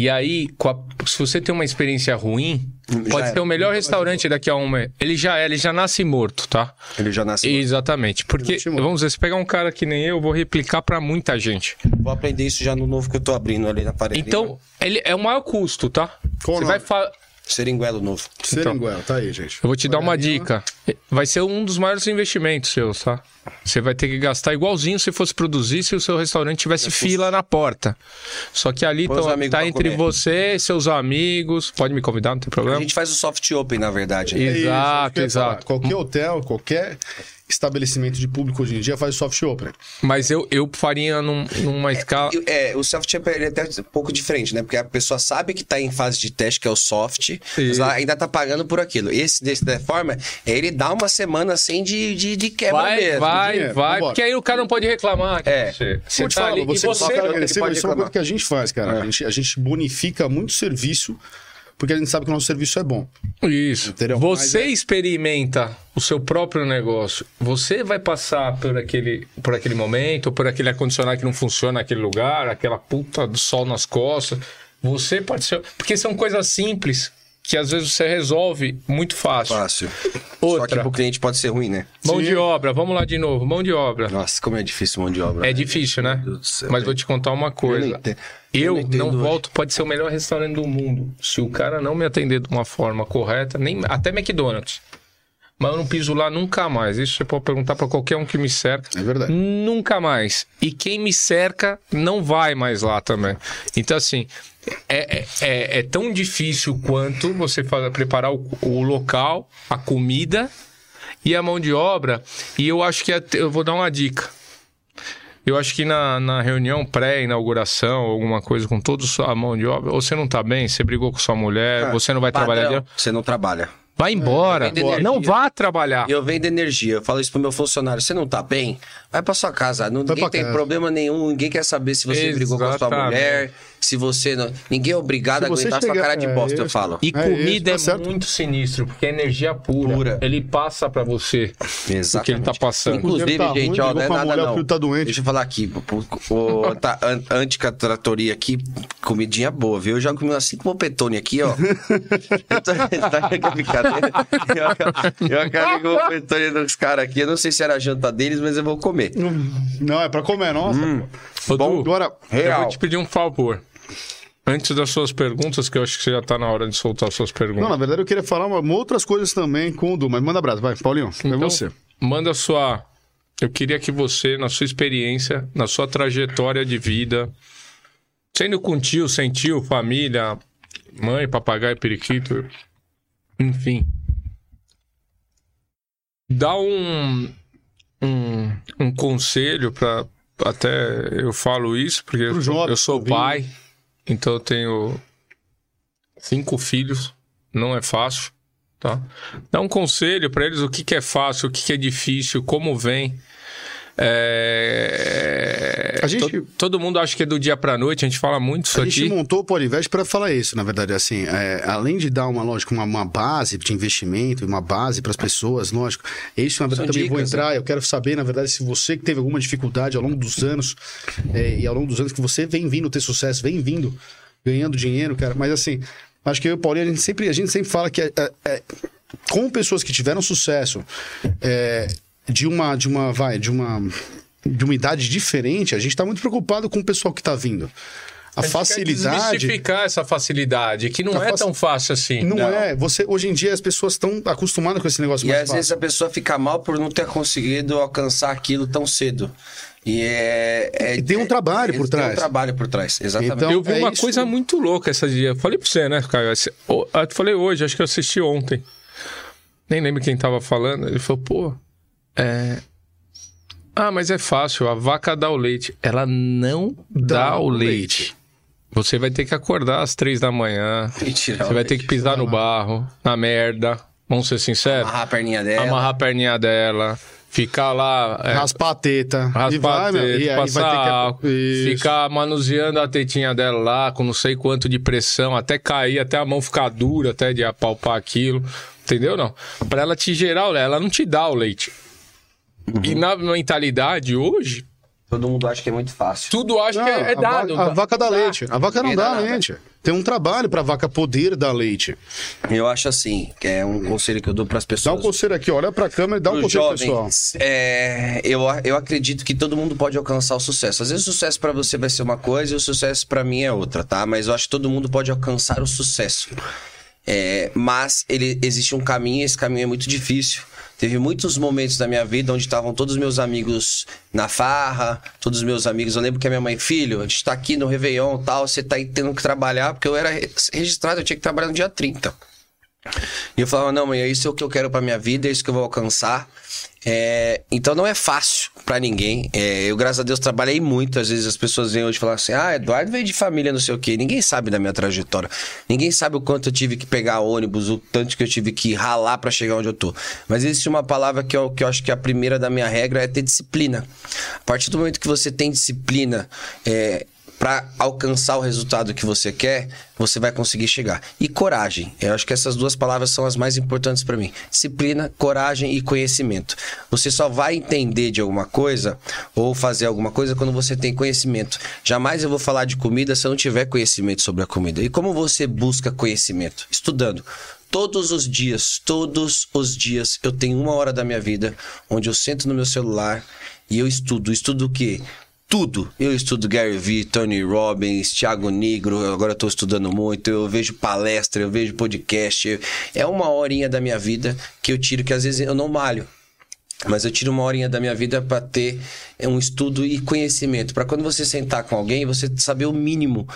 E aí, com a- se você tem uma experiência ruim, pode era. ser o melhor restaurante daqui a um mês. Ele já é, ele já nasce morto, tá? Ele já nasceu. Exatamente. Porque, Nasce morto. vamos dizer, se pegar um cara que nem eu, eu vou replicar pra muita gente. Vou aprender isso já no novo que eu tô abrindo ali na parede. Então, ele é o maior custo, tá? Qual Você nome? vai fa... Seringuelo novo. Seringuela, tá aí, gente. Eu vou te dar uma aí, dica. Vai ser um dos maiores investimentos seus, tá? Você vai ter que gastar igualzinho se fosse produzir se o seu restaurante tivesse fila na porta. Só que ali Põe os tá, amigos tá pra entre comer. você e seus amigos. Pode me convidar, não tem A problema. gente faz o soft open, na verdade. né? É isso, Exato, isso que eu ia falar. exato. Qualquer hotel, qualquer estabelecimento de público hoje em dia faz soft open. Mas eu, eu faria num- numa escala. E, É, o soft open ele é até um pouco diferente, né? Porque a pessoa sabe que tá em fase de teste, que é o soft, mas ela ainda tá pagando por aquilo. Esse, desse, da forma, é ele dá uma semana assim de, de, de quebra Vai, mesmo. vai, dinheiro, vai, vambora. porque aí o cara não pode reclamar. É. Você, você tá falar, ali. você, e você, você, agressivo, isso é uma coisa que a gente faz, cara. A, gente, a gente bonifica muito serviço porque a gente sabe que o nosso serviço é bom. Isso. Entendeu? Você Mas é- experimenta o seu próprio negócio. Você vai passar por aquele, por aquele momento, por aquele ar-condicionado que não funciona naquele lugar, aquela puta do sol nas costas. Você pode ser. Porque são coisas simples que às vezes você resolve muito fácil. Fácil. Só Outra. que pro cliente pode ser ruim, né? Mão Sim. de obra, vamos lá de novo. Mão de obra. Nossa, como é difícil mão de obra. É né? difícil, né? Meu Deus do céu, Mas vou te contar uma Eu coisa. não. Eu Eu não entendo não hoje. volto, pode ser o melhor restaurante do mundo. Se o cara não me atender de uma forma correta, nem até McDonald's. Mas eu não piso lá nunca mais. Isso você pode perguntar pra qualquer um que me cerca. É verdade. Nunca mais. E quem me cerca não vai mais lá também. Então, assim, é, é, é- é tão difícil quanto você fa- preparar o, o local, a comida e a mão de obra. E eu acho que até- eu vou dar uma dica. Eu acho que na, na reunião pré-inauguração, alguma coisa com toda a mão de obra, ou você não tá bem, você brigou com sua mulher, você não vai Padrão, trabalhar. Você não trabalha. Vai embora. energia. não vá trabalhar. Eu vendo energia, eu falo isso pro meu funcionário. Você não tá bem? Vai pra sua casa. Não, ninguém tem casa. problema nenhum, ninguém quer saber se você brigou com a sua Exatamente. mulher, se você não. Ninguém é obrigado a aguentar sua chegar- cara de é, bosta, eu falo. E É comida isso, tá é certo. muito sinistro, porque é energia pura. Pura. Ele passa pra você o que ele tá passando. Inclusive, Tá ruim, gente, ó, brigou não é nada mulher, não. tá doente. Deixa eu falar aqui. O, tá, an, anticatratoria aqui, comidinha boa, viu? Eu já comi umas cinco popetone aqui, ó. [laughs] eu tô, [laughs] tá com a brincadeira. Eu, acabei- eu acabei com o popetone dos caras aqui. Eu não sei se era a janta deles, mas eu vou comer. Não, é pra comer, nossa. Ô, Du, Agora, eu Real. vou te pedir um favor. Antes das suas perguntas, que eu acho que você já tá na hora de soltar as suas não, perguntas. na verdade eu queria falar uma, uma outras coisas também com o Du, mas manda abraço, vai, Paulinho, é Então, você. Manda sua. Eu queria que você, na sua experiência, na sua trajetória de vida, sendo com tio, sem tio, família, mãe, papagaio, periquito, enfim, dá um, um, um conselho para até eu falo isso porque eu, jovem eu sou pai, então eu tenho cinco filhos, não é fácil tá? Dá um conselho para eles o que, que é fácil, o que, que é difícil, como vem. É... A gente- to- todo mundo acha que é do dia para noite, a gente fala muito isso A gente aqui. montou o Polivest para falar isso, na verdade, assim, é, além de dar uma, lógico, uma, uma base de investimento, uma base para as pessoas, lógico, isso, na verdade, São também vou dicas, entrar, eu quero saber, na verdade, se você que teve alguma dificuldade ao longo dos anos, é, e ao longo dos anos que você vem vindo ter sucesso, vem vindo ganhando dinheiro, cara, mas assim, acho que eu e o Paulinho, a gente sempre, a gente sempre fala que é, é, é, com pessoas que tiveram sucesso, é, de uma, de uma, vai, de uma, de uma idade diferente, a gente está muito preocupado com o pessoal que está vindo. A, A facilidade. desmistificar essa facilidade, que não é faci- tão fácil assim. Não, é. Você, hoje em dia as pessoas estão acostumadas com esse negócio E mais às vezes fácil. a pessoa fica mal por não ter conseguido alcançar aquilo tão cedo. E é. é- E tem um trabalho por Tem trás. um trabalho por trás, exatamente. Então, eu vi é uma isso. coisa muito louca essa dia. Falei pra você, né, Caio? Eu falei hoje, acho que eu assisti ontem. Nem lembro quem tava falando. Ele falou, pô, é. Ah, mas é fácil, a vaca dá o leite. Ela não dá, o leite. Você vai ter que acordar às três da manhã. Você vai ter que pisar no barro, na merda. Vamos ser sinceros? amarrar a perninha dela. Amarrar a perninha dela. Ficar lá. é, Raspar a teta. e Raspar vai, a meu, teta, e aí passar que. Ficar manuseando a tetinha dela lá, com não sei quanto de pressão, até cair, até a mão ficar dura, até de apalpar aquilo. Entendeu? Não. Pra ela te gerar o leite, ela não te dá o leite. Uhum. E na mentalidade hoje, Todo mundo acha que é muito fácil. Tudo acho que é, é a dado. vaca- a, vaca dá leite. A vaca não Ninguém dá dá leite. Tem um trabalho pra vaca poder dar leite. Eu acho assim, que é um conselho que eu dou pras Dá pessoas. um conselho aqui, olha pra câmera e dá um conselho pessoal. jovens, é, eu, eu acredito que todo mundo pode alcançar o sucesso. Às vezes o sucesso pra você vai ser uma coisa e o sucesso pra mim é outra, tá? Mas eu acho que todo mundo pode alcançar o sucesso. É, mas ele existe um caminho, e esse caminho é muito difícil. Teve muitos momentos da minha vida onde estavam todos os meus amigos na farra, todos os meus amigos. Eu lembro que a minha mãe, filho, a gente tá aqui no Réveillon tal, você tá aí tendo que trabalhar, porque eu era re- registrado, eu tinha que trabalhar no dia 30. E eu falava, não, mãe, é isso que eu quero pra minha vida, é isso que eu vou alcançar. É, então não é fácil pra ninguém. É, eu, graças a Deus, trabalhei muito. Às vezes as pessoas vêm hoje falar assim: ah, Eduardo veio de família, não sei o quê. Ninguém sabe da minha trajetória. Ninguém sabe o quanto eu tive que pegar ônibus, o tanto que eu tive que ralar pra chegar onde eu tô. Mas existe uma palavra que eu, que eu acho que a primeira da minha regra é ter disciplina. A partir do momento que você tem disciplina, é, para alcançar o resultado que você quer, você vai conseguir chegar. E coragem. Eu acho que essas duas palavras são as mais importantes para mim. Disciplina, coragem e conhecimento. Você só vai entender de alguma coisa ou fazer alguma coisa quando você tem conhecimento. Jamais eu vou falar de comida se eu não tiver conhecimento sobre a comida. E como você busca conhecimento? Estudando. Todos os dias, todos os dias, eu tenho uma hora da minha vida onde eu sento no meu celular e eu estudo. Estudo o quê? Tudo. Eu estudo Gary Vee, Tony Robbins, Thiago Negro, agora estou estudando muito, eu vejo palestra, eu vejo podcast. É uma horinha da minha vida que eu tiro, que às vezes eu não malho. Mas eu tiro uma horinha da minha vida para ter um estudo e conhecimento. Para quando você sentar com alguém, você saber o mínimo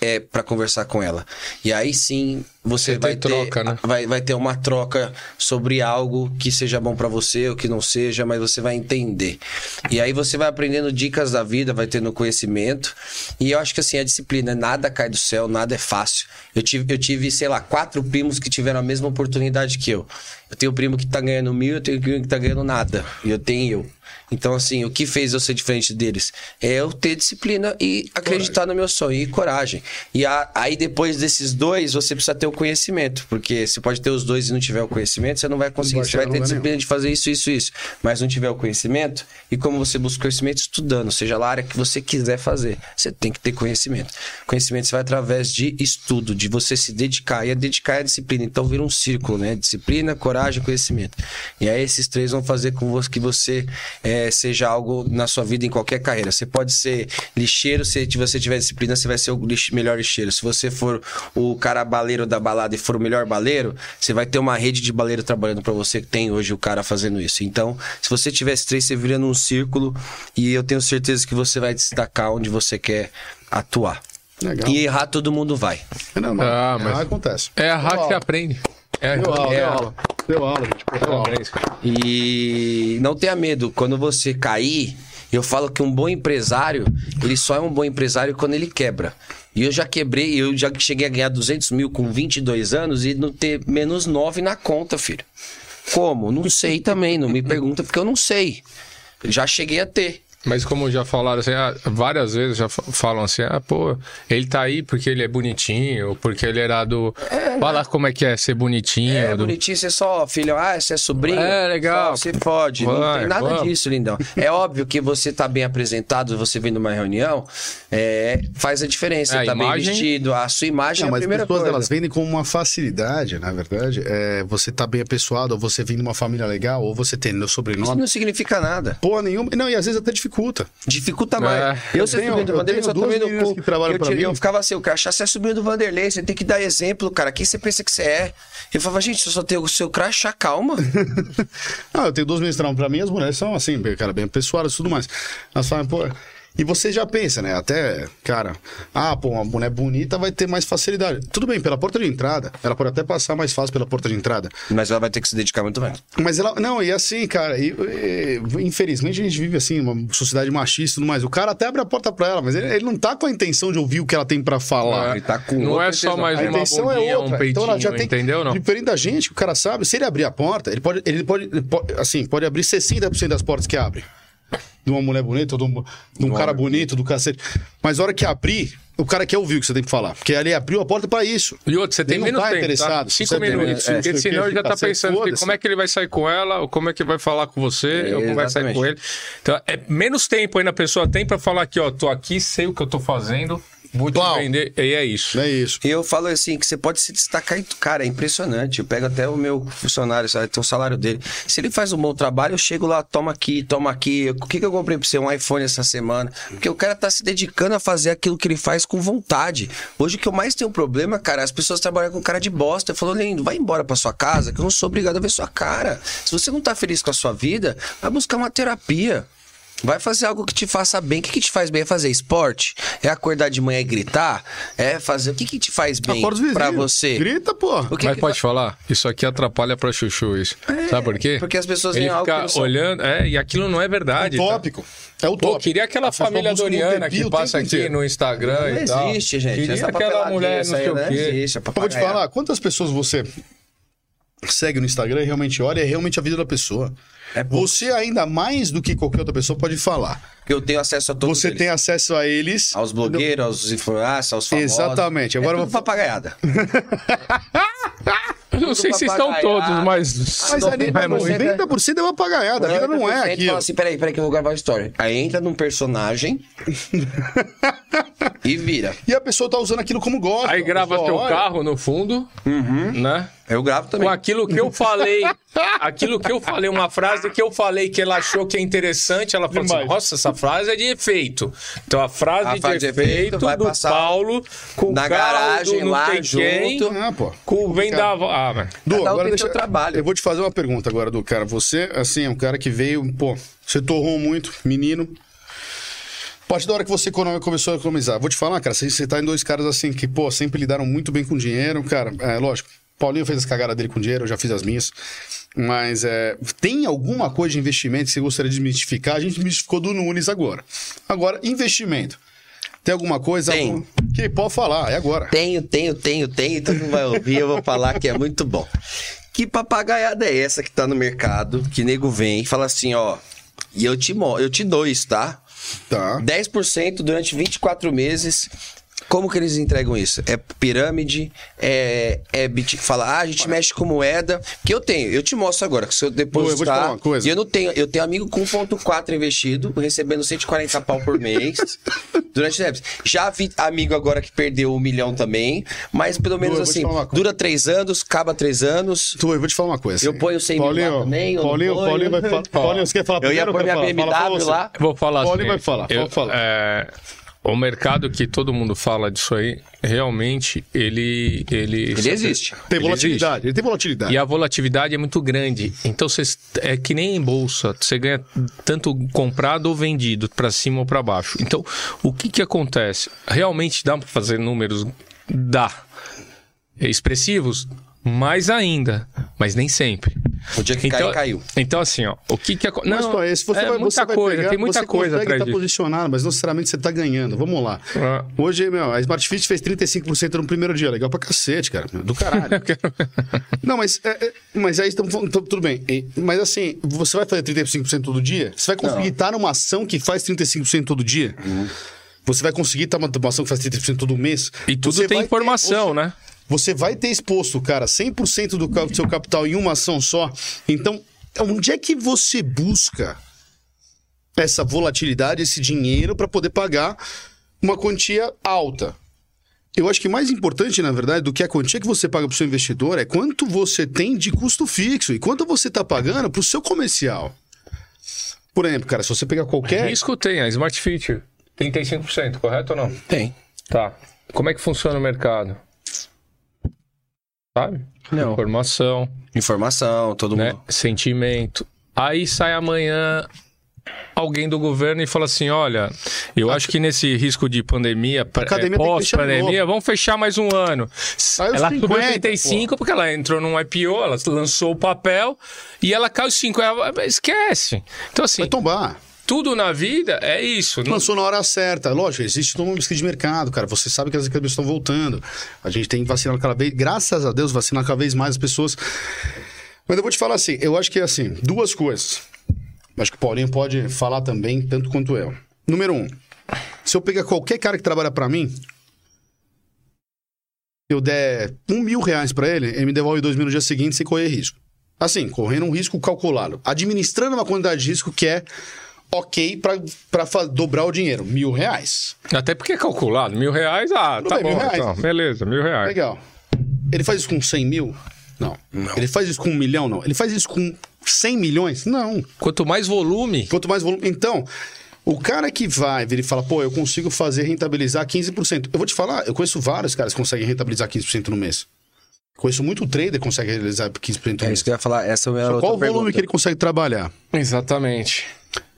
é, para conversar com ela. E aí sim você Você vai ter, troca, né? vai, vai ter uma troca sobre algo que seja bom pra você ou que não seja, mas você vai entender. E aí você vai aprendendo dicas da vida, vai tendo conhecimento. E eu acho que assim, a disciplina, nada cai do céu, nada é fácil. Eu tive, eu tive, sei lá, quatro primos que tiveram a mesma oportunidade que eu. Eu tenho um primo que tá ganhando mil, eu tenho um primo que tá ganhando nada. E eu tenho eu. Então, assim, o que fez eu ser diferente deles? É eu ter disciplina e acreditar no meu sonho e coragem. E a- aí, depois desses dois, você precisa ter o conhecimento. Porque você pode ter os dois e não tiver o conhecimento, você não vai conseguir. vai você vai ter disciplina de fazer isso, isso, isso. Mas não tiver o conhecimento, e como você busca conhecimento? Estudando, seja lá a área que você quiser fazer. Você tem que ter conhecimento. Conhecimento você vai através de estudo, de você se dedicar. E a dedicar é a disciplina. Então vira um círculo, né? Disciplina, coragem, conhecimento. E aí esses três vão fazer com que você eh, seja algo na sua vida em qualquer carreira. Você pode ser lixeiro, se você tiver disciplina, você vai ser o lix- melhor lixeiro. Se você for o cara baleiro da balada e for o melhor baleiro, você vai ter uma rede de baleiro trabalhando pra você que tem hoje o cara fazendo isso. Então, se você tiver esses três, você vira num círculo e eu tenho certeza que você vai destacar onde você quer atuar. Legal. E errar todo mundo vai. É normal. Ah, É, mas- acontece. É Deu que aula. aprende. É, Deu aula, é, deu aula. Deu aula, gente. Pô, deu aula. E não tenha medo, quando você cair, eu falo que um bom empresário, ele só é um bom empresário quando ele quebra. E eu já quebrei, eu já cheguei a ganhar 200 mil com 22 anos e não ter menos 9 na conta, filho. Como? Não sei também, não me pergunta porque eu não sei. Já cheguei a ter. Mas como já falaram assim, ah, várias vezes já fa- falam assim, ah, pô, ele tá aí porque ele é bonitinho, porque ele era do. Fala como é que é ser bonitinho. É do- bonitinho, você só, filho, ah, você é sobrinho. É, legal. Só, você pode. não Vai, tem nada vamos. disso, lindão. É óbvio que você tá bem apresentado, você vem numa reunião, é, faz a diferença. É, tá bem imagem- vestido, a sua imagem Não, é a mas as primeira pessoas coisa. elas vendem como uma facilidade, na verdade. É, você tá bem apessoado, ou você vem de uma família legal, ou você tem meu Isso sobrenome. não significa nada. Porra nenhuma. Não, e às vezes até dificulta. Dificulta mais. É. Eu, ser tenho- sobrinho do eu Vanderlei, só tomei no cu. que trabalham eu, mim. eu ficava assim, o crachá, você é sobrinho do Vanderlei, você tem que dar exemplo, cara. Quem você pensa que você é? Eu falava, gente, eu só tenho o seu crachá, calma. [laughs] Ah, eu tenho duas meninas que pra mim, as mulheres são assim, cara, bem apessoadas e tudo mais. Elas falam, pô. E você já pensa, né? Até, cara, ah, pô, uma mulher bonita vai ter mais facilidade. Tudo bem, pela porta de entrada. Ela pode até passar mais fácil pela porta de entrada. Mas ela vai ter que se dedicar muito mais. Mas ela. Não, e assim, cara, e, e, infelizmente a gente vive assim, uma sociedade machista e tudo mais. O cara até abre a porta pra ela, mas ele, ele não tá com a intenção de ouvir o que ela tem pra falar. Ele tá com Não é só intenção. mais A uma intenção é bundinha, outra. um peitinho, então ela já tem. entendeu? Não? Diferente da gente, que o cara sabe, se ele abrir a porta, ele pode, ele pode, ele pode assim, pode abrir 60% das portas que abre. De uma mulher bonita, de um, de um cara bonito, do cacete. Mas a hora que abrir, o cara quer ouvir o que você tem que falar. Porque ali abriu a porta pra isso. E outro, você tem Ele não menos tá tempo, interessado. tá? Se Cinco você tem- minutos. é, porque se senão ele já tá pensando que foda-se. como é que ele vai sair com ela, ou como é que vai falar com você, ou como vai sair com ele. Então, é menos tempo ainda a pessoa tem pra falar aqui, ó, tô aqui, sei o que eu tô fazendo, te Plau. vender. E é isso. É isso. E eu falo assim, que você pode se destacar, e, cara, é impressionante. Eu pego até o meu funcionário, sabe, tem o salário dele. Se ele faz um bom trabalho, eu chego lá, toma aqui, toma aqui. O que, que eu comprei pra você? Um iPhone essa semana. Porque o cara tá se dedicando a fazer aquilo que ele faz com vontade. Hoje o que eu mais tenho problema, cara, as pessoas trabalham com cara de bosta. Eu falo, lindo, vai embora pra sua casa, que eu não sou obrigado a ver sua cara. Se você não tá feliz com a sua vida, vai buscar uma terapia. Vai fazer algo que te faça bem. O que, que te faz bem? É fazer esporte? É acordar de manhã e gritar? É fazer. O que, que te faz bem pra você? Grita, pô. O que Mas que- pode falar? Isso aqui atrapalha pra chuchu isso. Sabe por quê? porque as pessoas Ele veem fica não olhando, é, e aquilo não é verdade. tá? Tópico. É o Pô, tópico. queria aquela pessoas família Doriana que passa aqui inteiro. no Instagram Não e tal. existe, gente. Queria Essa aquela mulher, não essa aí sei o não quê. existe, vou te falar, quantas pessoas você segue no Instagram e realmente olha, é realmente a vida da pessoa. É você, ainda mais do que qualquer outra pessoa, pode falar. Porque eu tenho acesso a todos Você eles. tem acesso a eles. Aos blogueiros, aos influencers, aos famosos. Exatamente. Agora é tudo vou- papagaiada. [laughs] Eu não sei se estão todos, mas. Mas ali, Vai muito. 90% é uma apagaiada. A vida não é 90% aquilo. Fala assim, peraí, peraí que eu vou gravar a história. Aí entra num personagem [laughs] e vira. E a pessoa tá usando aquilo como gosta. Aí grava pessoa teu olha. carro no fundo, né? Eu gravo também. Com aquilo que eu falei, [laughs] aquilo que eu falei, uma frase que eu falei que ela achou que é interessante, ela falou assim: Demais. nossa, essa frase é de efeito. Então a frase, A de, frase de efeito efeito vai do passar Paulo com na o carro garagem do não lá quem, junto. Ah, com o vendaval. Mano. Du, Cada um agora tem deixa... seu trabalho. Eu vou te fazer uma pergunta agora, Du, cara. Você, assim, é um cara que veio, pô, você torrou muito, menino. A partir da hora que você começou a economizar, vou te falar, cara, você, você tá em dois caras assim que, pô, sempre lidaram muito bem com dinheiro, cara. É, lógico, Paulinho fez as cagadas dele com dinheiro, eu já fiz as minhas. Mas é, tem alguma coisa de investimento que você gostaria de desmistificar? A gente desmistificou do Nunes agora. Agora, investimento. Tem alguma coisa? Tem. algum- Que pode falar, é agora. Tenho, tenho, tenho, tenho, todo mundo vai ouvir, eu vou falar que é muito bom. Que papagaiada é essa que tá no mercado, que nego vem e fala assim, ó, e eu te, eu te dou isso, tá? Tá. 10% durante 24 meses. Como que eles entregam isso? É pirâmide? É, é bit... Fala, ah, a gente mexe com moeda. Que eu tenho, eu te mostro agora. Que se eu Pô, eu vou te depositar. falar uma coisa. E eu não tenho. Eu tenho amigo com 1,4 investido, recebendo 140 pau por mês. [laughs] durante anos. Já vi amigo agora que perdeu um milhão também. Mas pelo menos vou assim, dura três anos, acaba três anos. Tu, eu vou te falar uma coisa. Eu ponho 100 mil lá Paulinho, também, eu não Paulinho. Paulinho vai falar. [laughs] Paulinho, você quer falar Eu ia pôr minha? Fala BMW você. lá. Vou falar Paulinho assim. vai falar, eu- pode falar. é, o mercado que todo mundo fala disso aí, realmente, ele. Ele, Ele existe. Tem Ele volatilidade, ele tem volatilidade. E a volatilidade é muito grande. Então, você, é que nem em bolsa. Você ganha tanto comprado ou vendido, para cima ou para baixo. Então, o que, que acontece? Realmente dá para fazer números? Dá. Expressivos? Mais ainda. Mas nem sempre. O dia que caiu, caiu. Então, assim, ó. O que que acontece? Mas, Não, pô, esse você é vai, muita você vai coisa. pegar, tem muita você coisa atrás estar disso. posicionado, mas não necessariamente você tá ganhando. Vamos lá. Ah. Hoje, meu, a Smart Fit fez 35% no primeiro dia. Legal pra cacete, cara. Do caralho. [laughs] não, mas, é, é, mas aí estamos falando. então, Tudo bem. E- Mas assim, você vai fazer 35% todo dia? Você vai conseguir estar numa ação que faz 35% todo dia? Você vai conseguir estar numa ação que faz 30% todo mês? E tudo Você tem ter- informação, você- né? Você vai ter exposto, cara, 100% do do seu capital em uma ação só. Então, onde é que você busca essa volatilidade, esse dinheiro para poder pagar uma quantia alta? Eu acho que mais importante, na verdade, do que a quantia que você paga para o seu investidor é quanto você tem de custo fixo e quanto você está pagando para o seu comercial. Por exemplo, cara, se você pegar qualquer. Risco tem, a Smart Fit. 35%, correto ou não? Tem. Tá. Como é que funciona o mercado? Sabe? Não. Informação, Informação, todo né? mundo. Sentimento. Aí sai amanhã alguém do governo e fala assim: olha, eu acho que nesse risco de pandemia, é, pós-pandemia, vamos fechar mais um ano. Os ela 50, subiu 35 porque ela entrou num IPO, ela lançou o papel e ela caiu 5. Ela- Esquece. Então, assim, Vai tombar. Tudo na vida é isso. Lançou na hora certa. Lógico, existe todo um pesquisa de mercado, cara. Você sabe que as economias estão voltando. A gente tem vacinado cada vez, graças a Deus, vacinando cada vez mais as pessoas. Mas eu vou te falar assim, eu acho que é assim, duas coisas. Acho que o Paulinho pode falar também, tanto quanto eu. Número um, se eu pegar qualquer cara que trabalha pra mim, eu der um mil reais pra ele, ele me devolve dois mil no dia seguinte sem correr risco. Assim, correndo um risco calculado. Administrando uma quantidade de risco que é ok fa- dobrar o dinheiro. Mil reais. Até porque é calculado. Mil reais, ah, Tudo tá bem, bom. mil reais. Então, beleza, mil reais. Legal. Ele faz isso com 100 mil? Não. Ele faz isso com um milhão? Não. Ele faz isso com 100 milhões? Não. Quanto mais volume, Quanto mais volume. Então, o cara que vai vir e fala, pô, eu consigo fazer rentabilizar 15%. Eu vou te falar, eu conheço vários caras que conseguem rentabilizar 15% no mês. Conheço muito trader que consegue realizar 15% no É mês. isso que eu ia falar. Essa é a minha Só outra Qual o volume pergunta. que ele consegue trabalhar? Exatamente.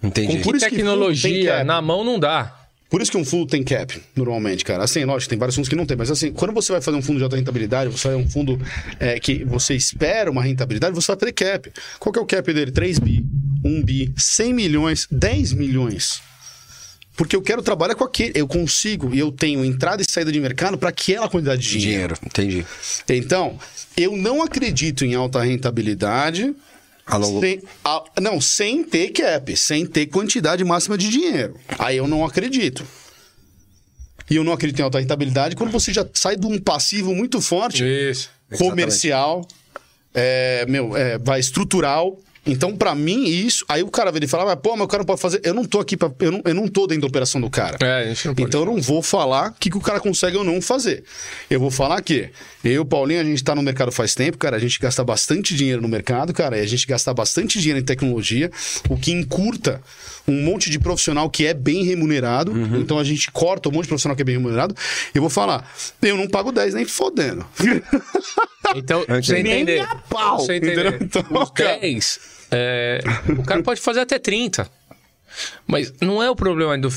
Entendi. Por Que que tecnologia cap. na mão não dá. Por isso que um fundo tem cap, normalmente, cara. Assim, lógico, tem vários fundos que não tem, mas assim, quando você vai fazer um fundo de alta rentabilidade, você vai um fundo é, que você espera uma rentabilidade, você vai fazer cap. Qual que é o cap dele? 3 bi, 1 bi, 100 milhões, 10 milhões. Porque eu quero trabalhar com aquele. Eu consigo e eu tenho entrada e saída de mercado para aquela quantidade de dinheiro. Dinheiro. Entendi. Então, eu não acredito em alta rentabilidade. Longo... Sem, a- não, sem ter cap, sem ter quantidade máxima de dinheiro. Aí eu não acredito. E eu não acredito em alta rentabilidade quando você já sai de um passivo muito forte, Isso. comercial, é, meu, é, vai estrutural. Então, pra mim, isso. Aí o cara vem e fala, pô, mas o cara não pode fazer. Eu não tô aqui pra. Eu não, eu não tô dentro da operação do cara. É. Então eu não vou falar o que, que o cara consegue ou não fazer. Eu vou falar que eu Paulinho, a gente tá no mercado faz tempo, cara. A gente gasta bastante dinheiro no mercado, cara. E a gente gasta bastante dinheiro em tecnologia, o que encurta um monte de profissional que é bem remunerado. Então a gente corta um monte de profissional que é bem remunerado. Eu vou falar, eu não pago 10 nem fodendo. [laughs] Então, você Nem entender. a pau, você entender. entendeu? Então, Os cara. 10, é, o cara pode fazer até 30. Mas não é o problema do.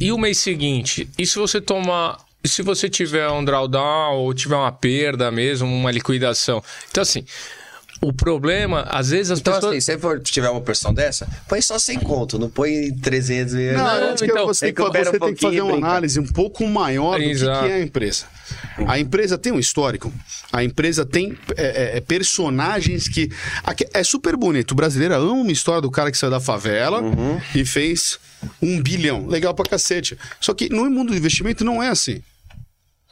E o mês seguinte? E se você tomar. Se você tiver um drawdown ou tiver uma perda mesmo, uma liquidação? Então, assim. O problema, às vezes as Então, pessoas. assim, se for, tiver uma operação dessa, põe só 100 conto, não põe 300 mil. Não, Não, eu acho que então, você, tem que, recupera você um tem que fazer uma brinca. análise um pouco maior do que, Exato. que é a empresa. A empresa tem um histórico. A empresa tem é, é, é, personagens que. é super bonito. O brasileiro ama uma história do cara que saiu da favela Uhum. e fez um bilhão. Legal pra cacete. Só que no mundo do investimento não é assim.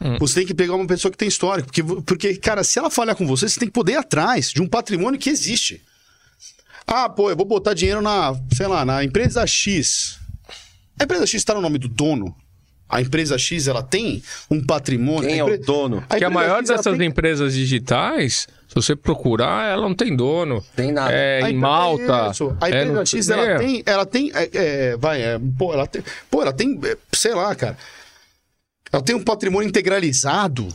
Hum. Você tem que pegar uma pessoa que tem histórico. Porque, porque, cara, se ela falhar com você, você tem que poder ir atrás de um patrimônio que existe. Ah, pô, eu vou botar dinheiro na, sei lá, na empresa X. A empresa X está no nome do dono. A empresa X, ela tem um patrimônio. Quem A é o dono? Que a maior X, dessas tem- empresas digitais, se você procurar, ela não tem dono. Tem nada. É, A em Malta. Isso. A é empresa no- X, ela é. tem. Ela tem. é, é, vai, é, pô, ela tem. Pô, ela tem. é, Sei lá, cara. Ela tem um patrimônio integralizado.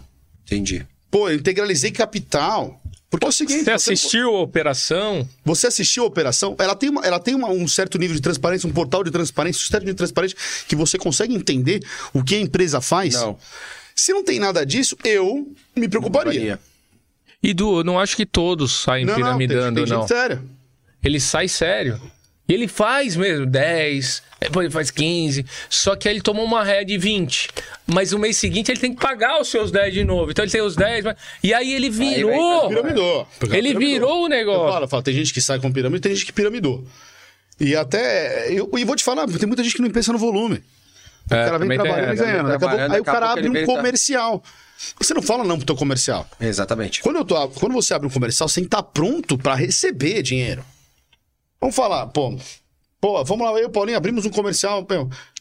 Entendi. Pô, eu integralizei capital. Porque é o seguinte. Você assistiu a operação? Você assistiu a operação, ela tem, uma, ela tem uma- um certo nível de transparência, um portal de transparência, um certo nível de transparência que você consegue entender o que a empresa faz. Não. Se não tem nada disso, eu me preocuparia. E Du, eu não acho que todos saem Não, não, tem, piramidando, tem não. gente séria. Ele sai sério. E ele faz mesmo 10, depois ele faz 15. Só que aí ele tomou uma ré de 20. Mas no mês seguinte ele tem que pagar os seus 10 de novo. Então ele tem os 10. mas- E aí ele virou. Piramidou. Ele virou o Eu negócio. falo, eu falo, tem gente que sai com pirâmide, tem gente que piramidou. E até. Eu, e vou te falar, tem muita gente que não pensa no volume. O É, cara vem tem- trabalhando e vem ganhando. Daqui a pouco- trabalhando, aí o cara abre um tá- comercial. Você não fala não pro teu comercial. Exatamente. Quando, eu tô, quando você abre um comercial, você tem que estar pronto para receber dinheiro. Vamos falar, pô. Pô, vamos lá, eu e o Paulinho abrimos um comercial.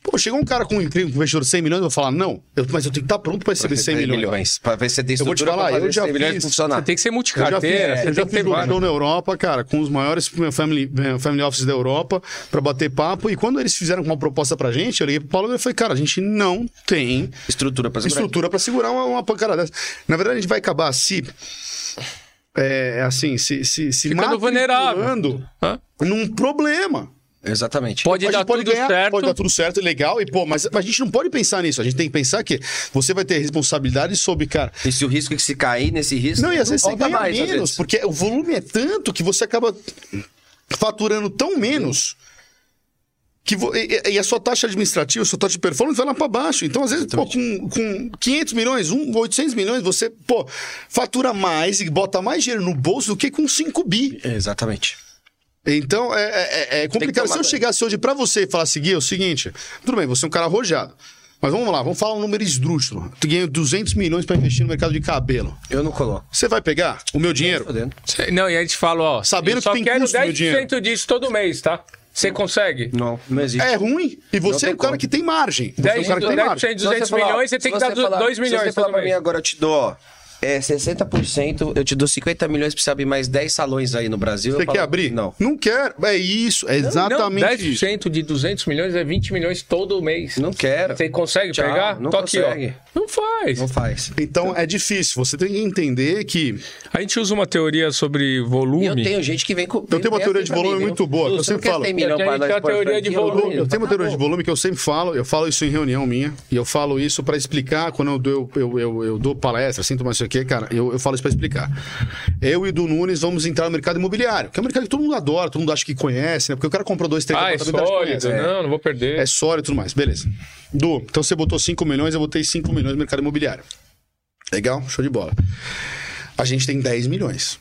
Pô, chegou um cara com um investidor de 100 milhões, eu vou falar, não, eu- mas eu tenho que estar pronto para receber 100 milhões. Pra ver se você tem Eu vou te falar, eu já 100 milhões fiz- funcionar. Você tem que ser Eu já fiz, multicarteira. eu já fiz um show na Europa, cara, com os maiores family, eh, family offices da Europa para bater papo. E quando eles fizeram uma proposta pra gente, eu liguei pro Paulo e falei, cara, a gente não tem Estrutura pra segurar. estrutura para segurar uma, uma pancada dessa. Na verdade, a gente vai acabar se. É, assim, se, se, se Ficando vulnerável. Hã? num problema. Exatamente. Pode A dar pode tudo ganhar, certo. pode dar tudo certo, legal, e pô, mas, mas a gente não pode pensar nisso. A gente tem que pensar que você vai ter responsabilidade sobre, cara. E se o risco é que se cair nesse risco. Não, e às vezes você ganha mais, menos, porque o volume é tanto que você acaba faturando tão menos que vo- e, e- a sua taxa administrativa, a sua taxa de performance vai lá para baixo. Então, às vezes, pô, com, com 500 milhões, um, 800 milhões, você, pô, fatura mais e bota mais dinheiro no bolso do que com 5 bi. Exatamente. Então, é, é- é- é complicado. Se eu chegasse hoje pra você e falasse, Gui, é o seguinte, tudo bem, você é um cara arrojado. Mas vamos lá, vamos falar um número esdrúxulo. Tu ganha 200 milhões pra investir no mercado de cabelo. Eu não coloco. Você vai pegar o meu dinheiro? Não, e aí te falo, ó. Sabendo eu só que tem quero custo, meu dinheiro. 10% disso todo mês, tá? Você consegue? Não, não existe. É ruim. E você é o cara que tem margem. Você é 10, o cara que tem margem. 10% de 200 Se você falar, milhões, você tem que dar você falar- 2 milhões Se você falar pra mim agora, eu te dou, ó, é 60%, eu te dou 50 milhões pra você abrir mais 10 salões aí no Brasil. Você eu quer falo, abrir? Não. Não quero. É isso, é exatamente não, isso. 10% de 200 milhões é 20 milhões todo mês. Não quero. Você consegue Tchau, pegar? não Tô aqui, consegue. ó. Não faz. Não faz. Então é difícil. Você tem que entender que. A gente usa uma teoria sobre E eu volume. tenho gente que vem com. Eu tenho uma teoria de volume muito boa, que eu sempre falo. Tem milhão Eu tenho teoria de volume. Eu tenho uma teoria de volume que eu sempre falo, eu falo isso em reunião minha, e eu falo isso pra explicar quando eu dou, eu, eu, eu dou palestra, sinto mais aqui, cara, eu, eu falo isso pra explicar. Eu e o do Nunes vamos entrar no mercado imobiliário, que é um mercado que todo mundo adora, todo mundo acha que conhece, né? Porque o cara comprou dois, três Ah, é sólido. conhece. Não, não vou perder. É sólido e tudo mais, beleza. Du, então você botou 5 milhões, eu botei 5 milhões no mercado imobiliário. Legal? Show de bola. A gente tem 10 milhões.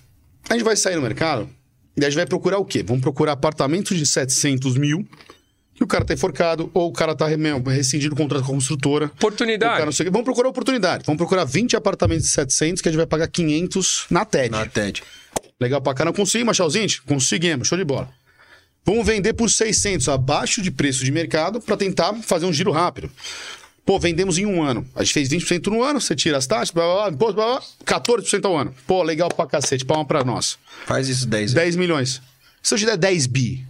A gente vai sair no mercado e a gente vai procurar o quê? Vamos procurar apartamentos de 700 mil que o cara tá enforcado ou o cara tá rescindido o contrato com a construtora. Oportunidade. não sei. Vamos procurar oportunidade. Vamos procurar 20 apartamentos de 700 que a gente vai pagar 500 na TED. Na TED. Legal pra caramba. Conseguimos achar os 20? Conseguimos. Show de bola. Vamos vender por 600, abaixo de preço de mercado, pra tentar fazer um giro rápido. Pô, vendemos em um ano. A gente fez 20% no ano, você tira as taxas, blá, blá, blá, imposto, blá, blá, 14% ao ano. Pô, legal pra cacete, palma pra nós. Faz isso 10 vezes. 10 milhões. Se eu te der 10 bi,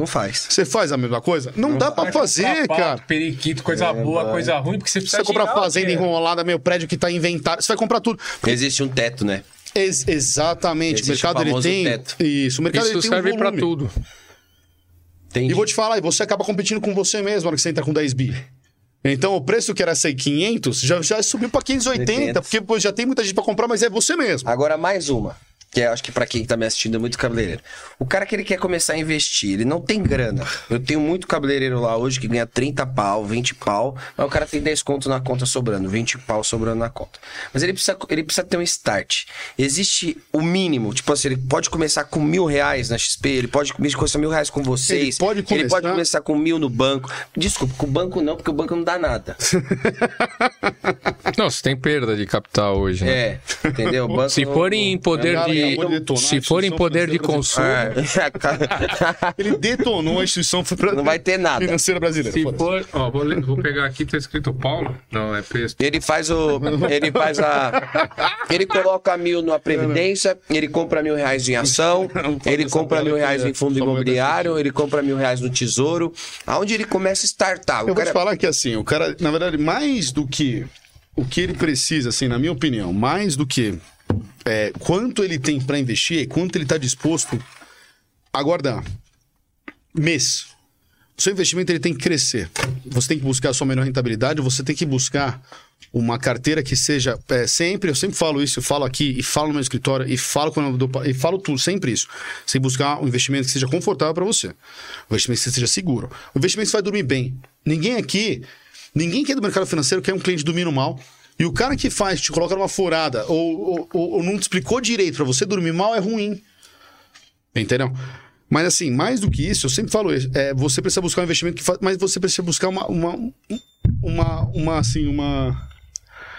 Não faz. você faz a mesma coisa? Não, dá pra fazer, Sapato, cara. Periquito, coisa boa, coisa ruim, porque você Você precisa vai comprar fazenda dinheiro. enrolada, meu prédio que tá inventado. Você vai comprar tudo. Existe um teto, né? Ex- exatamente. Existe o mercado o ele tem. teto. Isso, o mercado Isso ele tem serve um pra volume. tudo. Entendi. E vou te falar, e você acaba competindo com você mesmo na hora que você entra com 10 bi. Então o preço que era ser 500 já, já subiu pra 580, 500. porque pô, já tem muita gente pra comprar, mas é você mesmo. Agora mais uma, que eu acho que pra quem tá me assistindo é muito cabeleireiro. O cara que ele quer começar a investir, ele não tem grana. Eu tenho muito cabeleireiro lá hoje que ganha 30 pau, 20 pau, mas o cara tem 10 contos na conta sobrando, 20 pau sobrando na conta. Mas ele precisa, ele precisa ter um start. Existe o mínimo, tipo assim, ele pode começar com mil reais na XP, ele pode começar mil reais com vocês. Ele pode Ele pode começar- começar com mil no banco. Desculpa, com o banco não, porque o banco não dá nada. [laughs] Não, você tem perda de capital hoje, né? É, entendeu? O banco Se não- for em poder Cara, de. Se a for em poder de consumo. É, cara. [laughs] Ele detonou a instituição Não vai ter nada. financeira brasileira. Se for. Ó, vou, ler- vou pegar aqui, tá escrito Paulo. Não, é texto. Ele faz o. Ele faz a. Ele coloca mil na Previdência, ele compra mil reais em ação, [laughs] ele compra mil reais em fundo imobiliário, ele compra mil reais no tesouro. Aonde ele começa a startar? Eu O vou te cara... falar que assim, o cara, na verdade, mais do que o que ele precisa, assim, na minha opinião, mais do que é, quanto ele tem pra investir, quanto ele tá disposto a guardar. Mês. O seu investimento ele tem que crescer. Você tem que buscar a sua melhor rentabilidade, você tem que buscar uma carteira que seja é, sempre, eu sempre falo isso, eu falo aqui e falo no meu escritório e falo quando dou, e falo tudo, sempre isso. Você buscar um investimento que seja confortável para você. Um investimento que seja seguro. Um investimento que vai dormir bem. Ninguém aqui, ninguém que é do mercado financeiro quer um cliente dormindo mal. E o cara que faz, te coloca numa furada ou, ou, ou- ou não te explicou direito para você dormir mal é ruim. Entendeu? Mas assim, mais do que isso, eu sempre falo isso. É, você precisa buscar um investimento que faz. Mas você precisa buscar uma. Uma, uma, uma assim, uma.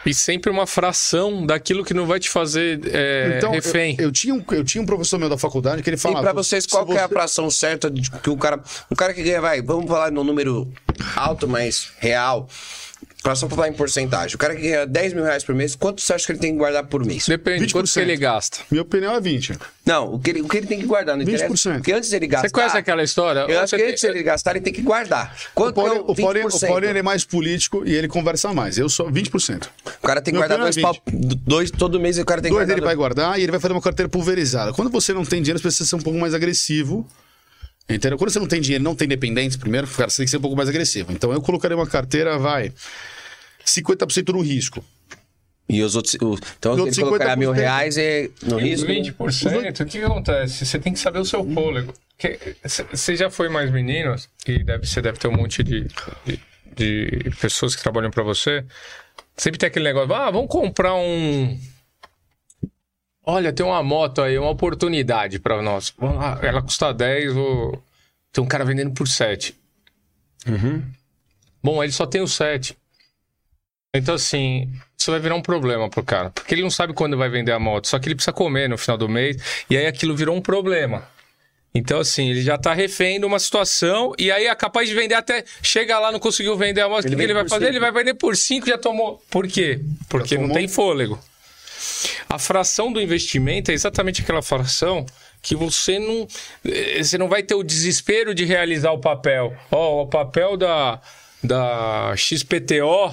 E sempre uma fração daquilo que não vai te fazer é, refém. Então, Eu, eu, tinha um, eu tinha um professor meu da faculdade que ele E falava. pra vocês, se qual que é a você- fração certa de que o cara. Um cara que ganha, vai, vamos falar no número alto, mas real. Pra só falar em porcentagem. O cara que ganha 10 mil reais por mês, quanto você acha que ele tem que guardar por mês? Depende de quanto 20%. que ele gasta. Minha opinião é 20. Não, o que ele, o que ele tem que guardar, não interessa. 20%. Porque antes dele gastar. Você conhece aquela história? Eu acho que tem- antes dele gastar, ele tem que guardar. O Quanto é Paulinho, o o Paulinho, o 20%? Paulinho, ele é mais político e ele conversa mais. Eu sou 20%. O cara tem que guardar é dois pau. Dois, todo mês o cara tem que Dois guardar. ele vai guardar e ele vai fazer uma carteira pulverizada. Quando você não tem dinheiro, você precisa ser um pouco mais agressivo. Entendeu? Quando você não tem dinheiro, não tem dependentes, primeiro, cara, você tem que ser um pouco mais agressivo. Então eu colocaria uma carteira, vai, 50% no risco. E os outros. o- então, Os se outros ele colocar 50% mil reais é no E os risco. 20%, o que, que acontece? Você tem que saber o seu fôlego. Você já foi mais menino, e deve, você deve ter um monte de, de, de pessoas que trabalham pra você. Sempre tem aquele negócio, ah, vamos comprar um. Olha, tem uma moto aí, uma oportunidade pra nós. Vamos lá, ela custa 10, vou... tem um cara vendendo por 7. Bom, ele só tem o 7. Então, assim, isso vai virar um problema pro cara. Porque ele não sabe quando vai vender a moto. Só que ele precisa comer no final do mês. E aí aquilo virou um problema. Então, assim, ele já tá refém de uma situação. E aí é capaz de vender até. Chega lá, não conseguiu vender a moto. O que, Ele vai fazer? cinco. Ele vai vender por 5 já tomou. Por quê? Porque não tem fôlego. A fração do investimento é exatamente aquela fração que você não eh, você não vai ter o desespero de realizar o papel. Ó, o papel da da XPTO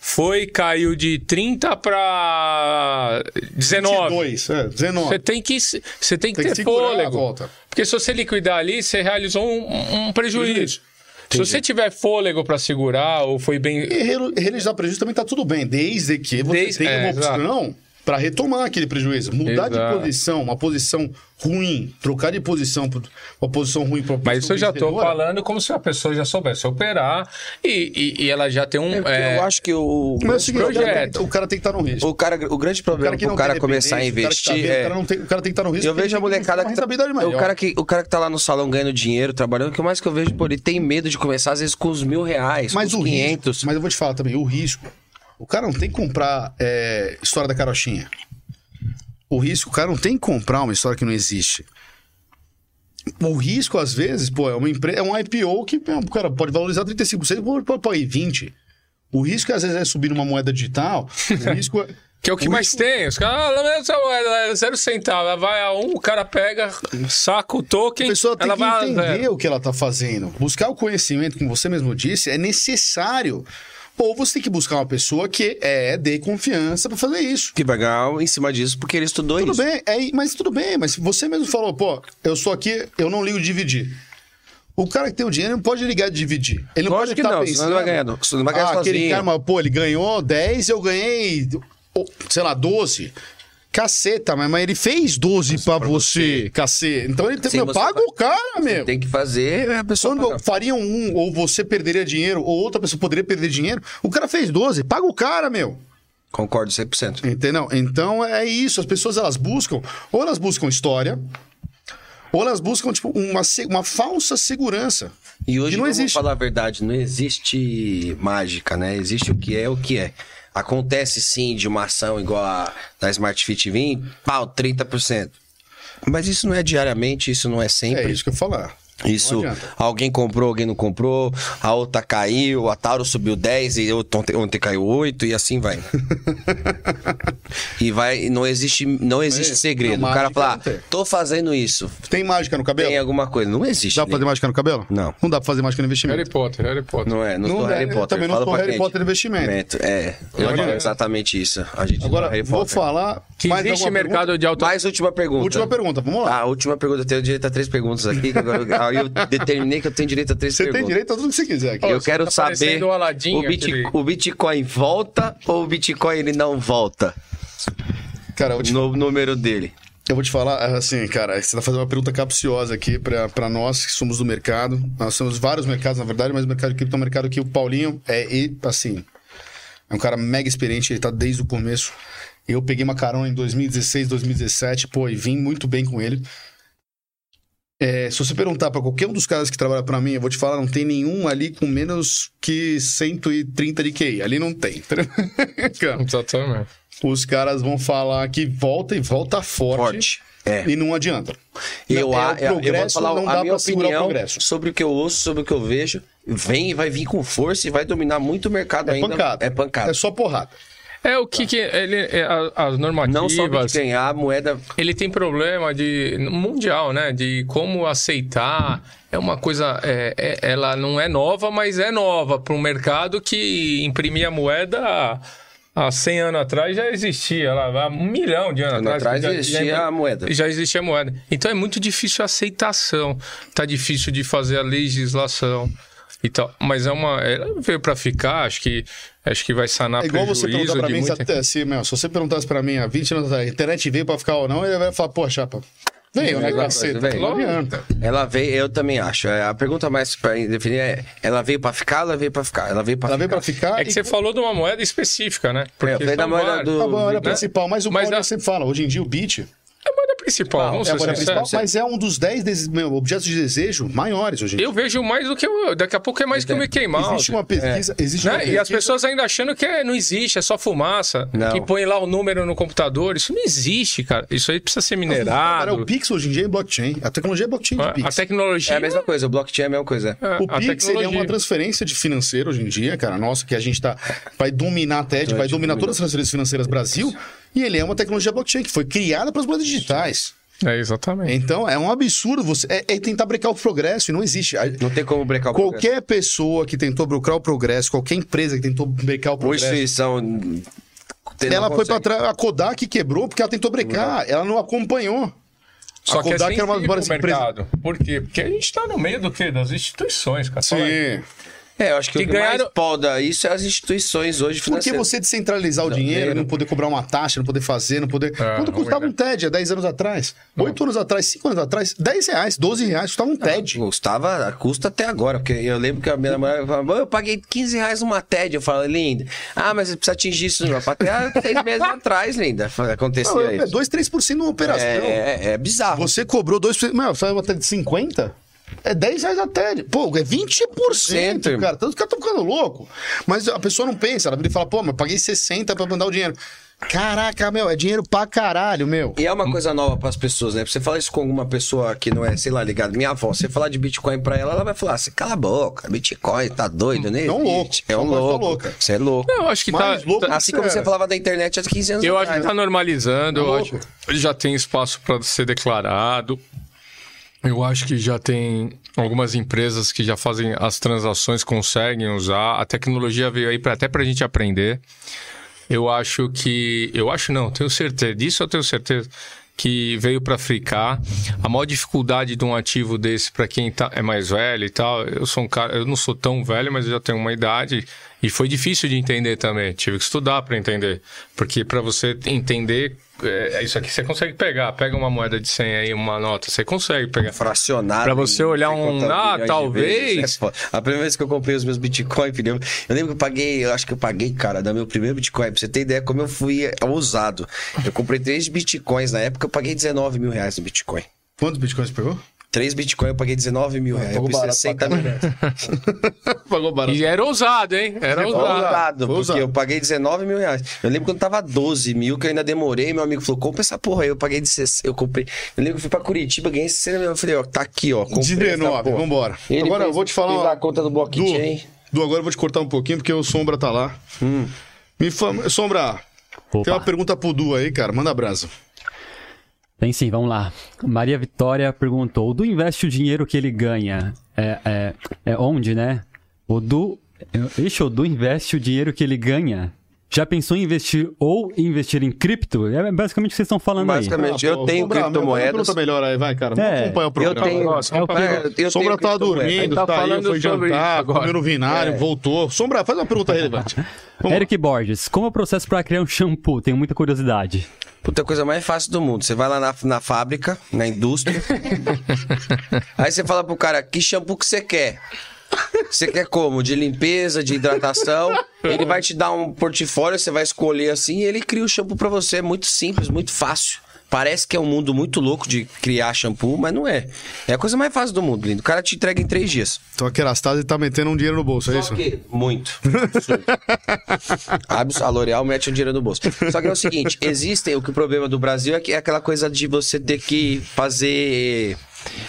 foi caiu de 30 para 19. 22, é, 19. Você tem que você tem que Tem que ter a fôlego. Porque se você liquidar ali, você realizou um, um prejuízo. Se você tiver fôlego para segurar ou foi bem E re- realizar prejuízo também tá tudo bem, desde que você Desde- tenha é, uma opção para retomar aquele prejuízo. Mudar de Exato. posição, uma posição ruim, trocar de posição para uma posição ruim para Mas isso eu já tô vencedora. falando como se a pessoa já soubesse operar e, e, e ela já tem um. é, Eu acho que o, Mas é o seguinte, o cara, projeto. tem- o cara tem que estar no risco. o, cara, o grande problema que pro não cara começar a dependência, o cara tá investir vendo, é. o, cara não tem- o cara tem que estar no risco. Eu vejo a molecada que tá, maior. o cara que o cara que tá lá no salão ganhando dinheiro, trabalhando, o que mais que eu vejo, pô, ele tem medo de começar às vezes com os mil reais, Mas com o os risco, 500. mas eu vou te falar também, o risco. O cara não tem que comprar é, história da carochinha. O risco, o cara não tem que comprar uma história que não existe. O risco, às vezes, pô, é uma empresa, é um IPO que o cara pode valorizar 35%, pode, pode, pode ir 20%. O risco, às vezes, é subir numa moeda digital. O risco é. [laughs] que é o que mais tem. Os caras, ah, essa moeda, é zero centavo. Ela vai a um, o cara pega, saca o A token. pessoa tem ela que vai a entender o que ela tá fazendo. Buscar o conhecimento, como você mesmo disse, é necessário. Ou você tem que buscar uma pessoa que é de confiança para fazer isso. Que ganhar em cima disso porque ele estudou Tudo isso. bem, é, mas tudo bem, mas você mesmo falou, pô, eu sou aqui, eu não ligo dividir. O cara que tem o dinheiro não pode ligar de dividir. Ele não Lógico pode que estar não, pensando. senão ele vai ganhar, não. Senão ele vai ganhar ah, aquele sozinho. cara, mas, pô, ele ganhou 10, eu ganhei, sei lá, 12. Caceta, mas, mas ele fez 12 pra você, cacete. Então ele tem, você paga faz- o cara, meu. Tem que fazer a pessoa Quando pagar. fariam um, ou você perderia dinheiro, ou outra pessoa poderia perder dinheiro, o cara fez 12, paga o cara, meu. Concordo 100%. Entendeu? Então é isso. As pessoas elas buscam, ou elas buscam história, ou elas buscam tipo, uma, uma falsa segurança. E hoje, não vamos existe. falar a verdade, não existe mágica, né? Existe o que é o que é. Acontece sim de uma ação igual a da Smart Fit vir, pau, 30%. Mas isso não é diariamente, isso não é É sempre. isso que eu falar. Isso, alguém comprou, alguém não comprou, a outra caiu, a Tauro subiu 10 e ontem, ontem caiu 8 e assim vai. [laughs] e vai, não existe, não existe É, segredo. o cara fala, tô fazendo isso, Tem mágica no cabelo? tem alguma coisa. Não existe. Dá pra fazer né? mágica no cabelo? Não. Não dá pra fazer mágica no Harry investimento. Potter, Harry Potter. Não é, não, Não sou é, Harry eu Potter. também não fala sou Harry. Potter investimento. É, eu exatamente isso. A gente é Agora, Harry vou falar. Que mais existe mercado pergunta? de auto... Mais última pergunta. Última pergunta, vamos lá. Ah, a última pergunta. Eu tenho direito a três perguntas aqui. agora eu, [laughs] aí eu determinei que eu tenho direito a três Você perguntas. tem direito a tudo que você quiser aqui. Eu Você quero tá saber o Aladim, o, Bit- aquele- o Bitcoin volta ou o Bitcoin ele não volta Cara, eu te, no número dele. eu vou te falar, assim, cara, você tá fazendo uma pergunta capciosa aqui pra nós que somos do mercado. Nós temos vários mercados, na verdade, mas o mercado de cripto é um mercado que o Paulinho é, e, assim, é um cara mega experiente, ele tá desde o começo. Eu peguei uma carona em 2016, 2017, pô, e vim muito bem com ele. É, se você perguntar pra qualquer um dos caras que trabalha pra mim, eu vou te falar, não tem nenhum ali com menos que 130 de QI. Ali não tem. Exatamente. [laughs] Os caras vão falar que volta e volta forte. Forte. É. E não adianta. Eu, é, a- o eu, eu vou progresso falar não a dá minha pra segurar o opinião progresso. sobre o que eu ouço, sobre o que eu vejo. Vem e vai vir com força e vai dominar muito o mercado É ainda. pancada. É pancada. É só porrada. É o que, que ele, é, as normativas. Não só ganhar a moeda. ele tem problema de mundial, né? De como aceitar. É uma coisa, é, é- ela não é nova, mas é nova para um mercado que imprimia moeda há, há 100 anos atrás já existia, lá, há um milhão de anos Ano atrás já- existia já- a moeda. Já existia a moeda. Então é muito difícil a aceitação. Tá difícil de fazer a legislação. E tal. Mas é uma. Ela veio para ficar, acho que, acho que vai sanar É igual você perguntar pra mim, se, muita... até- se, meu, se você perguntasse pra mim há 20 anos atrás, a internet veio pra ficar ou não, ele vai falar, pô, chapa, veio, né, Veio, caceta? veio. Não adianta. Ela veio, eu também acho. É, A pergunta mais pra definir é: ela veio pra ficar, ela veio pra ficar. Ela veio pra Ela ficar. veio pra ficar É que e você falou de uma moeda específica, né? eu falei da são moeda do- a moeda né? principal, mas o Mas Paulo a- sempre fala, hoje em dia o Bit, É a moeda principal, vamos É a moeda principal, mas é um dos 10 des- meu, objetos de desejo maiores hoje em dia. Eu vejo mais do que eu. Daqui a pouco é mais que o Mickey Mouse. Existe uma pesquisa, existe uma Né? E as pesquisa- pessoas ainda achando que é- não existe, é só fumaça. Não. Que põe lá o número no computador. Isso não existe, cara. Isso aí precisa ser Cara, minerado. o Pix hoje em dia é blockchain. A tecnologia é blockchain de a Pix. tecnologia. É a mesma coisa, o blockchain é a mesma coisa. é, O a Pix ele é uma transferência de financeiro hoje em dia, cara. Nossa, que a gente tá. Vai dominar a TED, vai dominar todas as transferências financeiras Brasil. E ele é uma tecnologia blockchain que foi criada para as moedas digitais. É, exatamente. Então, é um absurdo você. É, é tentar brecar o progresso e não existe. Não tem como brecar o progresso. Qualquer pessoa que tentou brecar o progresso, qualquer empresa que tentou brecar o progresso. instituição... tem- não Ela foi pra consegue. trás. A Kodak quebrou porque ela tentou brecar. Ela não acompanhou. Só a que é Kodak era uma das maiores empresas. mercado. Por quê? Porque a gente tá no meio do quê? Das instituições, cara. Fala aí. Sim. É, eu acho que, Que o que ganharam- mais poda isso é as instituições hoje Porque financeiras. você descentralizar o dinheiro, dinheiro. não poder cobrar uma taxa, não poder fazer, não poder. Quanto ruim, custava né? um TED há 10 anos atrás? 8 anos atrás, 5 anos atrás, 10 reais, 12 reais, custava um TED. Custava, custa até agora, porque eu lembro que a minha namorada falava, "Mãe, eu paguei 15 reais numa TED. Eu falo, linda, ah, mas você precisa atingir isso, não. Até há seis meses atrás, linda, acontecia Não, é isso. 2, 3% de uma operação. É, é, é bizarro. Você cobrou 2%. Meu, sai uma TED de 50? É 10 reais a TED. Pô, é 20%, irmão. cara. Tanto que estão ficando louco. Mas a pessoa não pensa, ela vira e fala, pô, mas eu paguei 60 pra mandar o dinheiro. Caraca, meu, é dinheiro pra caralho, meu. E é uma coisa nova para as pessoas, né? Pra você falar isso com alguma pessoa que não é, sei lá, ligado, minha avó, você falar de Bitcoin pra ela, ela vai falar, você cala a boca, Bitcoin, tá doido, né? É um louco. É um Uma coisa louco. louca. Você é louco. Eu acho que Mais tá. louco tá- Assim como você falava da internet há 15 anos Eu acho atrás. que tá normalizando, eu Tá acho que já tem espaço para ser declarado. Eu acho que já tem algumas empresas que já fazem as transações, conseguem usar. A tecnologia veio aí pra, até para a gente aprender. Eu acho que. Eu acho não, tenho certeza. Disso eu tenho certeza que veio para ficar. A maior dificuldade de um ativo desse para quem tá, é mais velho e tal. Eu sou um cara, eu não sou tão velho, mas eu já tenho uma idade e foi difícil de entender também. Tive que estudar para entender, porque para você entender é, isso aqui você consegue pegar. Pega uma moeda de 100 aí, uma nota, você consegue pegar. fracionado. Pra você olhar um, ah, talvez. vezes, é foda. a primeira vez que eu comprei os meus Bitcoin, eu lembro que eu paguei, eu acho que eu paguei, cara, da meu primeiro Bitcoin. Pra você ter ideia como eu fui ousado. Eu comprei três Bitcoins na época, eu paguei 19 mil reais no Bitcoin. Quantos bitcoins você pegou? Três Bitcoin eu paguei 19 mil reais. Pagou pus barato 60 pra mil reais. [laughs] Pagou barato. E era ousado, hein? Era ousado. ousado, porque ousado. eu paguei 19 mil reais. Eu lembro quando tava 12 mil, que eu ainda demorei, meu amigo falou, compra essa porra aí. Eu paguei de 60, eu comprei. Eu lembro que eu fui pra Curitiba, ganhei 60 mil. Eu falei, ó, tá aqui, ó. comprei essa 19, porra. vambora. Ele Agora fez- eu vou te falar. fez a conta do blockchain. Du, Du, agora eu vou te cortar um pouquinho porque o Sombra tá lá. Hum. Me fala, Sombra, tem uma Opa, pergunta pro Du aí, cara. Manda brasa. Tem sim, vamos lá. Maria Vitória perguntou: o Du investe o dinheiro que ele ganha? É, é, é onde, né? O Du. Ixi, o Du investe o dinheiro que ele ganha. Já pensou em investir ou investir em cripto? É basicamente o que vocês estão falando aí. Basicamente, Ah, eu tenho Sombra, criptomoedas. Pergunta melhor aí, vai, cara. Vamos É, acompanhar o Eu programa. tenho. Nossa, eu, é o que- é, eu Sombra tenho tá criptomoedas. dormindo, Tá tá, aí, foi jantar, comeu no vinário, É. voltou. Sombra, faz uma pergunta relevante. Vamos [laughs] Eric Borges, como é o processo para criar um shampoo? Tenho muita curiosidade. Puta, a coisa mais fácil do mundo. Você vai lá na, na fábrica, na indústria. [laughs] aí você fala pro cara, que shampoo que você quer? Você quer como? De limpeza, de hidratação? Ele vai te dar um portfólio, você vai escolher assim e ele cria o shampoo pra você. É muito simples, muito fácil. Parece que é um mundo muito louco de criar shampoo, mas não é. É a coisa mais fácil do mundo, lindo. O cara te entrega em três dias. Então a Kerastase tá metendo um dinheiro no bolso, é isso? Só que, muito. Absurdo. Abs- A L'Oreal mete o dinheiro no bolso. Só que é o seguinte, existem, o que o problema do Brasil é que é aquela coisa de você ter que fazer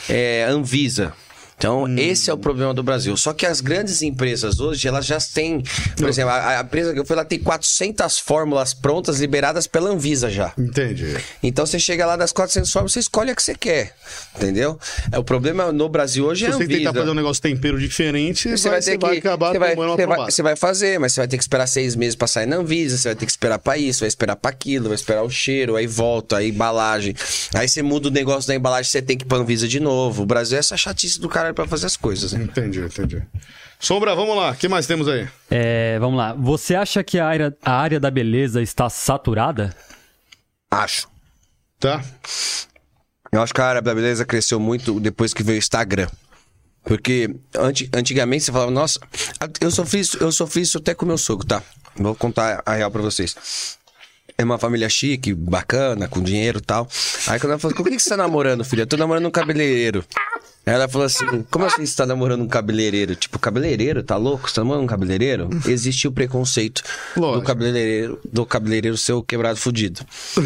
é, Anvisa. Então, esse é o problema do Brasil. Só que as grandes empresas hoje, elas já têm... Por exemplo, a, a empresa que eu fui, ela tem 400 fórmulas prontas, liberadas pela Anvisa já. Entendi. Então, você chega lá das 400 fórmulas, você escolhe a que você quer. Entendeu? É, o problema no Brasil hoje Se é a você tentar fazer um negócio tempero diferente, Você vai, ter que. acabar você, vai, tomando uma você, vai, você vai fazer, mas você vai ter que esperar seis meses pra sair na Anvisa, você vai ter que esperar pra isso, vai esperar pra aquilo, vai esperar o cheiro, aí volta, aí embalagem. Aí você muda o negócio da embalagem, você tem que ir pra Anvisa de novo. O Brasil é essa chatice do cara pra fazer as coisas. né? Entendi, entendi. Sombra, vamos lá. O que mais temos aí? É, vamos lá. Você acha que a área, a área da beleza está saturada? Acho. Tá? Eu acho que a área da beleza cresceu muito depois que veio o Instagram. Porque anti- antigamente você falava, nossa, eu sofri isso, eu sofri isso até com meu sogro, tá? Vou contar a real pra vocês. É uma família chique, bacana, com dinheiro e tal. Aí quando ela falou, com quem que você tá namorando, filha? Eu tô namorando um cabeleireiro. Ela falou assim: como assim você tá namorando um cabeleireiro? Tipo, cabeleireiro, tá louco? Você tá namorando um cabeleireiro? [laughs] Existe o preconceito do Lógico. cabeleireiro, do cabeleireiro seu quebrado fudido. [laughs]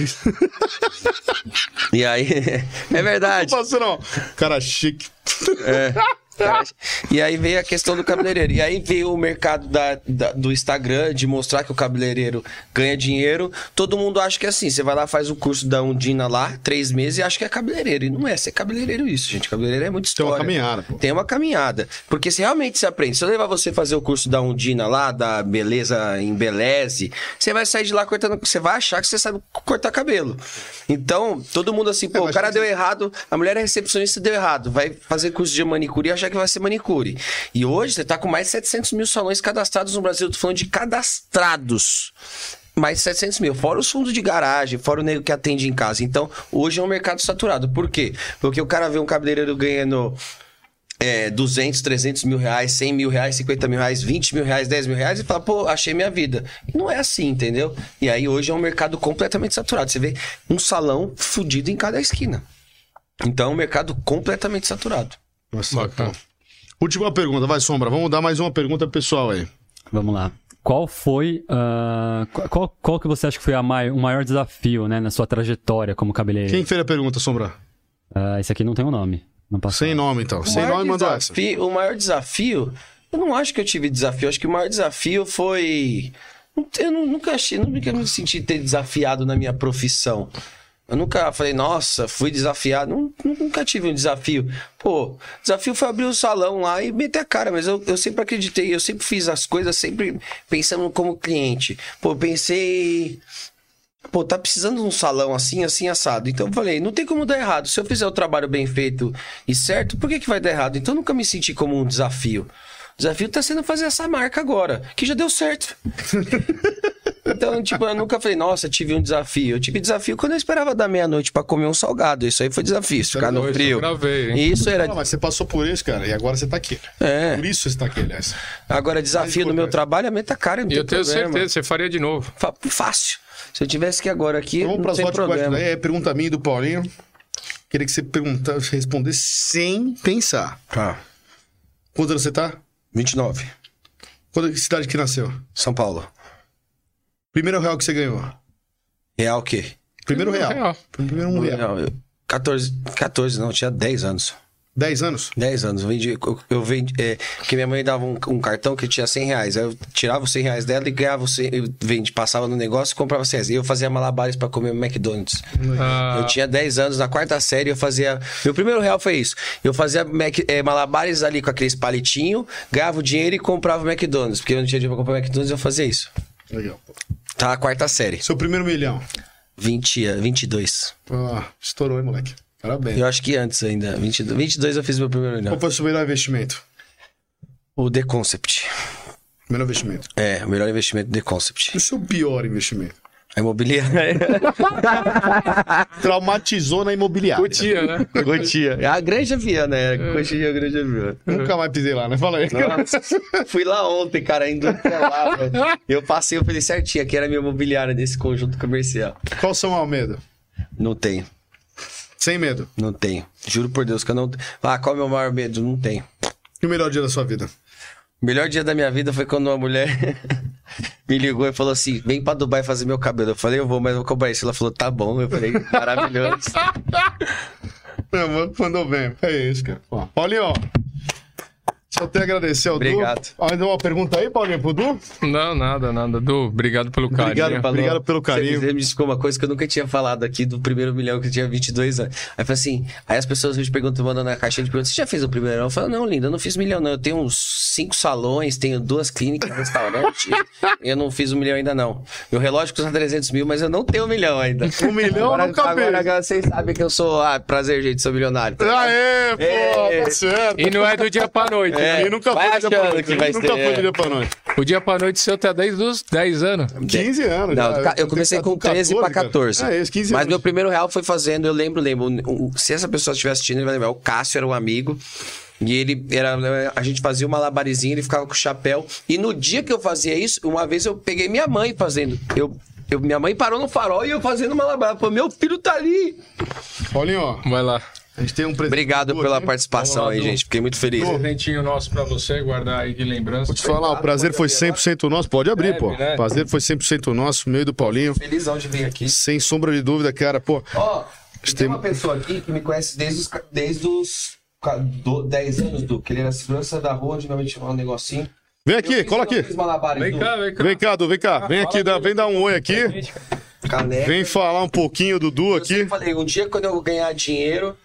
E aí, [laughs] é verdade. Não não. Cara chique. E aí veio a questão do cabeleireiro. E aí veio o mercado da, da- do Instagram de mostrar que o cabeleireiro ganha dinheiro. Todo mundo acha que é assim. Você vai lá, faz o curso da Undina lá, três meses, e acha que é cabeleireiro. E não é ser cabeleireiro isso, gente. Cabeleireiro é muito Tem história. uma caminhada, pô. Tem uma caminhada. Porque se realmente você aprende, se eu levar você fazer o curso da Undina lá, da beleza em beleze, você vai sair de lá cortando. Você vai achar que você sabe cortar cabelo. Então, todo mundo assim, pô, É, o mas cara você- deu errado, a mulher é recepcionista deu errado, vai fazer curso de manicure e achar que vai ser manicure. E hoje você tá com mais de 700 mil salões cadastrados no Brasil. Eu falando de cadastrados. Mais de 700 mil. Fora os fundos de garagem, fora o nego que atende em casa. Então, hoje é um mercado saturado. Por quê? Porque o cara vê um cabeleireiro ganhando é, 200, 300 mil reais, 100 mil reais, 50 mil reais, 20 mil reais, 10 mil reais e fala, pô, achei minha vida. Não é assim, entendeu? E aí hoje é um mercado completamente saturado. Você vê um salão fudido em cada esquina. Então é um mercado completamente saturado. Nossa, pô. Última pergunta, vai, Sombra. Vamos dar mais uma pergunta pro pessoal aí. Vamos lá. Qual foi. ah, qual- qual, que você acha que foi a mai- o maior desafio, né, na sua trajetória como cabeleireiro? Quem fez a pergunta, Sombra? Ah, esse aqui não tem um nome. Não passou. Sem nome, então. Sem maior nome, mandou essa. O maior desafio, eu não acho que eu tive desafio. Eu acho que o maior desafio foi. Eu nu- nunca achei, nunca me senti ter desafiado na minha profissão. Eu nunca falei, nossa, fui desafiado. Nun- Nunca tive um desafio. Pô, desafio foi abrir o salão lá e meter a cara, mas eu, eu sempre acreditei, eu sempre fiz as coisas sempre pensando como cliente. Pô, pensei. Pô, tá precisando de um salão assim, assim, assado. Então eu falei, não tem como dar errado. Se eu fizer o trabalho bem feito e certo, por que, que vai dar errado? Então eu nunca me senti como um desafio. O desafio tá sendo fazer essa marca agora, que já deu certo. [laughs] então, tipo, eu nunca falei, nossa, tive um desafio. Eu tive desafio quando eu esperava da meia-noite pra comer um salgado. Isso aí foi desafio, ficar no Hoje eu frio. gravei, hein? Isso era. Não, mas você passou por isso, cara, e agora você tá aqui. É. Por isso você tá aqui, aliás. Agora, desafio no meu trabalho é meta cara, não E tem eu tenho problema. certeza, você faria de novo. Fa- Fácil. Se eu tivesse que ir agora aqui, Então vamos para as aí. É pergunta minha e do Paulinho. Queria que você perguntasse, respondesse sem pensar. Tá. Quanto você tá? 29. Quando que cidade que nasceu? São Paulo. Primeiro real que você ganhou? Real o quê? Primeiro real. Real. Primeiro um real. Não, eu- 14, 14, não, tinha 10 anos. 10 anos? 10 anos. Eu vendi, eu, eu vendi, é, que minha mãe dava um, um cartão que tinha 100 reais. Aí eu tirava os 100 reais dela e ganhava os 100, eu vendi, passava no negócio e comprava 100 reais. E eu fazia malabares pra comer McDonald's. Ah, Eu tinha 10 anos, na quarta série eu fazia. Meu primeiro real foi isso. Eu fazia Mac- eh, malabares ali com aqueles palitinhos, ganhava o dinheiro e comprava o McDonald's. Porque eu não tinha dinheiro pra comprar o McDonald's, eu fazia isso. Legal. Tá na quarta série. Seu primeiro milhão? 20, eh, 22. Ah, estourou, hein, moleque? Parabéns. Eu acho que antes ainda. 22, 22 eu fiz meu primeiro milhão. Qual foi o seu melhor investimento? O The Concept. Melhor investimento. É, o melhor investimento The Concept. E o seu pior investimento? A imobiliária. [laughs] Traumatizou na imobiliária. Curtia, né? Cotia. É a Granja Viana, é. Cotia, a Granja Viana. Nunca mais pisei lá, né? Fala aí. Nossa, fui lá ontem, cara, indo até lá, velho. Eu passei, eu falei certinho, aqui era a minha imobiliária desse conjunto comercial. Qual o seu maior medo? Não tenho, Sem medo. não tenho. Juro por Deus que eu não. Ah, qual é o meu maior medo? Não tenho. E o melhor dia da sua vida? O melhor dia da minha vida foi quando uma mulher me ligou e falou assim: vem pra Dubai fazer meu cabelo. Eu falei, eu vou, mas vou cobrar isso. Ela falou, tá bom. Eu falei, maravilhoso. [laughs] Meu mano, mandou bem. É isso, cara. Paulinho, ó. Só tenho a agradecer ao Obrigado. Du. Ainda uma pergunta aí, Paulinho, pro Du? Não, nada, nada. Du, obrigado pelo carinho. Obrigado, Obrigado pelo carinho. Você me disse uma coisa que eu nunca tinha falado aqui do primeiro milhão que eu tinha 22 anos. Aí eu falei assim, aí as pessoas me perguntam, mandam na caixinha de perguntas, você já fez o primeiro milhão? Eu falo, não, linda, eu não fiz milhão não. Eu tenho uns cinco salões, tenho duas clínicas, restaurante. eu não fiz um milhão ainda não. Meu relógio custa 300 mil, mas eu não tenho um milhão ainda. Um milhão agora, nunca agora, fez. agora vocês sabem que eu sou, ah, prazer, gente, sou milionário. Aê, pô, É. tá certo. E não é do dia pra noite. É. nunca vai foi do dia pra noite. nunca ser, foi é. dia pra noite. O dia pra noite seu tá desde os 10 anos. 15 anos. Não, já. eu comecei com 13 pra 14. cara. É isso, 15 Mas anos. meu primeiro real foi fazendo, eu lembro, lembro. Se essa pessoa estiver assistindo, ele vai lembrar. O Cássio era um amigo. E ele era. A gente fazia uma labarizinha, ele ficava com o chapéu. E no dia que eu fazia isso, uma vez eu peguei minha mãe fazendo. Eu eu- minha mãe parou no farol e eu fazendo malabar. Pô, meu filho tá ali. Paulinho, ó, Vai lá. A gente tem um presente. Obrigado do pela aqui. participação aí, gente. Fiquei muito feliz. Presentinho nosso pra você, guardar aí de lembrança. Vou te falar, o prazer foi 100% nosso. Pode abrir, pô. né? O prazer foi 100% nosso, meio do Paulinho. Felizão de vir aqui. Sem sombra de dúvida, cara, pô. Ó, tem tem uma pessoa aqui que me conhece desde os, desde os ca- do- 10 anos, do que ele era segurança da rua, tinha um negocinho. Vem aqui, Eu cola eu aqui. malabares, Vem cá, vem cá. Vem cá, Du, vem cá. Vem aqui, dá, vem dar um oi aqui. Caneca. Vem falar um pouquinho do Du Eu aqui. sempre falei, um dia quando eu ganhar dinheiro,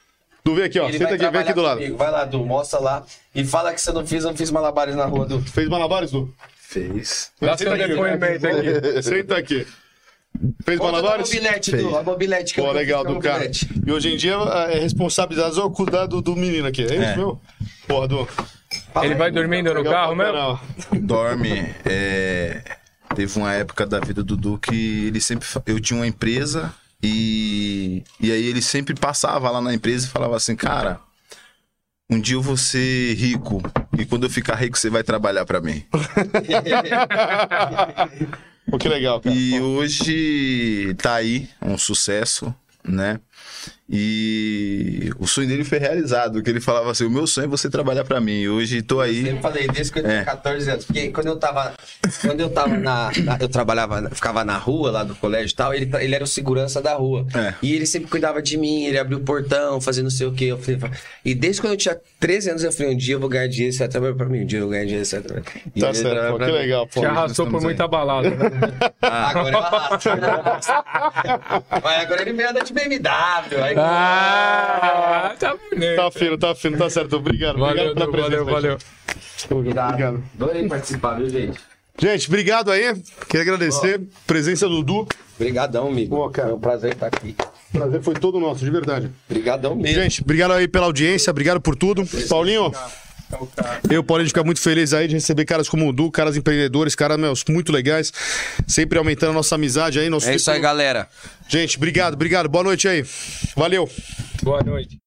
Du, vem aqui, ó. ele Senta aqui, vem aqui do lado. comigo. Vai lá, Du, mostra lá. E fala que você não fez, eu não fiz malabares na rua, Du. Fez malabares, Du? Fez. Dá Senta seu aqui. depoimento aqui. Senta aqui. Fez Conta malabares? mobilete, Du. A mobilete que Pô, eu legal a do cara. mobilete. E hoje em dia é responsabilidade só cuidar do, do menino aqui. É isso, É. meu? Porra, Du. Ele vai Du. dormindo no Legal carro mesmo? Dorme. é, Teve uma época da vida do Dudu que ele sempre. Eu tinha uma empresa e. E aí ele sempre passava lá na empresa e falava assim, cara. Um dia eu vou ser rico e quando eu ficar rico você vai trabalhar pra mim. [laughs] Pô, que legal, cara. E hoje tá aí, um sucesso, né? E o sonho dele foi realizado, que ele falava assim, o meu sonho é você trabalhar pra mim. Hoje tô Eu aí. sempre falei, desde que eu tinha É. 14 anos. Porque quando eu tava. Quando eu tava na. na- eu trabalhava, ficava na rua lá do colégio e tal, ele, ele era o segurança da rua. É. E ele sempre cuidava de mim, ele abria o portão, fazia não sei o quê. Eu falei, e desde quando eu tinha 13 anos, eu falei, um dia eu vou ganhar dinheiro, você vai trabalhar pra mim. Um dia eu vou ganhar dinheiro, você vai trabalhar. E Tá certo, pô, que mim. legal, pô. Te arrastou por estamos muita balada, né? Ah, agora eu arrasto. [laughs] Mas agora ele veio andar de BMW. Aí... Ah, tá bonito. Tá fino, tá fino, tá certo. Obrigado. Valeu, obrigado pela Du, valeu, presença. valeu. Obrigado. Adorei participar, viu, gente? Gente, obrigado aí. Queria agradecer. Presença do Du. Obrigadão, amigo. Pô, cara. É um prazer estar aqui. O prazer foi todo nosso, de verdade. Obrigadão mesmo. Gente, obrigado aí pela audiência, obrigado por tudo. Paulinho, eu e o Paulinho ficar muito feliz aí de receber caras como o Du, caras empreendedores, caras meus, muito legais. Sempre aumentando a nossa amizade aí. Nosso É isso aí, galera. Gente, obrigado, obrigado. Boa noite aí. Valeu. Boa noite.